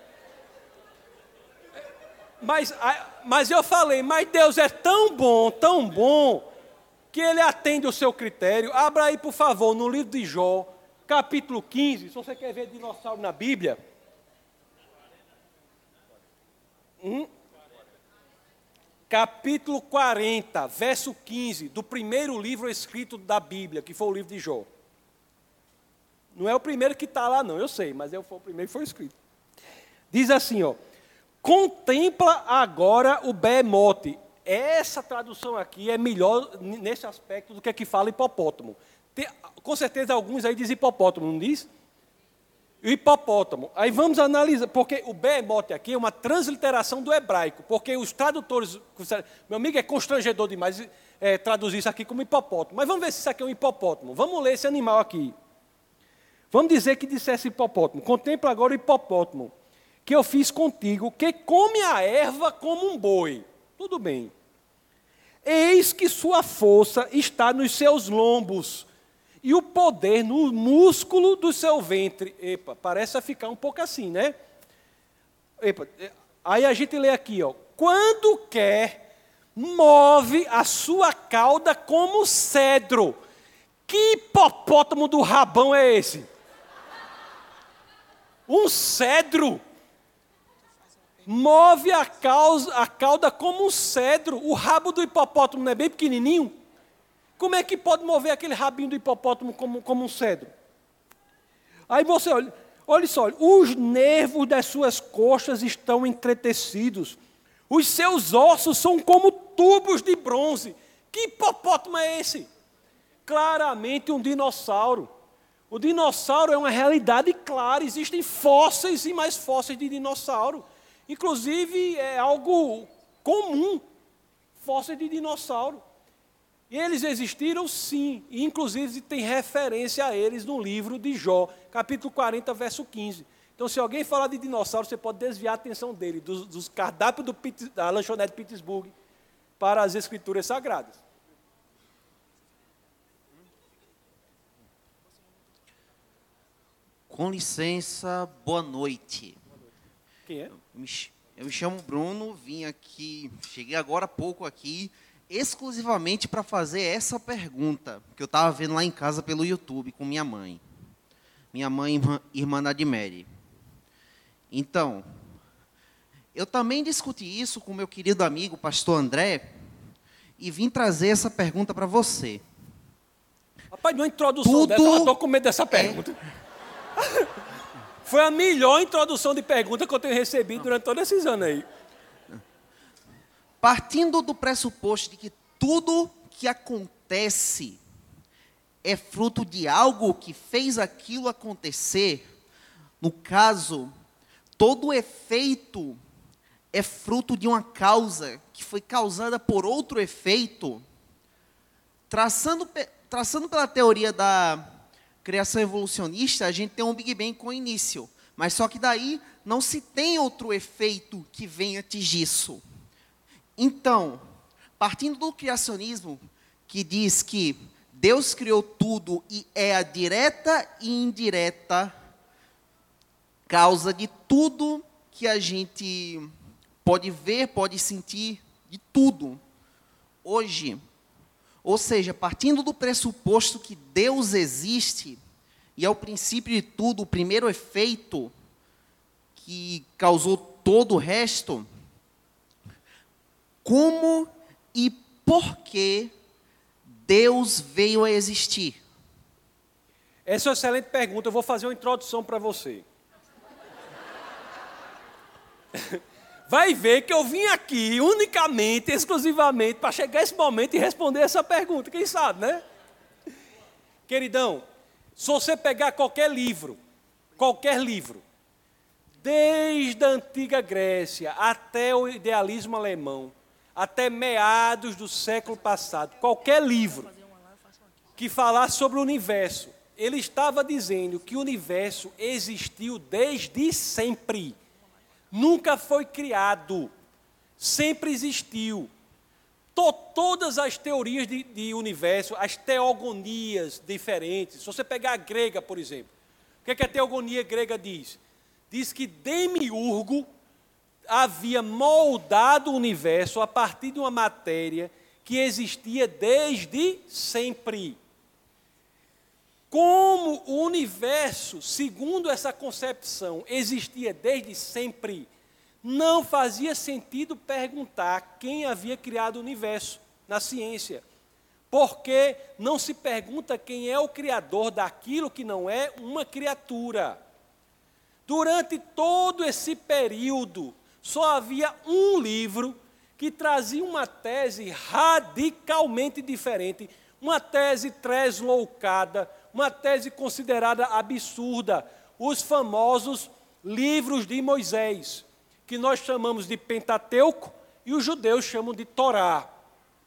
Mas, mas eu falei, mas Deus é tão bom, tão bom, que Ele atende o seu critério. Abra aí, por favor, no livro de Jó, capítulo 15. Se você quer ver dinossauro na Bíblia. Hum? Capítulo 40, verso 15, do primeiro livro escrito da Bíblia, que foi o livro de Jó. Não é o primeiro que está lá, não, eu sei, mas é o primeiro que foi escrito. Diz assim, ó. Contempla agora o behemote. Essa tradução aqui é melhor nesse aspecto do que a que fala hipopótamo. Tem, com certeza alguns aí dizem hipopótamo, não diz? o hipopótamo. Aí vamos analisar, porque o behemote aqui é uma transliteração do hebraico, porque os tradutores, meu amigo, é constrangedor demais é, traduzir isso aqui como hipopótamo. Mas vamos ver se isso aqui é um hipopótamo. Vamos ler esse animal aqui. Vamos dizer que dissesse hipopótamo. Contempla agora o hipopótamo, que eu fiz contigo, que come a erva como um boi. Tudo bem. Eis que sua força está nos seus lombos e o poder no músculo do seu ventre. Epa, parece ficar um pouco assim, né? Epa, aí a gente lê aqui, ó. Quando quer, move a sua cauda como cedro. Que hipopótamo do rabão é esse? Um cedro. Move a, causa, a cauda como um cedro. O rabo do hipopótamo não é bem pequenininho? Como é que pode mover aquele rabinho do hipopótamo como, como um cedro? Aí você olha, olha só, os nervos das suas coxas estão entretecidos, os seus ossos são como tubos de bronze. Que hipopótamo é esse? Claramente um dinossauro. O dinossauro é uma realidade clara, existem fósseis e mais fósseis de dinossauro. Inclusive é algo comum, fósseis de dinossauro. E eles existiram sim, e inclusive tem referência a eles no livro de Jó, capítulo 40, verso 15. Então, se alguém falar de dinossauro, você pode desviar a atenção dele, dos, dos cardápios do, da lanchonete Pittsburgh, para as escrituras sagradas. Com licença, boa noite. Quem é? Eu me, chamo Bruno, vim aqui, cheguei agora há pouco aqui, exclusivamente para fazer essa pergunta, que eu estava vendo lá em casa pelo YouTube com minha mãe. Minha mãe, irmã, irmã Nadimere. Então, eu também discuti isso com meu querido amigo, pastor André, e vim trazer essa pergunta para você. Rapaz, uma introdução Tudo dessa, eu estou com medo dessa pergunta. É... Foi a melhor introdução de pergunta que eu tenho recebido durante todos esses anos aí. Partindo do pressuposto de que tudo que acontece é fruto de algo que fez aquilo acontecer, no caso, todo efeito é fruto de uma causa que foi causada por outro efeito, traçando, traçando pela teoria da criação evolucionista, a gente tem um Big Bang com início. Mas só que daí não se tem outro efeito que venha antes disso. Então, partindo do criacionismo, que diz que Deus criou tudo e é a direta e indireta causa de tudo que a gente pode ver, pode sentir, de tudo. Hoje, ou seja, partindo do pressuposto que Deus existe, e é o princípio de tudo, o primeiro efeito que causou todo o resto, como e por que Deus veio a existir? Essa é uma excelente pergunta. Eu vou fazer uma introdução para você. Vai ver que eu vim aqui unicamente, exclusivamente, para chegar esse momento e responder essa pergunta. Quem sabe, né? Queridão, se você pegar qualquer livro, qualquer livro, desde a antiga Grécia até o idealismo alemão, até meados do século passado, qualquer livro que falasse sobre o universo, ele estava dizendo que o universo existiu desde sempre nunca foi criado, sempre existiu. To, todas as teorias de, de, universo, as teogonias diferentes, se você pegar a grega, por exemplo, o que, é que a teogonia grega diz? Diz que Demiurgo havia moldado o universo a partir de uma matéria que existia desde sempre. Como o universo, segundo essa concepção, existia desde sempre, não fazia sentido perguntar quem havia criado o universo na ciência. Porque não se pergunta quem é o criador daquilo que não é uma criatura. Durante todo esse período, só havia um livro que trazia uma tese radicalmente diferente, uma tese tresloucada, uma tese considerada absurda, os famosos livros de Moisés, que nós chamamos de Pentateuco e os judeus chamam de Torá.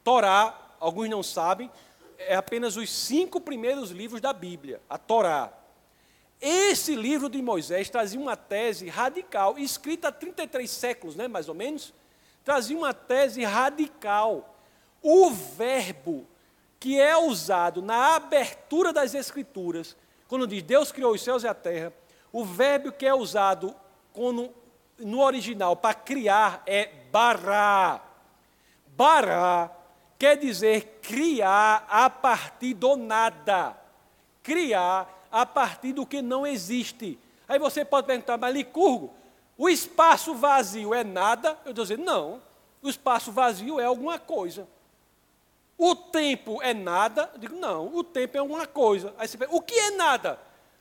Torá, alguns não sabem, é apenas os cinco primeiros livros da Bíblia, a Torá. Esse livro de Moisés trazia uma tese radical, escrita há 33 séculos, né, mais ou menos, trazia uma tese radical. O verbo que é usado na abertura das Escrituras, quando diz Deus criou os céus e a terra, o verbo que é usado quando, no original para criar é bará. Bará quer dizer criar a partir do nada. Criar a partir do que não existe. Aí você pode perguntar, mas Licurgo, o espaço vazio é nada? Eu vou dizer, não. O espaço vazio é alguma coisa. O tempo é nada? Eu digo, não, o tempo é uma coisa. Aí você o que é nada?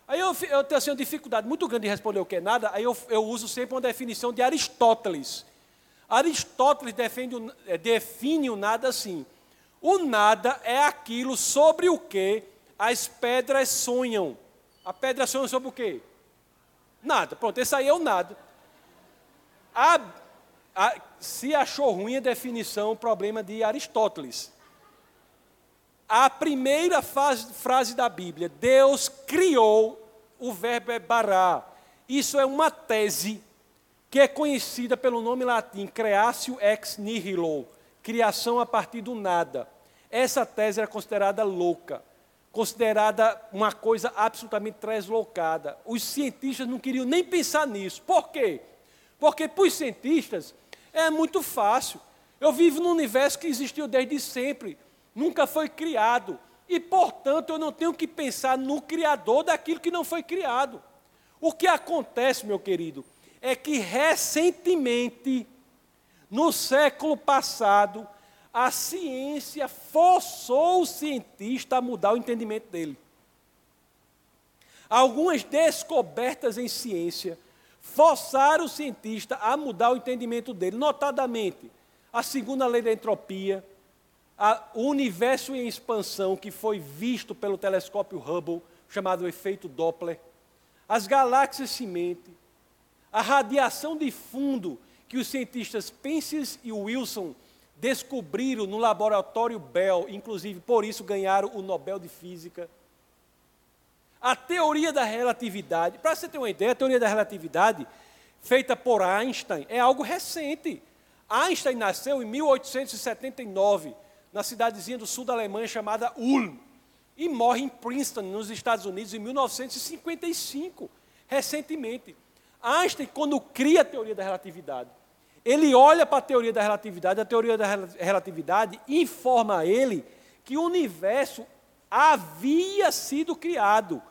Aí eu, eu tenho assim, uma dificuldade muito grande de responder o que é nada, aí eu, eu uso sempre uma definição de Aristóteles. Aristóteles defende, é, define o nada assim. O nada é aquilo sobre o que as pedras sonham. A pedra sonha sobre o quê? Nada. Pronto, esse aí é o nada. A, a, se achou ruim a definição, o problema de Aristóteles. A primeira fase, frase da Bíblia, Deus criou, o verbo é bará. Isso é uma tese que é conhecida pelo nome latim creatio ex nihilo, criação a partir do nada. Essa tese era considerada louca, considerada uma coisa absolutamente translocada. Os cientistas não queriam nem pensar nisso. Por quê? Porque para os cientistas é muito fácil. Eu vivo num universo que existiu desde sempre, nunca foi criado. E, portanto, eu não tenho que pensar no Criador daquilo que não foi criado. O que acontece, meu querido, é que recentemente, no século passado, a ciência forçou o cientista a mudar o entendimento dele. Algumas descobertas em ciência forçaram o cientista a mudar o entendimento dele, notadamente a segunda lei da entropia, o universo em expansão que foi visto pelo telescópio Hubble, chamado efeito Doppler, as galáxias semente, a radiação de fundo que os cientistas Pences e Wilson descobriram no laboratório Bell, inclusive por isso ganharam o Nobel de Física. A teoria da relatividade, para você ter uma ideia, a teoria da relatividade, feita por Einstein, é algo recente. Einstein nasceu em 1879, na cidadezinha do sul da Alemanha chamada Ulm, e morre em Princeton, nos Estados Unidos, em 1955, recentemente. Einstein, quando cria a teoria da relatividade, ele olha para a teoria da relatividade, a teoria da relatividade informa a ele que o universo havia sido criado.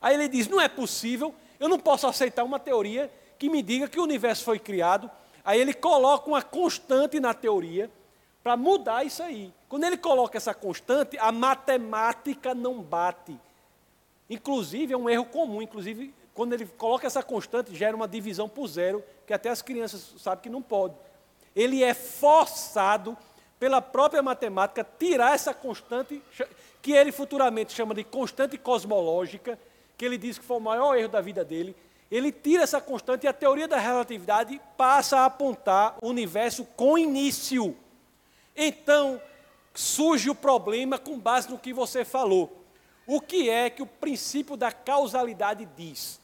Aí ele diz: não é possível, eu não posso aceitar uma teoria que me diga que o universo foi criado. Aí ele coloca uma constante na teoria para mudar isso aí. Quando ele coloca essa constante, a matemática não bate. Inclusive, é um erro comum. Inclusive, quando ele coloca essa constante, gera uma divisão por zero, que até as crianças sabem que não pode. Ele é forçado pela própria matemática tirar essa constante, que ele futuramente chama de constante cosmológica, que ele diz que foi o maior erro da vida dele. Ele tira essa constante e a teoria da relatividade passa a apontar o universo com início. Então, surge o problema com base no que você falou. O que é que o princípio da causalidade diz?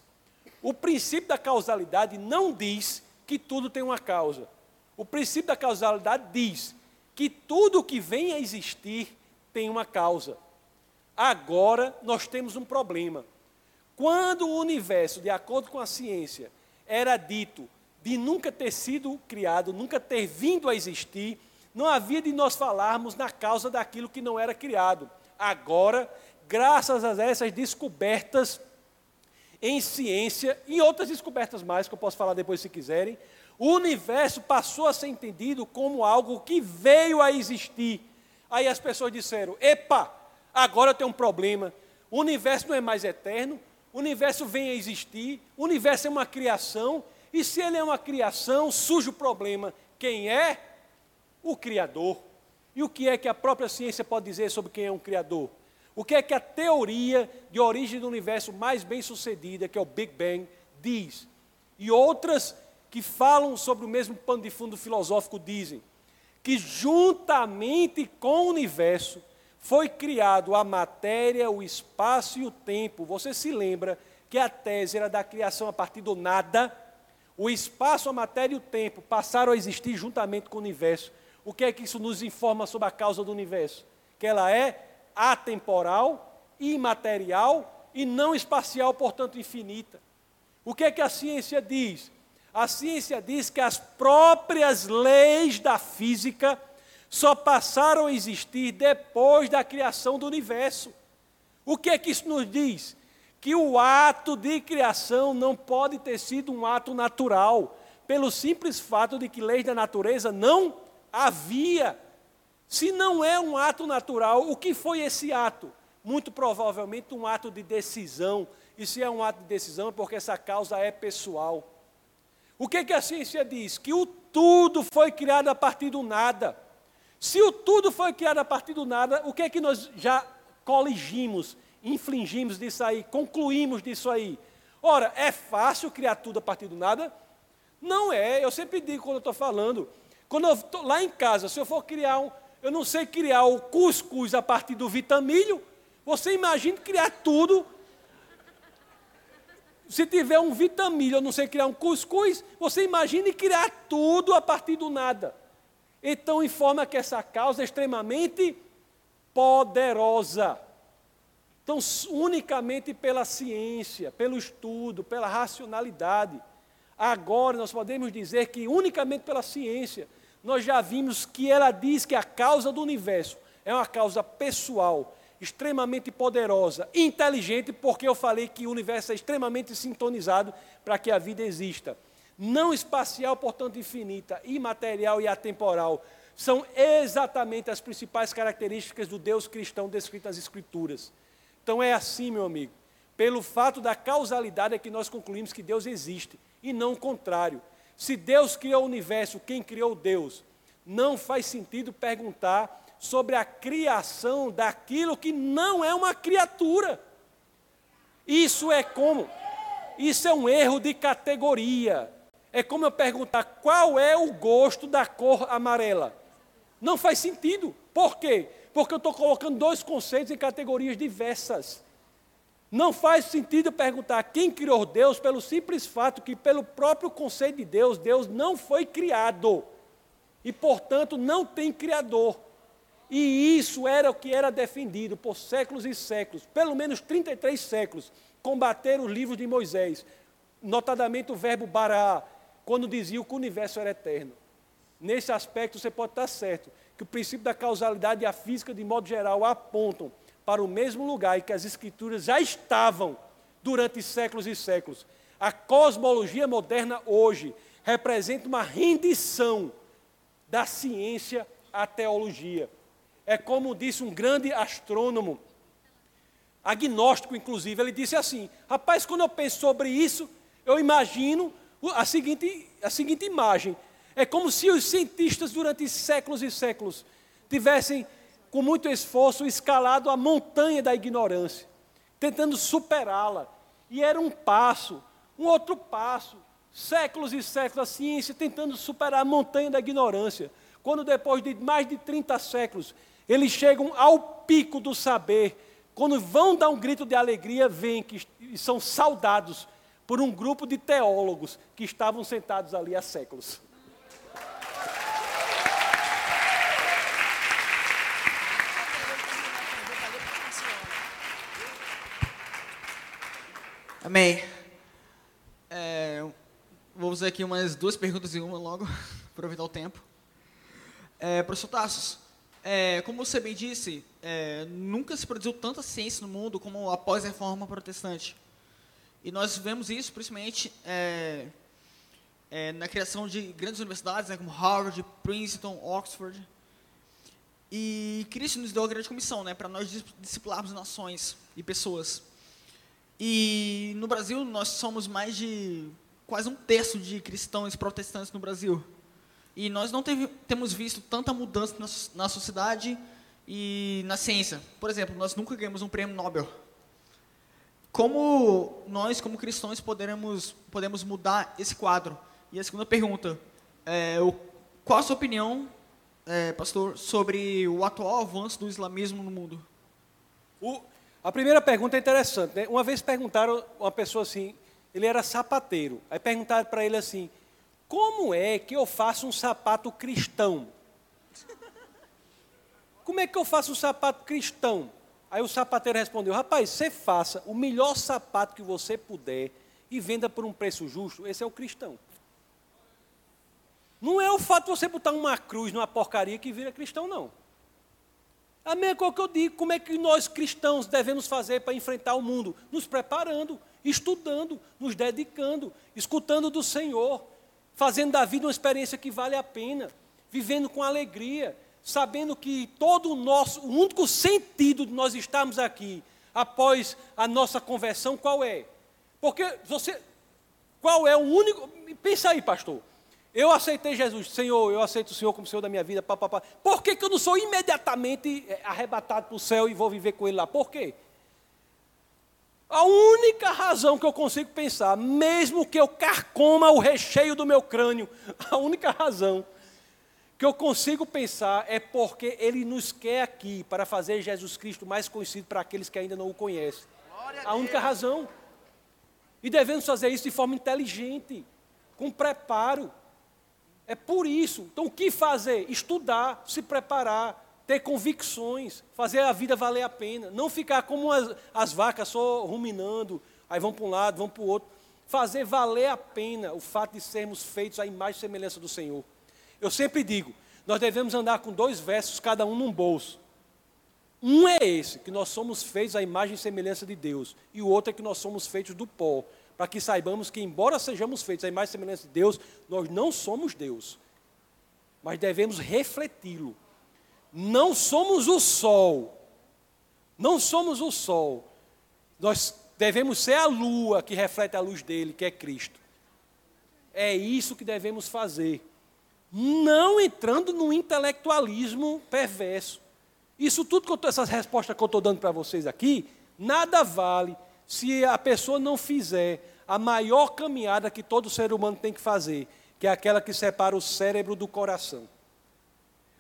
O princípio da causalidade não diz que tudo tem uma causa. O princípio da causalidade diz que tudo que vem a existir tem uma causa. Agora nós temos um problema. Quando o universo, de acordo com a ciência, era dito de nunca ter sido criado, nunca ter vindo a existir, não havia de nós falarmos na causa daquilo que não era criado. Agora, graças a essas descobertas em ciência e outras descobertas mais que eu posso falar depois se quiserem, o universo passou a ser entendido como algo que veio a existir. Aí as pessoas disseram: "Epa, agora tem um problema. O universo não é mais eterno, o universo vem a existir, o universo é uma criação, e se ele é uma criação, surge o problema. Quem é? O Criador. E o que é que a própria ciência pode dizer sobre quem é um Criador? O que é que a teoria de origem do universo mais bem sucedida, que é o Big Bang, diz? E outras que falam sobre o mesmo pano de fundo filosófico dizem que juntamente com o universo foi criado a matéria, o espaço e o tempo. Você se lembra que a tese era da criação a partir do nada? O espaço, a matéria e o tempo passaram a existir juntamente com o universo. O que é que isso nos informa sobre a causa do universo? Que ela é atemporal, imaterial e não espacial, portanto infinita. O que é que a ciência diz? A ciência diz que as próprias leis da física só passaram a existir depois da criação do universo. O que é que isso nos diz? Que o ato de criação não pode ter sido um ato natural, pelo simples fato de que leis da natureza não havia. Se não é um ato natural, o que foi esse ato? Muito provavelmente um ato de decisão. E se é um ato de decisão, é porque essa causa é pessoal. O que, que a ciência diz? Que o tudo foi criado a partir do nada. Se o tudo foi criado a partir do nada, o que é que nós já coligimos, infligimos disso aí, concluímos disso aí? Ora, é fácil criar tudo a partir do nada? Não é, eu sempre digo quando eu estou falando, quando eu estou lá em casa, se eu for criar um, eu não sei criar o cuscuz a partir do vitamilho. Você imagina criar tudo. Se tiver um vitamilho, eu não sei criar um cuscuz, você imagine criar tudo a partir do nada. Então informa que essa causa é extremamente poderosa. Então, unicamente pela ciência, pelo estudo, pela racionalidade. Agora nós podemos dizer que unicamente pela ciência, nós já vimos que ela diz que a causa do universo é uma causa pessoal, extremamente poderosa, inteligente, porque eu falei que o universo é extremamente sintonizado para que a vida exista. Não espacial, portanto infinita, imaterial e atemporal. São exatamente as principais características do Deus cristão descritas nas Escrituras. Então é assim, meu amigo. Pelo fato da causalidade é que nós concluímos que Deus existe, e não o contrário. Se Deus criou o universo, quem criou Deus? Não faz sentido perguntar sobre a criação daquilo que não é uma criatura. Isso é como? Isso é um erro de categoria. É como eu perguntar qual é o gosto da cor amarela. Não faz sentido. Por quê? Porque eu estou colocando dois conceitos em categorias diversas. Não faz sentido perguntar quem criou Deus pelo simples fato que, pelo próprio conceito de Deus, Deus não foi criado. E, portanto, não tem criador. E isso era o que era defendido por séculos e séculos, pelo menos 33 séculos, combater os livros de Moisés, notadamente o verbo bará, quando dizia que o universo era eterno. Nesse aspecto, você pode estar certo, que o princípio da causalidade e a física, de modo geral, apontam para o mesmo lugar em que as Escrituras já estavam durante séculos e séculos. A cosmologia moderna hoje representa uma rendição da ciência à teologia. É como disse um grande astrônomo, agnóstico inclusive, ele disse assim: rapaz, quando eu penso sobre isso, eu imagino a seguinte, a seguinte imagem. É como se os cientistas, durante séculos e séculos, tivessem com muito esforço, escalado a montanha da ignorância, tentando superá-la. E era um passo, um outro passo, séculos e séculos a ciência tentando superar a montanha da ignorância. Quando depois de mais de 30 séculos, eles chegam ao pico do saber, quando vão dar um grito de alegria, veem que são saudados por um grupo de teólogos que estavam sentados ali há séculos. Amém. É, vou fazer aqui umas duas perguntas em uma logo, aproveitar o tempo. É, professor Tassos, é, como você bem disse, é, nunca se produziu tanta ciência no mundo como após a reforma protestante. E nós vemos isso principalmente é, é, na criação de grandes universidades, né, como Harvard, Princeton, Oxford. E Cristo nos deu a grande comissão né, para nós discipularmos nações e pessoas. E no Brasil nós somos mais de quase um terço de cristãos protestantes no Brasil. E nós não teve, temos visto tanta mudança na, na sociedade e na ciência. Por exemplo, nós nunca ganhamos um prêmio Nobel. Como nós, como cristãos, poderemos, podemos mudar esse quadro? E a segunda pergunta, é, o, qual a sua opinião, é, pastor, sobre o atual avanço do islamismo no mundo? O, a primeira pergunta é interessante. Né? Uma vez perguntaram uma pessoa assim, ele era sapateiro. Aí perguntaram para ele assim: como é que eu faço um sapato cristão? Como é que eu faço um sapato cristão? Aí o sapateiro respondeu: rapaz, você faça o melhor sapato que você puder e venda por um preço justo. Esse é o cristão. Não é o fato de você botar uma cruz numa porcaria que vira cristão, não. A mesma coisa que eu digo, como é que nós cristãos devemos fazer para enfrentar o mundo? Nos preparando, estudando, nos dedicando, escutando do Senhor, fazendo da vida uma experiência que vale a pena, vivendo com alegria, sabendo que todo o nosso, o único sentido de nós estarmos aqui após a nossa conversão, qual é? Porque você, qual é o único, pensa aí, pastor, eu aceitei Jesus, Senhor, eu aceito o Senhor como Senhor da minha vida, papapá. Por que, que eu não sou imediatamente eh, arrebatado para o céu e vou viver com Ele lá? Por quê? A única razão que eu consigo pensar, mesmo que eu carcoma o recheio do meu crânio, a única razão que eu consigo pensar é porque ele nos quer aqui para fazer Jesus Cristo mais conhecido para aqueles que ainda não o conhecem. A única razão. E devemos fazer isso de forma inteligente, com preparo. É por isso. Então, o que fazer? Estudar, se preparar, ter convicções, fazer a vida valer a pena. Não ficar como as, as vacas só ruminando, aí vão para um lado, vão para o outro. Fazer valer a pena o fato de sermos feitos à imagem e semelhança do Senhor. Eu sempre digo, nós devemos andar com dois versos, cada um num bolso. Um é esse, que nós somos feitos à imagem e semelhança de Deus, e o outro é que nós somos feitos do pó, para que saibamos que, embora sejamos feitos à imagem e semelhança de Deus, nós não somos Deus, mas devemos refleti-lo. Não somos o sol, não somos o sol, nós devemos ser a lua que reflete a luz dele, que é Cristo. É isso que devemos fazer, não entrando no intelectualismo perverso. Isso tudo, essas respostas que eu estou dando para vocês aqui, nada vale se a pessoa não fizer a maior caminhada que todo ser humano tem que fazer, que é aquela que separa o cérebro do coração.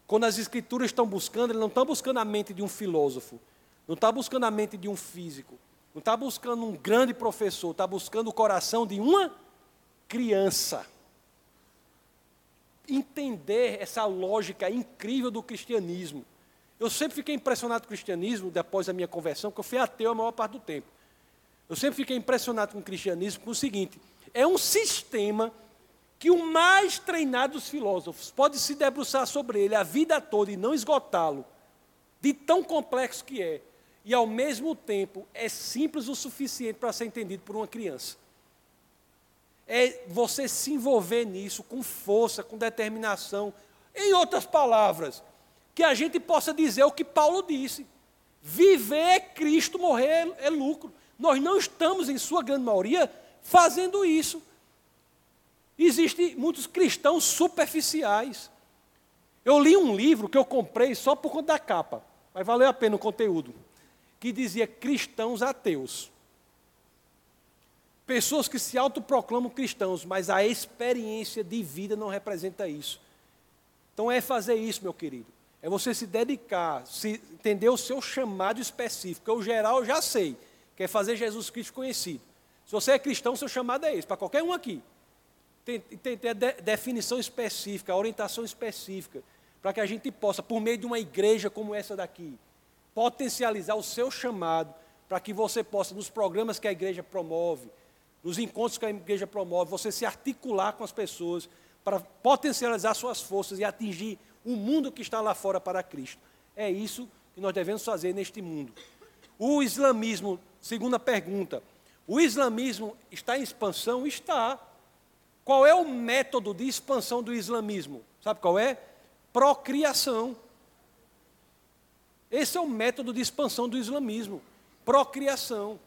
Quando as escrituras estão buscando, ele não está buscando a mente de um filósofo, não está buscando a mente de um físico, não está buscando um grande professor, está buscando o coração de uma criança. Entender essa lógica incrível do cristianismo. Eu sempre fiquei impressionado com o cristianismo, depois da minha conversão, porque eu fui ateu a maior parte do tempo. Eu sempre fiquei impressionado com o cristianismo com o seguinte: é um sistema que o mais treinado dos filósofos pode se debruçar sobre ele a vida toda e não esgotá-lo, de tão complexo que é, e ao mesmo tempo é simples o suficiente para ser entendido por uma criança. É você se envolver nisso com força, com determinação. Em outras palavras, que a gente possa dizer o que Paulo disse: viver é Cristo, morrer é lucro. Nós não estamos, em sua grande maioria, fazendo isso. Existem muitos cristãos superficiais. Eu li um livro que eu comprei só por conta da capa, mas valeu a pena o conteúdo, que dizia cristãos ateus. Pessoas que se autoproclamam cristãos, mas a experiência de vida não representa isso. Então é fazer isso, meu querido. É você se dedicar, se entender o seu chamado específico. O geral eu já sei, que é fazer Jesus Cristo conhecido. Se você é cristão, seu chamado é esse, para qualquer um aqui. Tem, tem, tem a de, definição específica, a orientação específica, para que a gente possa, por meio de uma igreja como essa daqui, potencializar o seu chamado, para que você possa, nos programas que a igreja promove, nos encontros que a igreja promove, você se articular com as pessoas para potencializar suas forças e atingir o mundo que está lá fora para Cristo. É isso que nós devemos fazer neste mundo. O islamismo, segunda pergunta, o islamismo está em expansão? Está. Qual é o método de expansão do islamismo? Sabe qual é? Procriação. Esse é o método de expansão do islamismo. Procriação.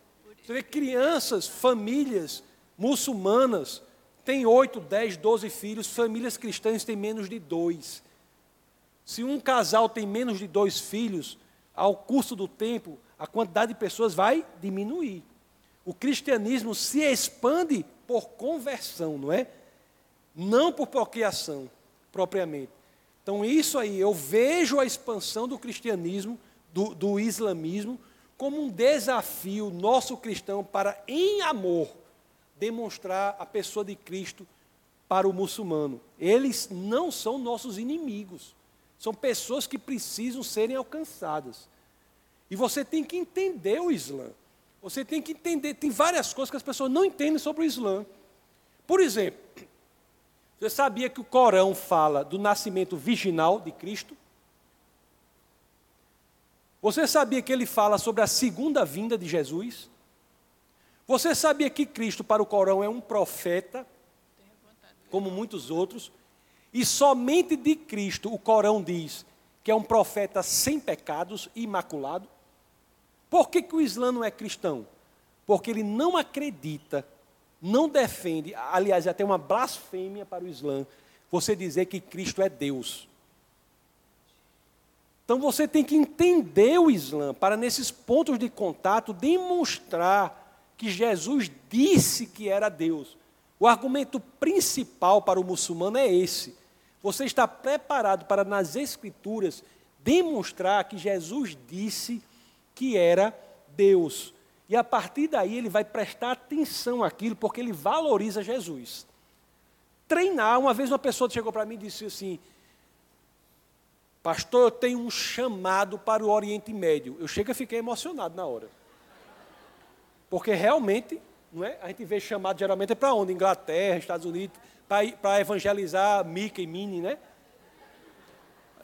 Você vê crianças, famílias muçulmanas têm 8, 10, 12 filhos, famílias cristãs têm menos de dois. Se um casal tem menos de dois filhos, ao curso do tempo, a quantidade de pessoas vai diminuir. O cristianismo se expande por conversão, não é? Não por procriação, propriamente. Então, isso aí, eu vejo a expansão do cristianismo, do, do islamismo, como um desafio nosso cristão para, em amor, demonstrar a pessoa de Cristo para o muçulmano. Eles não são nossos inimigos. São pessoas que precisam serem alcançadas. E você tem que entender o Islã. Você tem que entender, tem várias coisas que as pessoas não entendem sobre o Islã. Por exemplo, você sabia que o Corão fala do nascimento virginal de Cristo? Você sabia que ele fala sobre a segunda vinda de Jesus? Você sabia que Cristo, para o Corão, é um profeta, como muitos outros? E somente de Cristo o Corão diz que é um profeta sem pecados, imaculado. Por que, que o Islã não é cristão? Porque ele não acredita, não defende, aliás, é até uma blasfêmia para o Islã, você dizer que Cristo é Deus. Então você tem que entender o Islã para, nesses pontos de contato, demonstrar que Jesus disse que era Deus. O argumento principal para o muçulmano é esse. Você está preparado para, nas Escrituras, demonstrar que Jesus disse que era Deus. E a partir daí ele vai prestar atenção àquilo, porque ele valoriza Jesus. Treinar, uma vez uma pessoa chegou para mim e disse assim: Pastor, eu tenho um chamado para o Oriente Médio. Eu chego e fiquei emocionado na hora. Porque realmente, não é? A gente vê chamado geralmente é para onde? Inglaterra, Estados Unidos, para evangelizar Mickey e Minnie, né?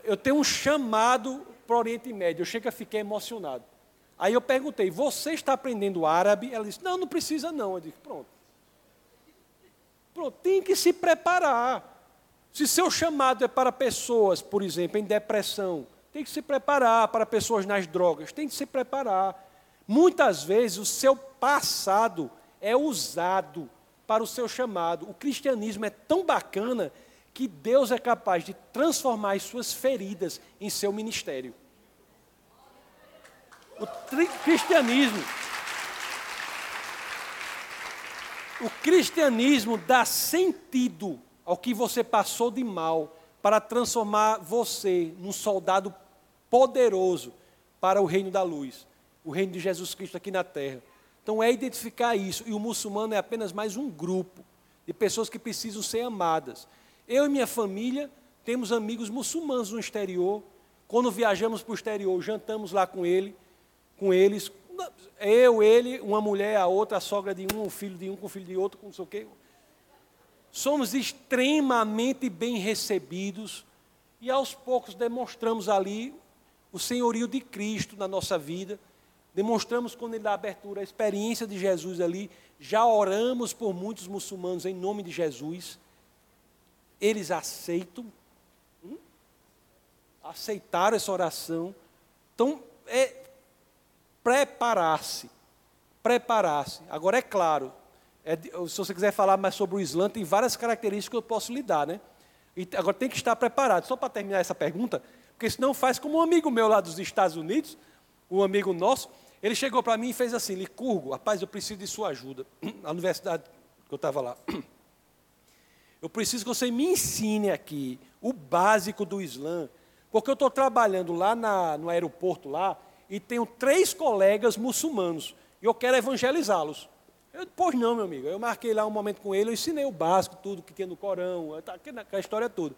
Eu tenho um chamado para o Oriente Médio. Eu chego e fiquei emocionado. Aí eu perguntei, você está aprendendo árabe? Ela disse, não, não precisa não. Eu disse, pronto. Pronto, tem que se preparar. Se seu chamado é para pessoas, por exemplo, em depressão, tem que se preparar para pessoas nas drogas, tem que se preparar. Muitas vezes o seu passado é usado para o seu chamado. O cristianismo é tão bacana que Deus é capaz de transformar as suas feridas em seu ministério. O cristianismo o cristianismo dá sentido ao que você passou de mal para transformar você num soldado poderoso para o reino da luz, o reino de Jesus Cristo aqui na terra. Então é identificar isso. E o muçulmano é apenas mais um grupo de pessoas que precisam ser amadas. Eu e minha família temos amigos muçulmanos no exterior. Quando viajamos para o exterior, jantamos lá com ele, com eles. Eu, ele, uma mulher, a outra, a sogra de um, o filho de um, com o filho de outro, com não sei o quê somos extremamente bem recebidos e aos poucos demonstramos ali o senhorio de Cristo na nossa vida. Demonstramos quando ele dá abertura a experiência de Jesus ali. Já oramos por muitos muçulmanos em nome de Jesus. Eles aceitam. Hum? Aceitaram essa oração. Então, é preparar-se. Preparar-se. Agora, é claro, é, se você quiser falar mais sobre o Islã, tem várias características que eu posso lhe dar, né? E agora tem que estar preparado. Só para terminar essa pergunta, porque senão faz como um amigo meu lá dos Estados Unidos, um amigo nosso, ele chegou para mim e fez assim, Licurgo, rapaz, eu preciso de sua ajuda. Na universidade que eu estava lá. Eu preciso que você me ensine aqui o básico do Islã, porque eu estou trabalhando lá na, no aeroporto lá e tenho três colegas muçulmanos e eu quero evangelizá-los. Eu, pois não, meu amigo. Eu marquei lá um momento com ele, eu ensinei o básico, tudo que tinha no Corão, tá, a história toda.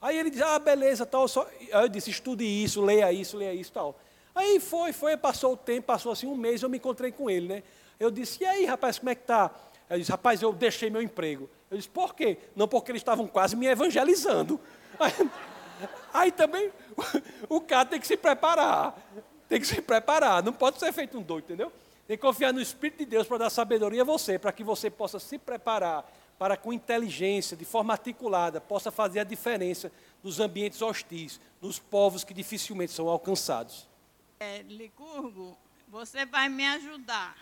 Aí ele disse, ah, beleza, tal. Só... Aí eu disse, estude isso, leia isso, leia isso, tal. Aí foi, foi, passou o tempo, passou assim um mês, eu me encontrei com ele, né? Eu disse, e aí, rapaz, como é que tá? Ele disse, rapaz, eu deixei meu emprego. Eu disse, por quê? Não, porque eles estavam quase me evangelizando. Aí, aí também, o cara tem que se preparar. Tem que se preparar, não pode ser feito um doido, entendeu? Tem que confiar no Espírito de Deus para dar sabedoria a você, para que você possa se preparar para, com inteligência, de forma articulada, possa fazer a diferença nos ambientes hostis, nos povos que dificilmente são alcançados. É, Licurgo, você vai me ajudar.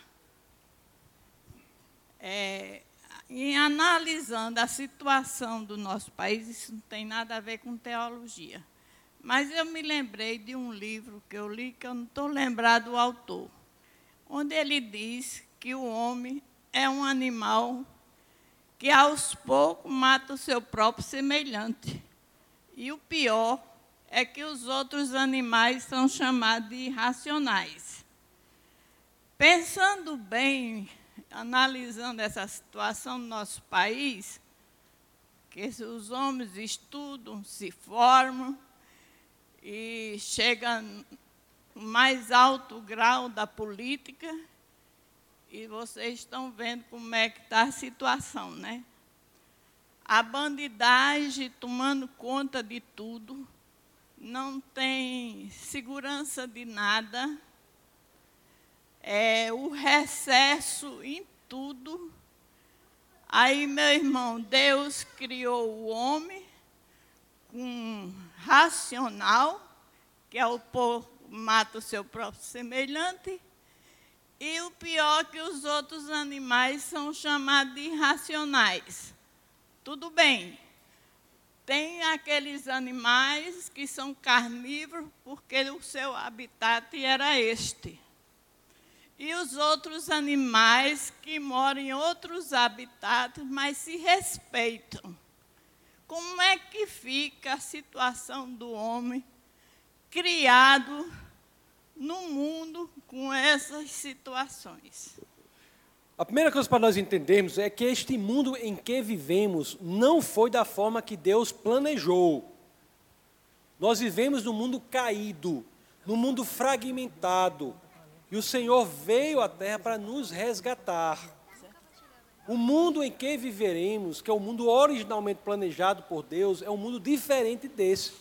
É, em analisando a situação do nosso país, isso não tem nada a ver com teologia. Mas eu me lembrei de um livro que eu li que eu não estou lembrado do autor onde ele diz que o homem é um animal que aos poucos mata o seu próprio semelhante. E o pior é que os outros animais são chamados de irracionais. Pensando bem, analisando essa situação no nosso país, que os homens estudam, se formam e chegam mais alto grau da política e vocês estão vendo como é que está a situação, né? A bandidagem tomando conta de tudo, não tem segurança de nada, é o recesso em tudo. Aí, meu irmão, Deus criou o homem com racional, que é o povo mata o seu próprio semelhante. E o pior que os outros animais são chamados de irracionais. Tudo bem. Tem aqueles animais que são carnívoros porque o seu habitat era este. E os outros animais que moram em outros habitats, mas se respeitam. Como é que fica a situação do homem criado no mundo com essas situações? A primeira coisa para nós entendermos é que este mundo em que vivemos não foi da forma que Deus planejou. Nós vivemos num mundo caído, num mundo fragmentado. E o Senhor veio à terra para nos resgatar. O mundo em que viveremos, que é o mundo originalmente planejado por Deus, é um mundo diferente desse.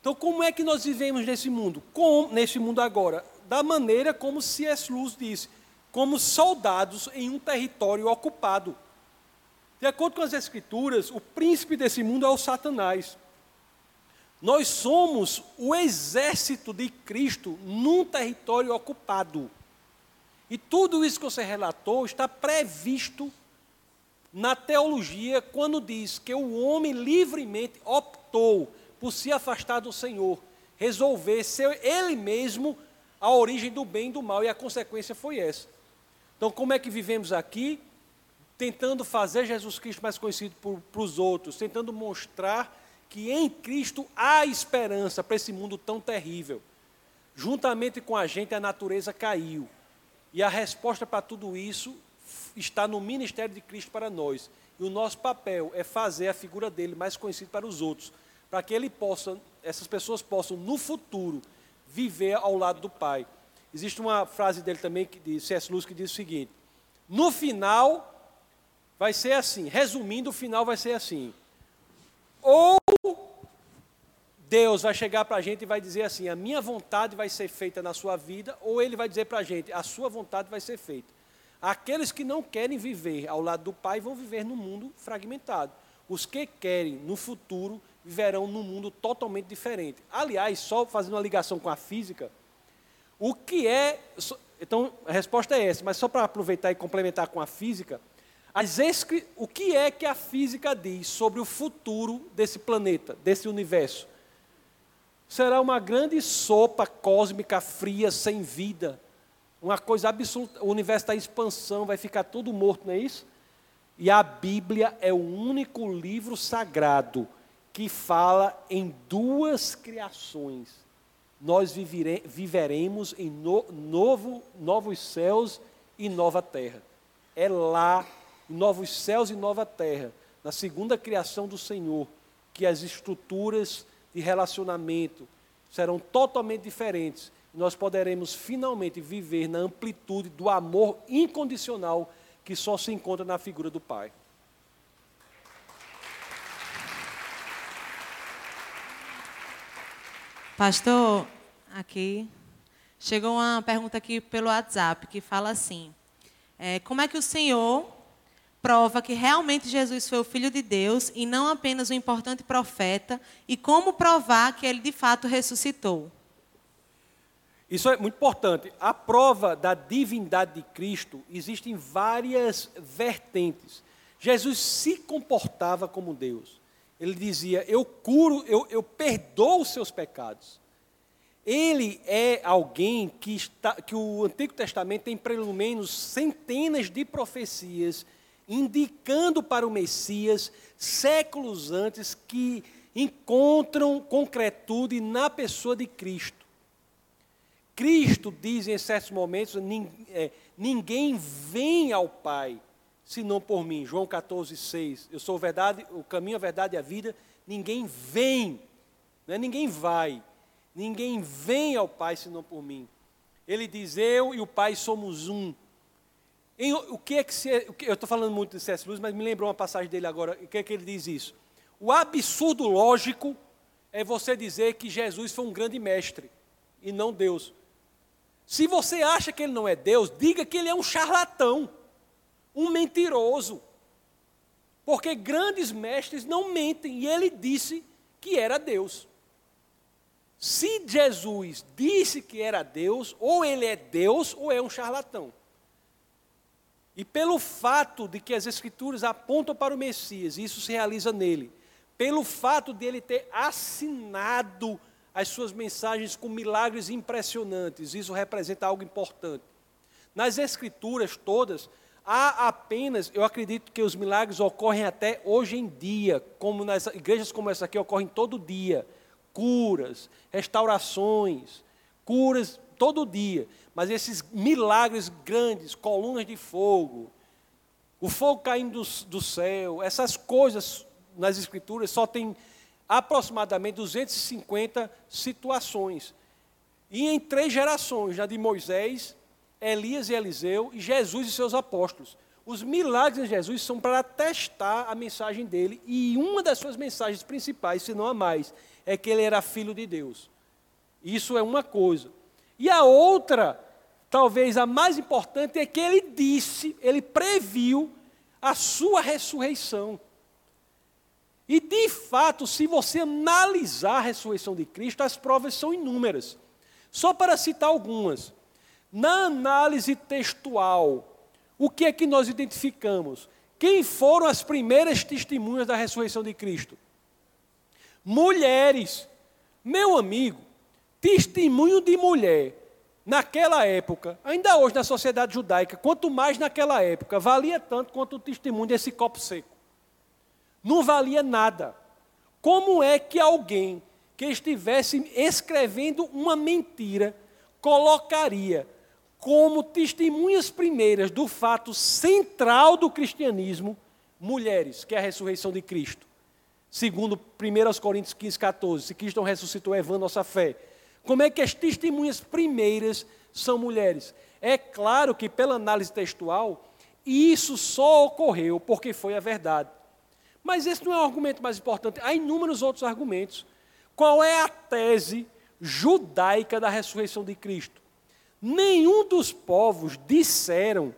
Então, como é que nós vivemos nesse mundo? Com, nesse mundo agora? Da maneira como C.S. Lewis disse, como soldados em um território ocupado. De acordo com as Escrituras, o príncipe desse mundo é o Satanás. Nós somos o exército de Cristo num território ocupado. E tudo isso que você relatou está previsto na teologia quando diz que o homem livremente optou por se afastar do Senhor, resolver ser ele mesmo a origem do bem e do mal, e a consequência foi essa. Então, como é que vivemos aqui? Tentando fazer Jesus Cristo mais conhecido para os outros, tentando mostrar que em Cristo há esperança para esse mundo tão terrível. Juntamente com a gente, a natureza caiu. E a resposta para tudo isso está no ministério de Cristo para nós. E o nosso papel é fazer a figura dele mais conhecida para os outros, para que ele possa, essas pessoas possam no futuro viver ao lado do Pai. Existe uma frase dele também, de C.S. Lewis, que diz o seguinte: No final, vai ser assim. Resumindo, o final vai ser assim. Ou Deus vai chegar para a gente e vai dizer assim: A minha vontade vai ser feita na sua vida, ou Ele vai dizer para a gente: A sua vontade vai ser feita. Aqueles que não querem viver ao lado do Pai vão viver num mundo fragmentado. Os que querem, no futuro, viverão num mundo totalmente diferente. Aliás, só fazendo uma ligação com a física, o que é. Então, a resposta é essa, mas só para aproveitar e complementar com a física, o que é que a física diz sobre o futuro desse planeta, desse universo? Será uma grande sopa cósmica fria, sem vida. Uma coisa absoluta. O universo está em expansão, vai ficar tudo morto, não é isso? E a Bíblia é o único livro sagrado que fala em duas criações nós vivere, viveremos em no, novo, novos céus e nova terra. É lá, novos céus e nova terra, na segunda criação do Senhor, que as estruturas de relacionamento serão totalmente diferentes. Nós poderemos finalmente viver na amplitude do amor incondicional que só se encontra na figura do Pai. Pastor, aqui chegou uma pergunta aqui pelo WhatsApp que fala assim: é, como é que o Senhor prova que realmente Jesus foi o Filho de Deus e não apenas um importante profeta? E como provar que ele de fato ressuscitou? Isso é muito importante. A prova da divindade de Cristo existem várias vertentes. Jesus se comportava como Deus. Ele dizia: Eu curo, eu, eu perdoo os seus pecados. Ele é alguém que, está, que o Antigo Testamento tem pelo menos centenas de profecias indicando para o Messias séculos antes que encontram concretude na pessoa de Cristo. Cristo diz em certos momentos: é, ninguém vem ao Pai senão por mim. João 14, 6. Eu sou verdade, o caminho, a verdade e a vida. Ninguém vem, não é ninguém vai. Ninguém vem ao Pai senão por mim. Ele diz: Eu e o Pai somos um. Em, o que é que se, eu estou falando muito de C.S. Lewis, mas me lembrou uma passagem dele agora. O que é que ele diz isso? O absurdo lógico é você dizer que Jesus foi um grande mestre e não Deus. Se você acha que ele não é Deus, diga que ele é um charlatão um mentiroso. Porque grandes mestres não mentem, e ele disse que era Deus. Se Jesus disse que era Deus, ou ele é Deus ou é um charlatão. E pelo fato de que as Escrituras apontam para o Messias, e isso se realiza nele, pelo fato de ele ter assinado as suas mensagens com milagres impressionantes, isso representa algo importante. Nas Escrituras todas, Há apenas, eu acredito que os milagres ocorrem até hoje em dia, como nas igrejas como essa aqui ocorrem todo dia. Curas, restaurações, curas todo dia. Mas esses milagres grandes, colunas de fogo, o fogo caindo do, do céu, essas coisas nas escrituras só tem aproximadamente 250 situações. E em três gerações, já de Moisés, Elias e Eliseu, e Jesus e seus apóstolos. Os milagres de Jesus são para testar a mensagem dele, e uma das suas mensagens principais, se não a mais, é que ele era filho de Deus. Isso é uma coisa. E a outra, talvez a mais importante, é que ele disse, ele previu a sua ressurreição. E de fato, se você analisar a ressurreição de Cristo, as provas são inúmeras. Só para citar algumas. Na análise textual, o que é que nós identificamos? Quem foram as primeiras testemunhas da ressurreição de Cristo? Mulheres. Meu amigo, testemunho de mulher naquela época, ainda hoje na sociedade judaica, quanto mais naquela época, valia tanto quanto o testemunho desse copo seco. Não valia nada. Como é que alguém que estivesse escrevendo uma mentira colocaria como testemunhas primeiras do fato central do cristianismo, mulheres, que é a ressurreição de Cristo. Segundo 1 Coríntios 15, 14, se Cristo não ressuscitou, é vã nossa fé. Como é que as testemunhas primeiras são mulheres? É claro que, pela análise textual, isso só ocorreu porque foi a verdade. Mas esse não é o argumento mais importante. Há inúmeros outros argumentos. Qual é a tese judaica da ressurreição de Cristo? Nenhum dos povos disseram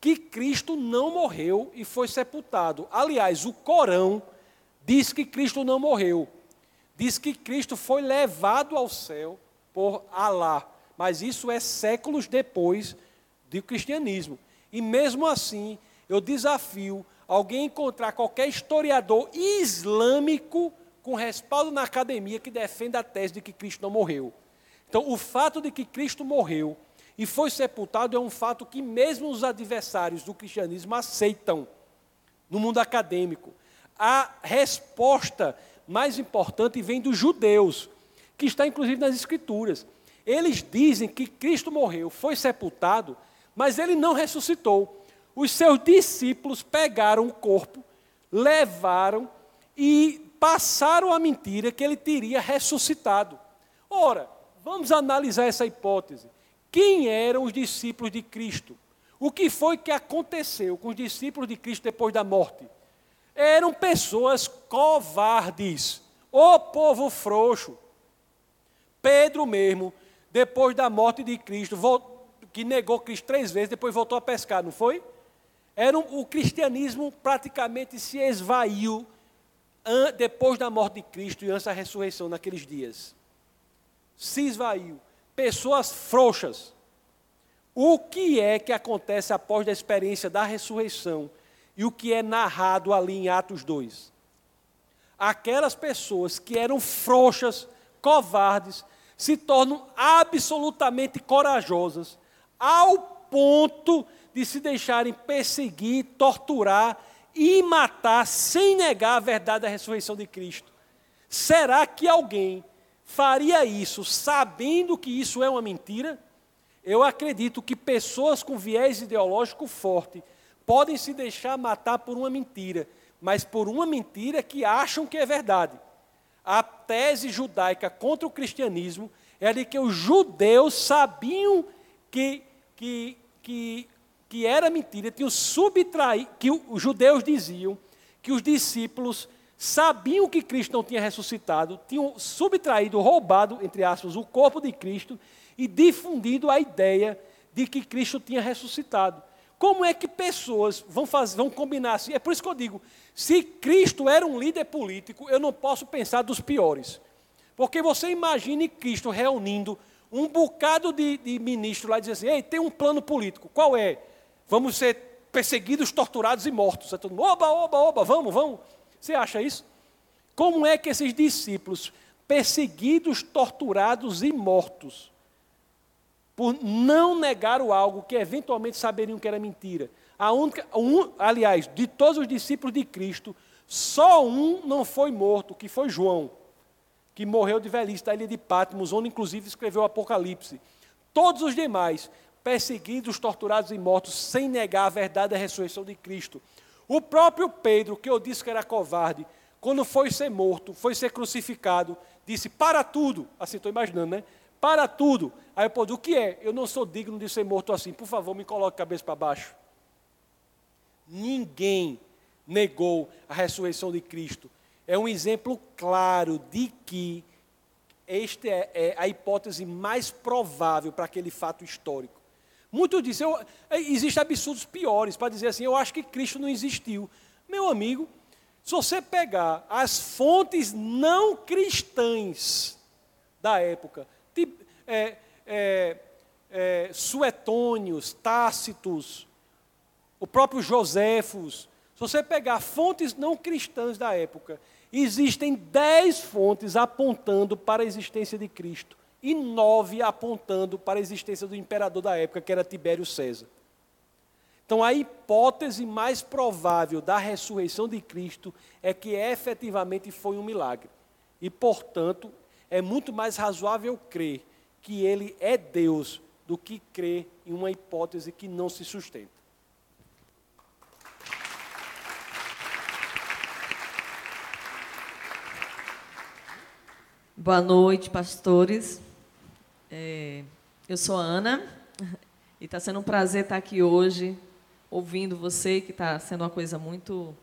que Cristo não morreu e foi sepultado. Aliás, o Corão diz que Cristo não morreu. Diz que Cristo foi levado ao céu por Alá. Mas isso é séculos depois do cristianismo. E mesmo assim, eu desafio alguém encontrar qualquer historiador islâmico com respaldo na academia que defenda a tese de que Cristo não morreu. Então, o fato de que Cristo morreu e foi sepultado é um fato que mesmo os adversários do cristianismo aceitam no mundo acadêmico. A resposta mais importante vem dos judeus, que está inclusive nas escrituras. Eles dizem que Cristo morreu, foi sepultado, mas ele não ressuscitou. Os seus discípulos pegaram o corpo, levaram e passaram a mentira que ele teria ressuscitado. Ora, Vamos analisar essa hipótese. Quem eram os discípulos de Cristo? O que foi que aconteceu com os discípulos de Cristo depois da morte? Eram pessoas covardes, o povo frouxo. Pedro mesmo, depois da morte de Cristo, que negou Cristo três vezes, depois voltou a pescar, não foi? Era um, o cristianismo praticamente se esvaiu depois da morte de Cristo e antes da ressurreição naqueles dias se esvaiu. Pessoas frouxas. O que é que acontece após a experiência da ressurreição e o que é narrado ali em Atos 2? Aquelas pessoas que eram frouxas, covardes, se tornam absolutamente corajosas, ao ponto de se deixarem perseguir, torturar e matar sem negar a verdade da ressurreição de Cristo. Será que alguém faria isso sabendo que isso é uma mentira? Eu acredito que pessoas com viés ideológico forte podem se deixar matar por uma mentira, mas por uma mentira que acham que é verdade. A tese judaica contra o cristianismo é de que os judeus sabiam que, que, que, que era mentira, tinham subtraído, que os judeus diziam que os discípulos sabiam que Cristo não tinha ressuscitado, tinham subtraído, roubado, entre aspas, o corpo de Cristo e difundido a ideia de que Cristo tinha ressuscitado. Como é que pessoas vão, fazer, vão combinar assim? É por isso que eu digo: se Cristo era um líder político, eu não posso pensar dos piores. Porque você imagine Cristo reunindo um bocado de, de ministros lá e dizer assim: ei, tem um plano político, qual é? Vamos ser perseguidos, torturados e mortos. É todo mundo, oba, oba, oba, vamos, vamos. Você acha isso? Como é que esses discípulos, perseguidos, torturados e mortos, por não negar o algo que eventualmente saberiam que era mentira, A única, um, aliás, de todos os discípulos de Cristo, só um não foi morto, que foi João, que morreu de velhice da ilha de Patmos, onde inclusive escreveu o Apocalipse. Todos os demais, perseguidos, torturados e mortos, sem negar a verdade da ressurreição de Cristo. O próprio Pedro, que eu disse que era covarde, quando foi ser morto, foi ser crucificado, disse: Para tudo. Assim, estou imaginando, né? Para tudo. Aí eu pôde, o que é? Eu não sou digno de ser morto assim. Por favor, me coloque cabeça para baixo. Ninguém negou a ressurreição de Cristo. É um exemplo claro de que esta é, é a hipótese mais provável para aquele fato histórico. Muitos dizem, é, existem absurdos piores para dizer assim, eu acho que Cristo não existiu. Meu amigo, se você pegar as fontes não cristãs da época, é, é, é, Suetônios, Tácitos, o próprio Joséfos, se você pegar fontes não cristãs da época, existem dez fontes apontando para a existência de Cristo e nove apontando para a existência do imperador da época, que era Tibério César. Então, a hipótese mais provável da ressurreição de Cristo é que efetivamente foi um milagre. E, portanto, é muito mais razoável crer que ele é Deus do que crer em uma hipótese que não se sustenta. Boa noite, pastores. É, eu sou a Ana e está sendo um prazer estar aqui hoje ouvindo você, que está sendo uma coisa muito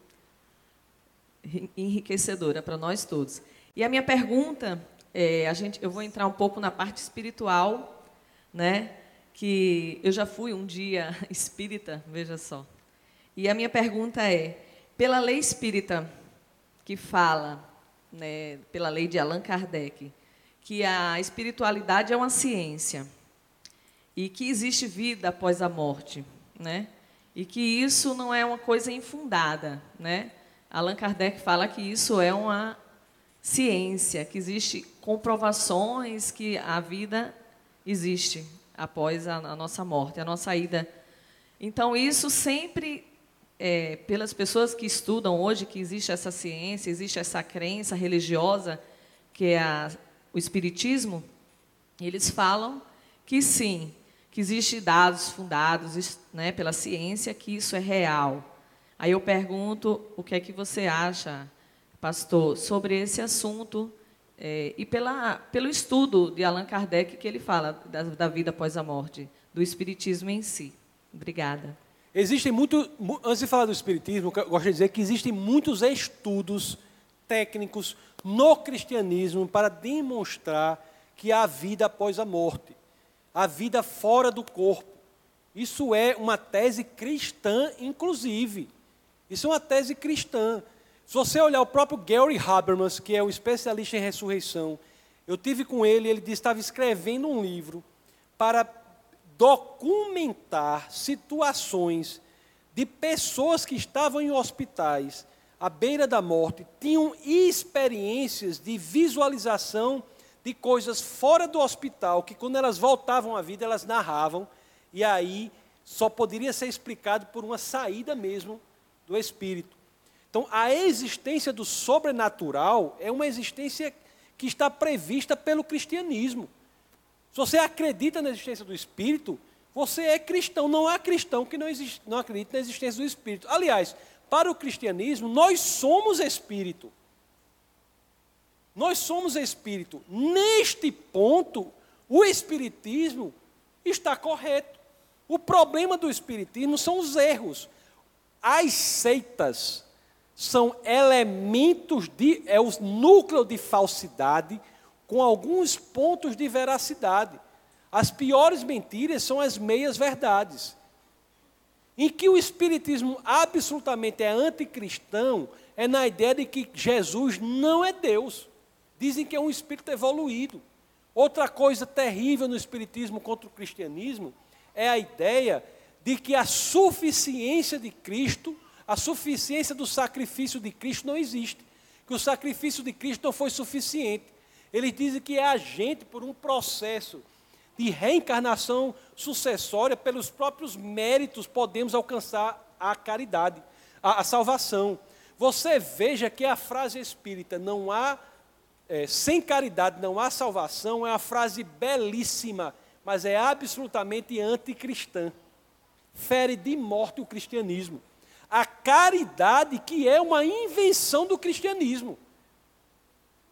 enriquecedora para nós todos. E a minha pergunta, é, a gente, eu vou entrar um pouco na parte espiritual, né? Que eu já fui um dia espírita, veja só. E a minha pergunta é: pela lei espírita que fala, né, pela lei de Allan Kardec, que a espiritualidade é uma ciência e que existe vida após a morte, né? e que isso não é uma coisa infundada. Né? Allan Kardec fala que isso é uma ciência, que existe comprovações que a vida existe após a, a nossa morte, a nossa ida. Então, isso sempre, é, pelas pessoas que estudam hoje, que existe essa ciência, existe essa crença religiosa, que é a, o Espiritismo, eles falam que sim, que existem dados fundados né, pela ciência que isso é real. Aí eu pergunto o que é que você acha, pastor, sobre esse assunto é, e pela, pelo estudo de Allan Kardec que ele fala da, da vida após a morte, do espiritismo em si. Obrigada. Existem muito, antes de falar do espiritismo, eu gosto de dizer que existem muitos estudos técnicos no cristianismo para demonstrar que há vida após a morte a vida fora do corpo. Isso é uma tese cristã, inclusive. Isso é uma tese cristã. Se você olhar o próprio Gary Habermas, que é o especialista em ressurreição, eu tive com ele, ele disse estava escrevendo um livro para documentar situações de pessoas que estavam em hospitais à beira da morte, tinham experiências de visualização de coisas fora do hospital que, quando elas voltavam à vida, elas narravam, e aí só poderia ser explicado por uma saída mesmo do espírito. Então, a existência do sobrenatural é uma existência que está prevista pelo cristianismo. Se você acredita na existência do espírito, você é cristão. Não há cristão que não, existe, não acredite na existência do espírito. Aliás, para o cristianismo, nós somos espírito. Nós somos espírito. Neste ponto, o espiritismo está correto. O problema do espiritismo são os erros. As seitas são elementos de é o núcleo de falsidade com alguns pontos de veracidade. As piores mentiras são as meias verdades. Em que o espiritismo absolutamente é anticristão é na ideia de que Jesus não é Deus. Dizem que é um espírito evoluído. Outra coisa terrível no espiritismo contra o cristianismo é a ideia de que a suficiência de Cristo, a suficiência do sacrifício de Cristo não existe. Que o sacrifício de Cristo não foi suficiente. Eles dizem que é a gente, por um processo de reencarnação sucessória, pelos próprios méritos, podemos alcançar a caridade, a, a salvação. Você veja que a frase espírita, não há, é, sem caridade não há salvação, é uma frase belíssima, mas é absolutamente anticristã. Fere de morte o cristianismo. A caridade que é uma invenção do cristianismo.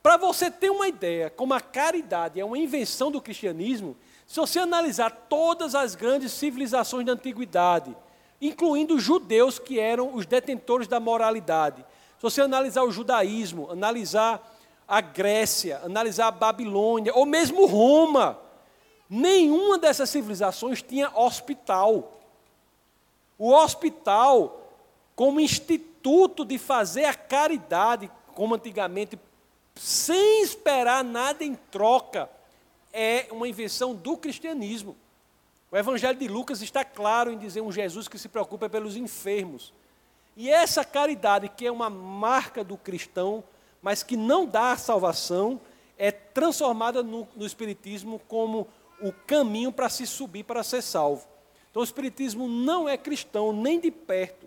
Para você ter uma ideia, como a caridade é uma invenção do cristianismo, se você analisar todas as grandes civilizações da antiguidade, incluindo os judeus que eram os detentores da moralidade. Se você analisar o judaísmo, analisar a Grécia, analisar a Babilônia, ou mesmo Roma, nenhuma dessas civilizações tinha hospital. O hospital, como instituto de fazer a caridade, como antigamente, sem esperar nada em troca, é uma invenção do cristianismo. O Evangelho de Lucas está claro em dizer um Jesus que se preocupa pelos enfermos. E essa caridade, que é uma marca do cristão, mas que não dá salvação, é transformada no, no Espiritismo como o caminho para se subir para ser salvo. Então, o Espiritismo não é cristão, nem de perto.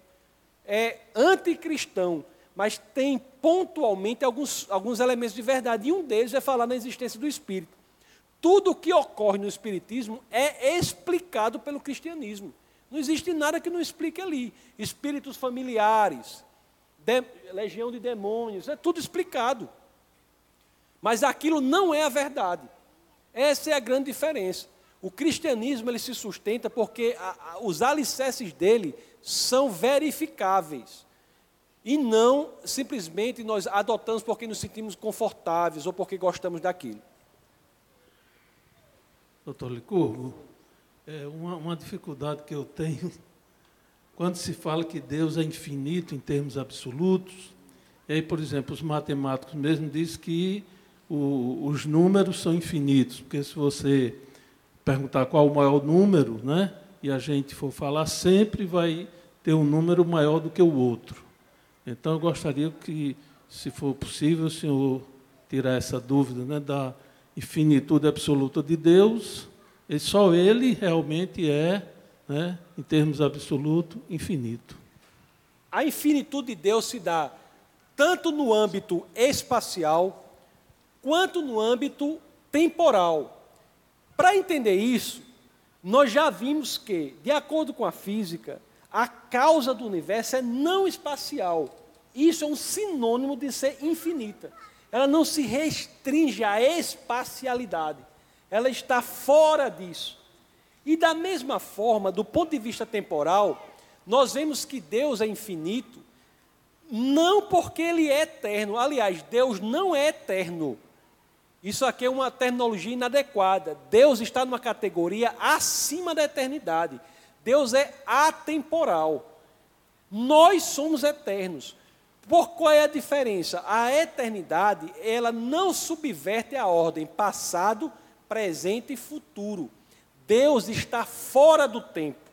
É anticristão, mas tem pontualmente alguns, alguns elementos de verdade. E um deles é falar na existência do Espírito. Tudo o que ocorre no Espiritismo é explicado pelo cristianismo. Não existe nada que não explique ali. Espíritos familiares, de, legião de demônios, é tudo explicado. Mas aquilo não é a verdade. Essa é a grande diferença. O cristianismo ele se sustenta porque a, a, os alicerces dele são verificáveis. E não simplesmente nós adotamos porque nos sentimos confortáveis ou porque gostamos daquilo. Doutor Licurgo, é uma, uma dificuldade que eu tenho quando se fala que Deus é infinito em termos absolutos. E aí, por exemplo, os matemáticos mesmo dizem que o, os números são infinitos, porque se você perguntar qual o maior número, né, e a gente for falar, sempre vai ter um número maior do que o outro. Então, eu gostaria que, se for possível, o senhor tirar essa dúvida né, da infinitude absoluta de Deus, e só Ele realmente é, né, em termos absolutos, infinito. A infinitude de Deus se dá tanto no âmbito espacial, quanto no âmbito temporal. Para entender isso, nós já vimos que, de acordo com a física, a causa do universo é não espacial. Isso é um sinônimo de ser infinita ela não se restringe à espacialidade, ela está fora disso. E da mesma forma, do ponto de vista temporal, nós vemos que Deus é infinito, não porque Ele é eterno. Aliás, Deus não é eterno. Isso aqui é uma terminologia inadequada. Deus está numa categoria acima da eternidade. Deus é atemporal. Nós somos eternos. Por qual é a diferença? A eternidade, ela não subverte a ordem passado, presente e futuro. Deus está fora do tempo.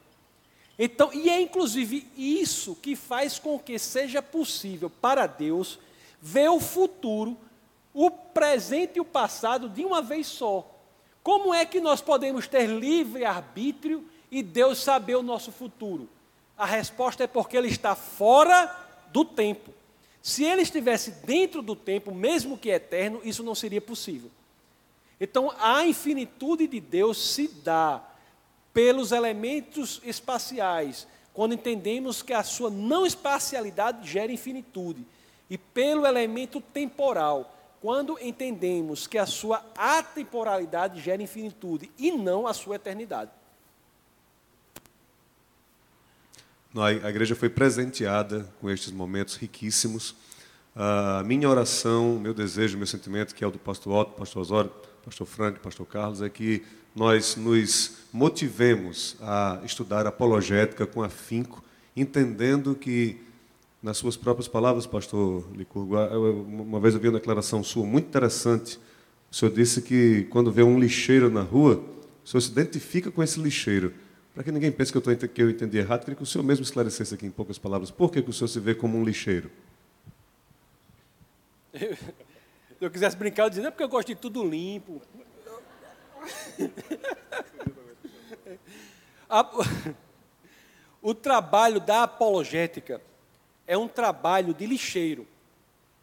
Então, e é inclusive isso que faz com que seja possível para Deus ver o futuro, o presente e o passado de uma vez só. Como é que nós podemos ter livre arbítrio e Deus saber o nosso futuro? A resposta é porque ele está fora do tempo. Se ele estivesse dentro do tempo, mesmo que eterno, isso não seria possível. Então, a infinitude de Deus se dá pelos elementos espaciais, quando entendemos que a sua não espacialidade gera infinitude, e pelo elemento temporal, quando entendemos que a sua atemporalidade gera infinitude e não a sua eternidade. A igreja foi presenteada com estes momentos riquíssimos. A minha oração, meu desejo, meu sentimento, que é o do pastor Otto, pastor Osório, pastor Frank, pastor Carlos, é que nós nos motivemos a estudar apologética com afinco, entendendo que, nas suas próprias palavras, pastor Licurgo, uma vez eu vi uma declaração sua muito interessante. O senhor disse que quando vê um lixeiro na rua, o senhor se identifica com esse lixeiro. Para que ninguém pense que eu, tô, que eu entendi errado, queria que o senhor mesmo esclarecesse aqui em poucas palavras. Por que, que o senhor se vê como um lixeiro? Se eu quisesse brincar, eu dizia, é porque eu gosto de tudo limpo. O trabalho da apologética é um trabalho de lixeiro.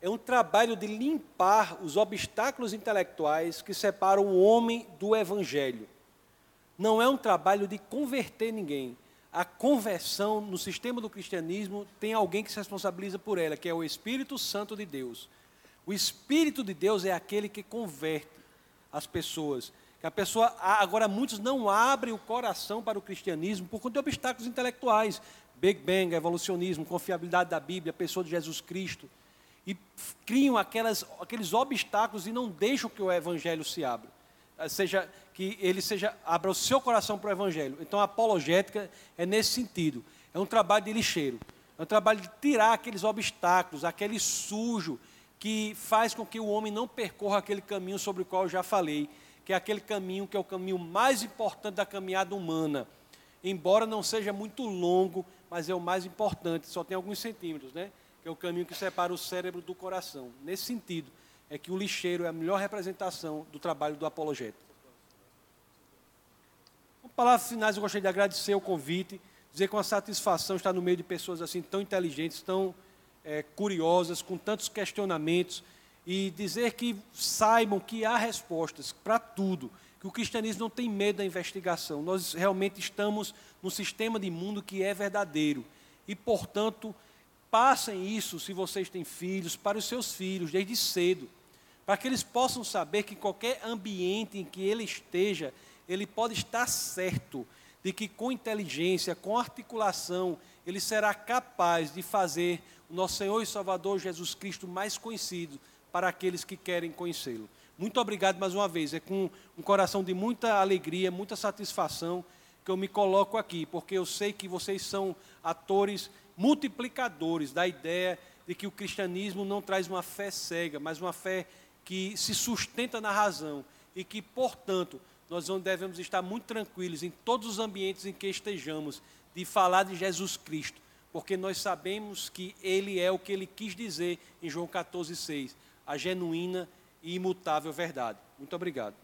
É um trabalho de limpar os obstáculos intelectuais que separam o homem do evangelho. Não é um trabalho de converter ninguém. A conversão no sistema do cristianismo tem alguém que se responsabiliza por ela, que é o Espírito Santo de Deus. O Espírito de Deus é aquele que converte as pessoas. A pessoa, agora muitos não abrem o coração para o cristianismo por conta de obstáculos intelectuais. Big Bang, evolucionismo, confiabilidade da Bíblia, pessoa de Jesus Cristo. E criam aquelas, aqueles obstáculos e não deixam que o evangelho se abra. Seja que ele seja abra o seu coração para o evangelho. Então a apologética é nesse sentido. É um trabalho de lixeiro. É um trabalho de tirar aqueles obstáculos, aquele sujo que faz com que o homem não percorra aquele caminho sobre o qual eu já falei, que é aquele caminho que é o caminho mais importante da caminhada humana. Embora não seja muito longo, mas é o mais importante, só tem alguns centímetros, né? Que é o caminho que separa o cérebro do coração. Nesse sentido, é que o lixeiro é a melhor representação do trabalho do apologeta. Com palavras finais, eu gostaria de agradecer o convite, dizer com a satisfação estar no meio de pessoas assim tão inteligentes, tão é, curiosas, com tantos questionamentos, e dizer que saibam que há respostas para tudo, que o cristianismo não tem medo da investigação. Nós realmente estamos num sistema de mundo que é verdadeiro. E, portanto, passem isso, se vocês têm filhos, para os seus filhos, desde cedo, para que eles possam saber que qualquer ambiente em que ele esteja, ele pode estar certo de que com inteligência, com articulação, ele será capaz de fazer o nosso Senhor e Salvador Jesus Cristo mais conhecido para aqueles que querem conhecê-lo. Muito obrigado mais uma vez. É com um coração de muita alegria, muita satisfação que eu me coloco aqui, porque eu sei que vocês são atores multiplicadores da ideia de que o cristianismo não traz uma fé cega, mas uma fé que se sustenta na razão e que, portanto, nós devemos estar muito tranquilos em todos os ambientes em que estejamos de falar de Jesus Cristo, porque nós sabemos que Ele é o que Ele quis dizer em João 14,6, a genuína e imutável verdade. Muito obrigado.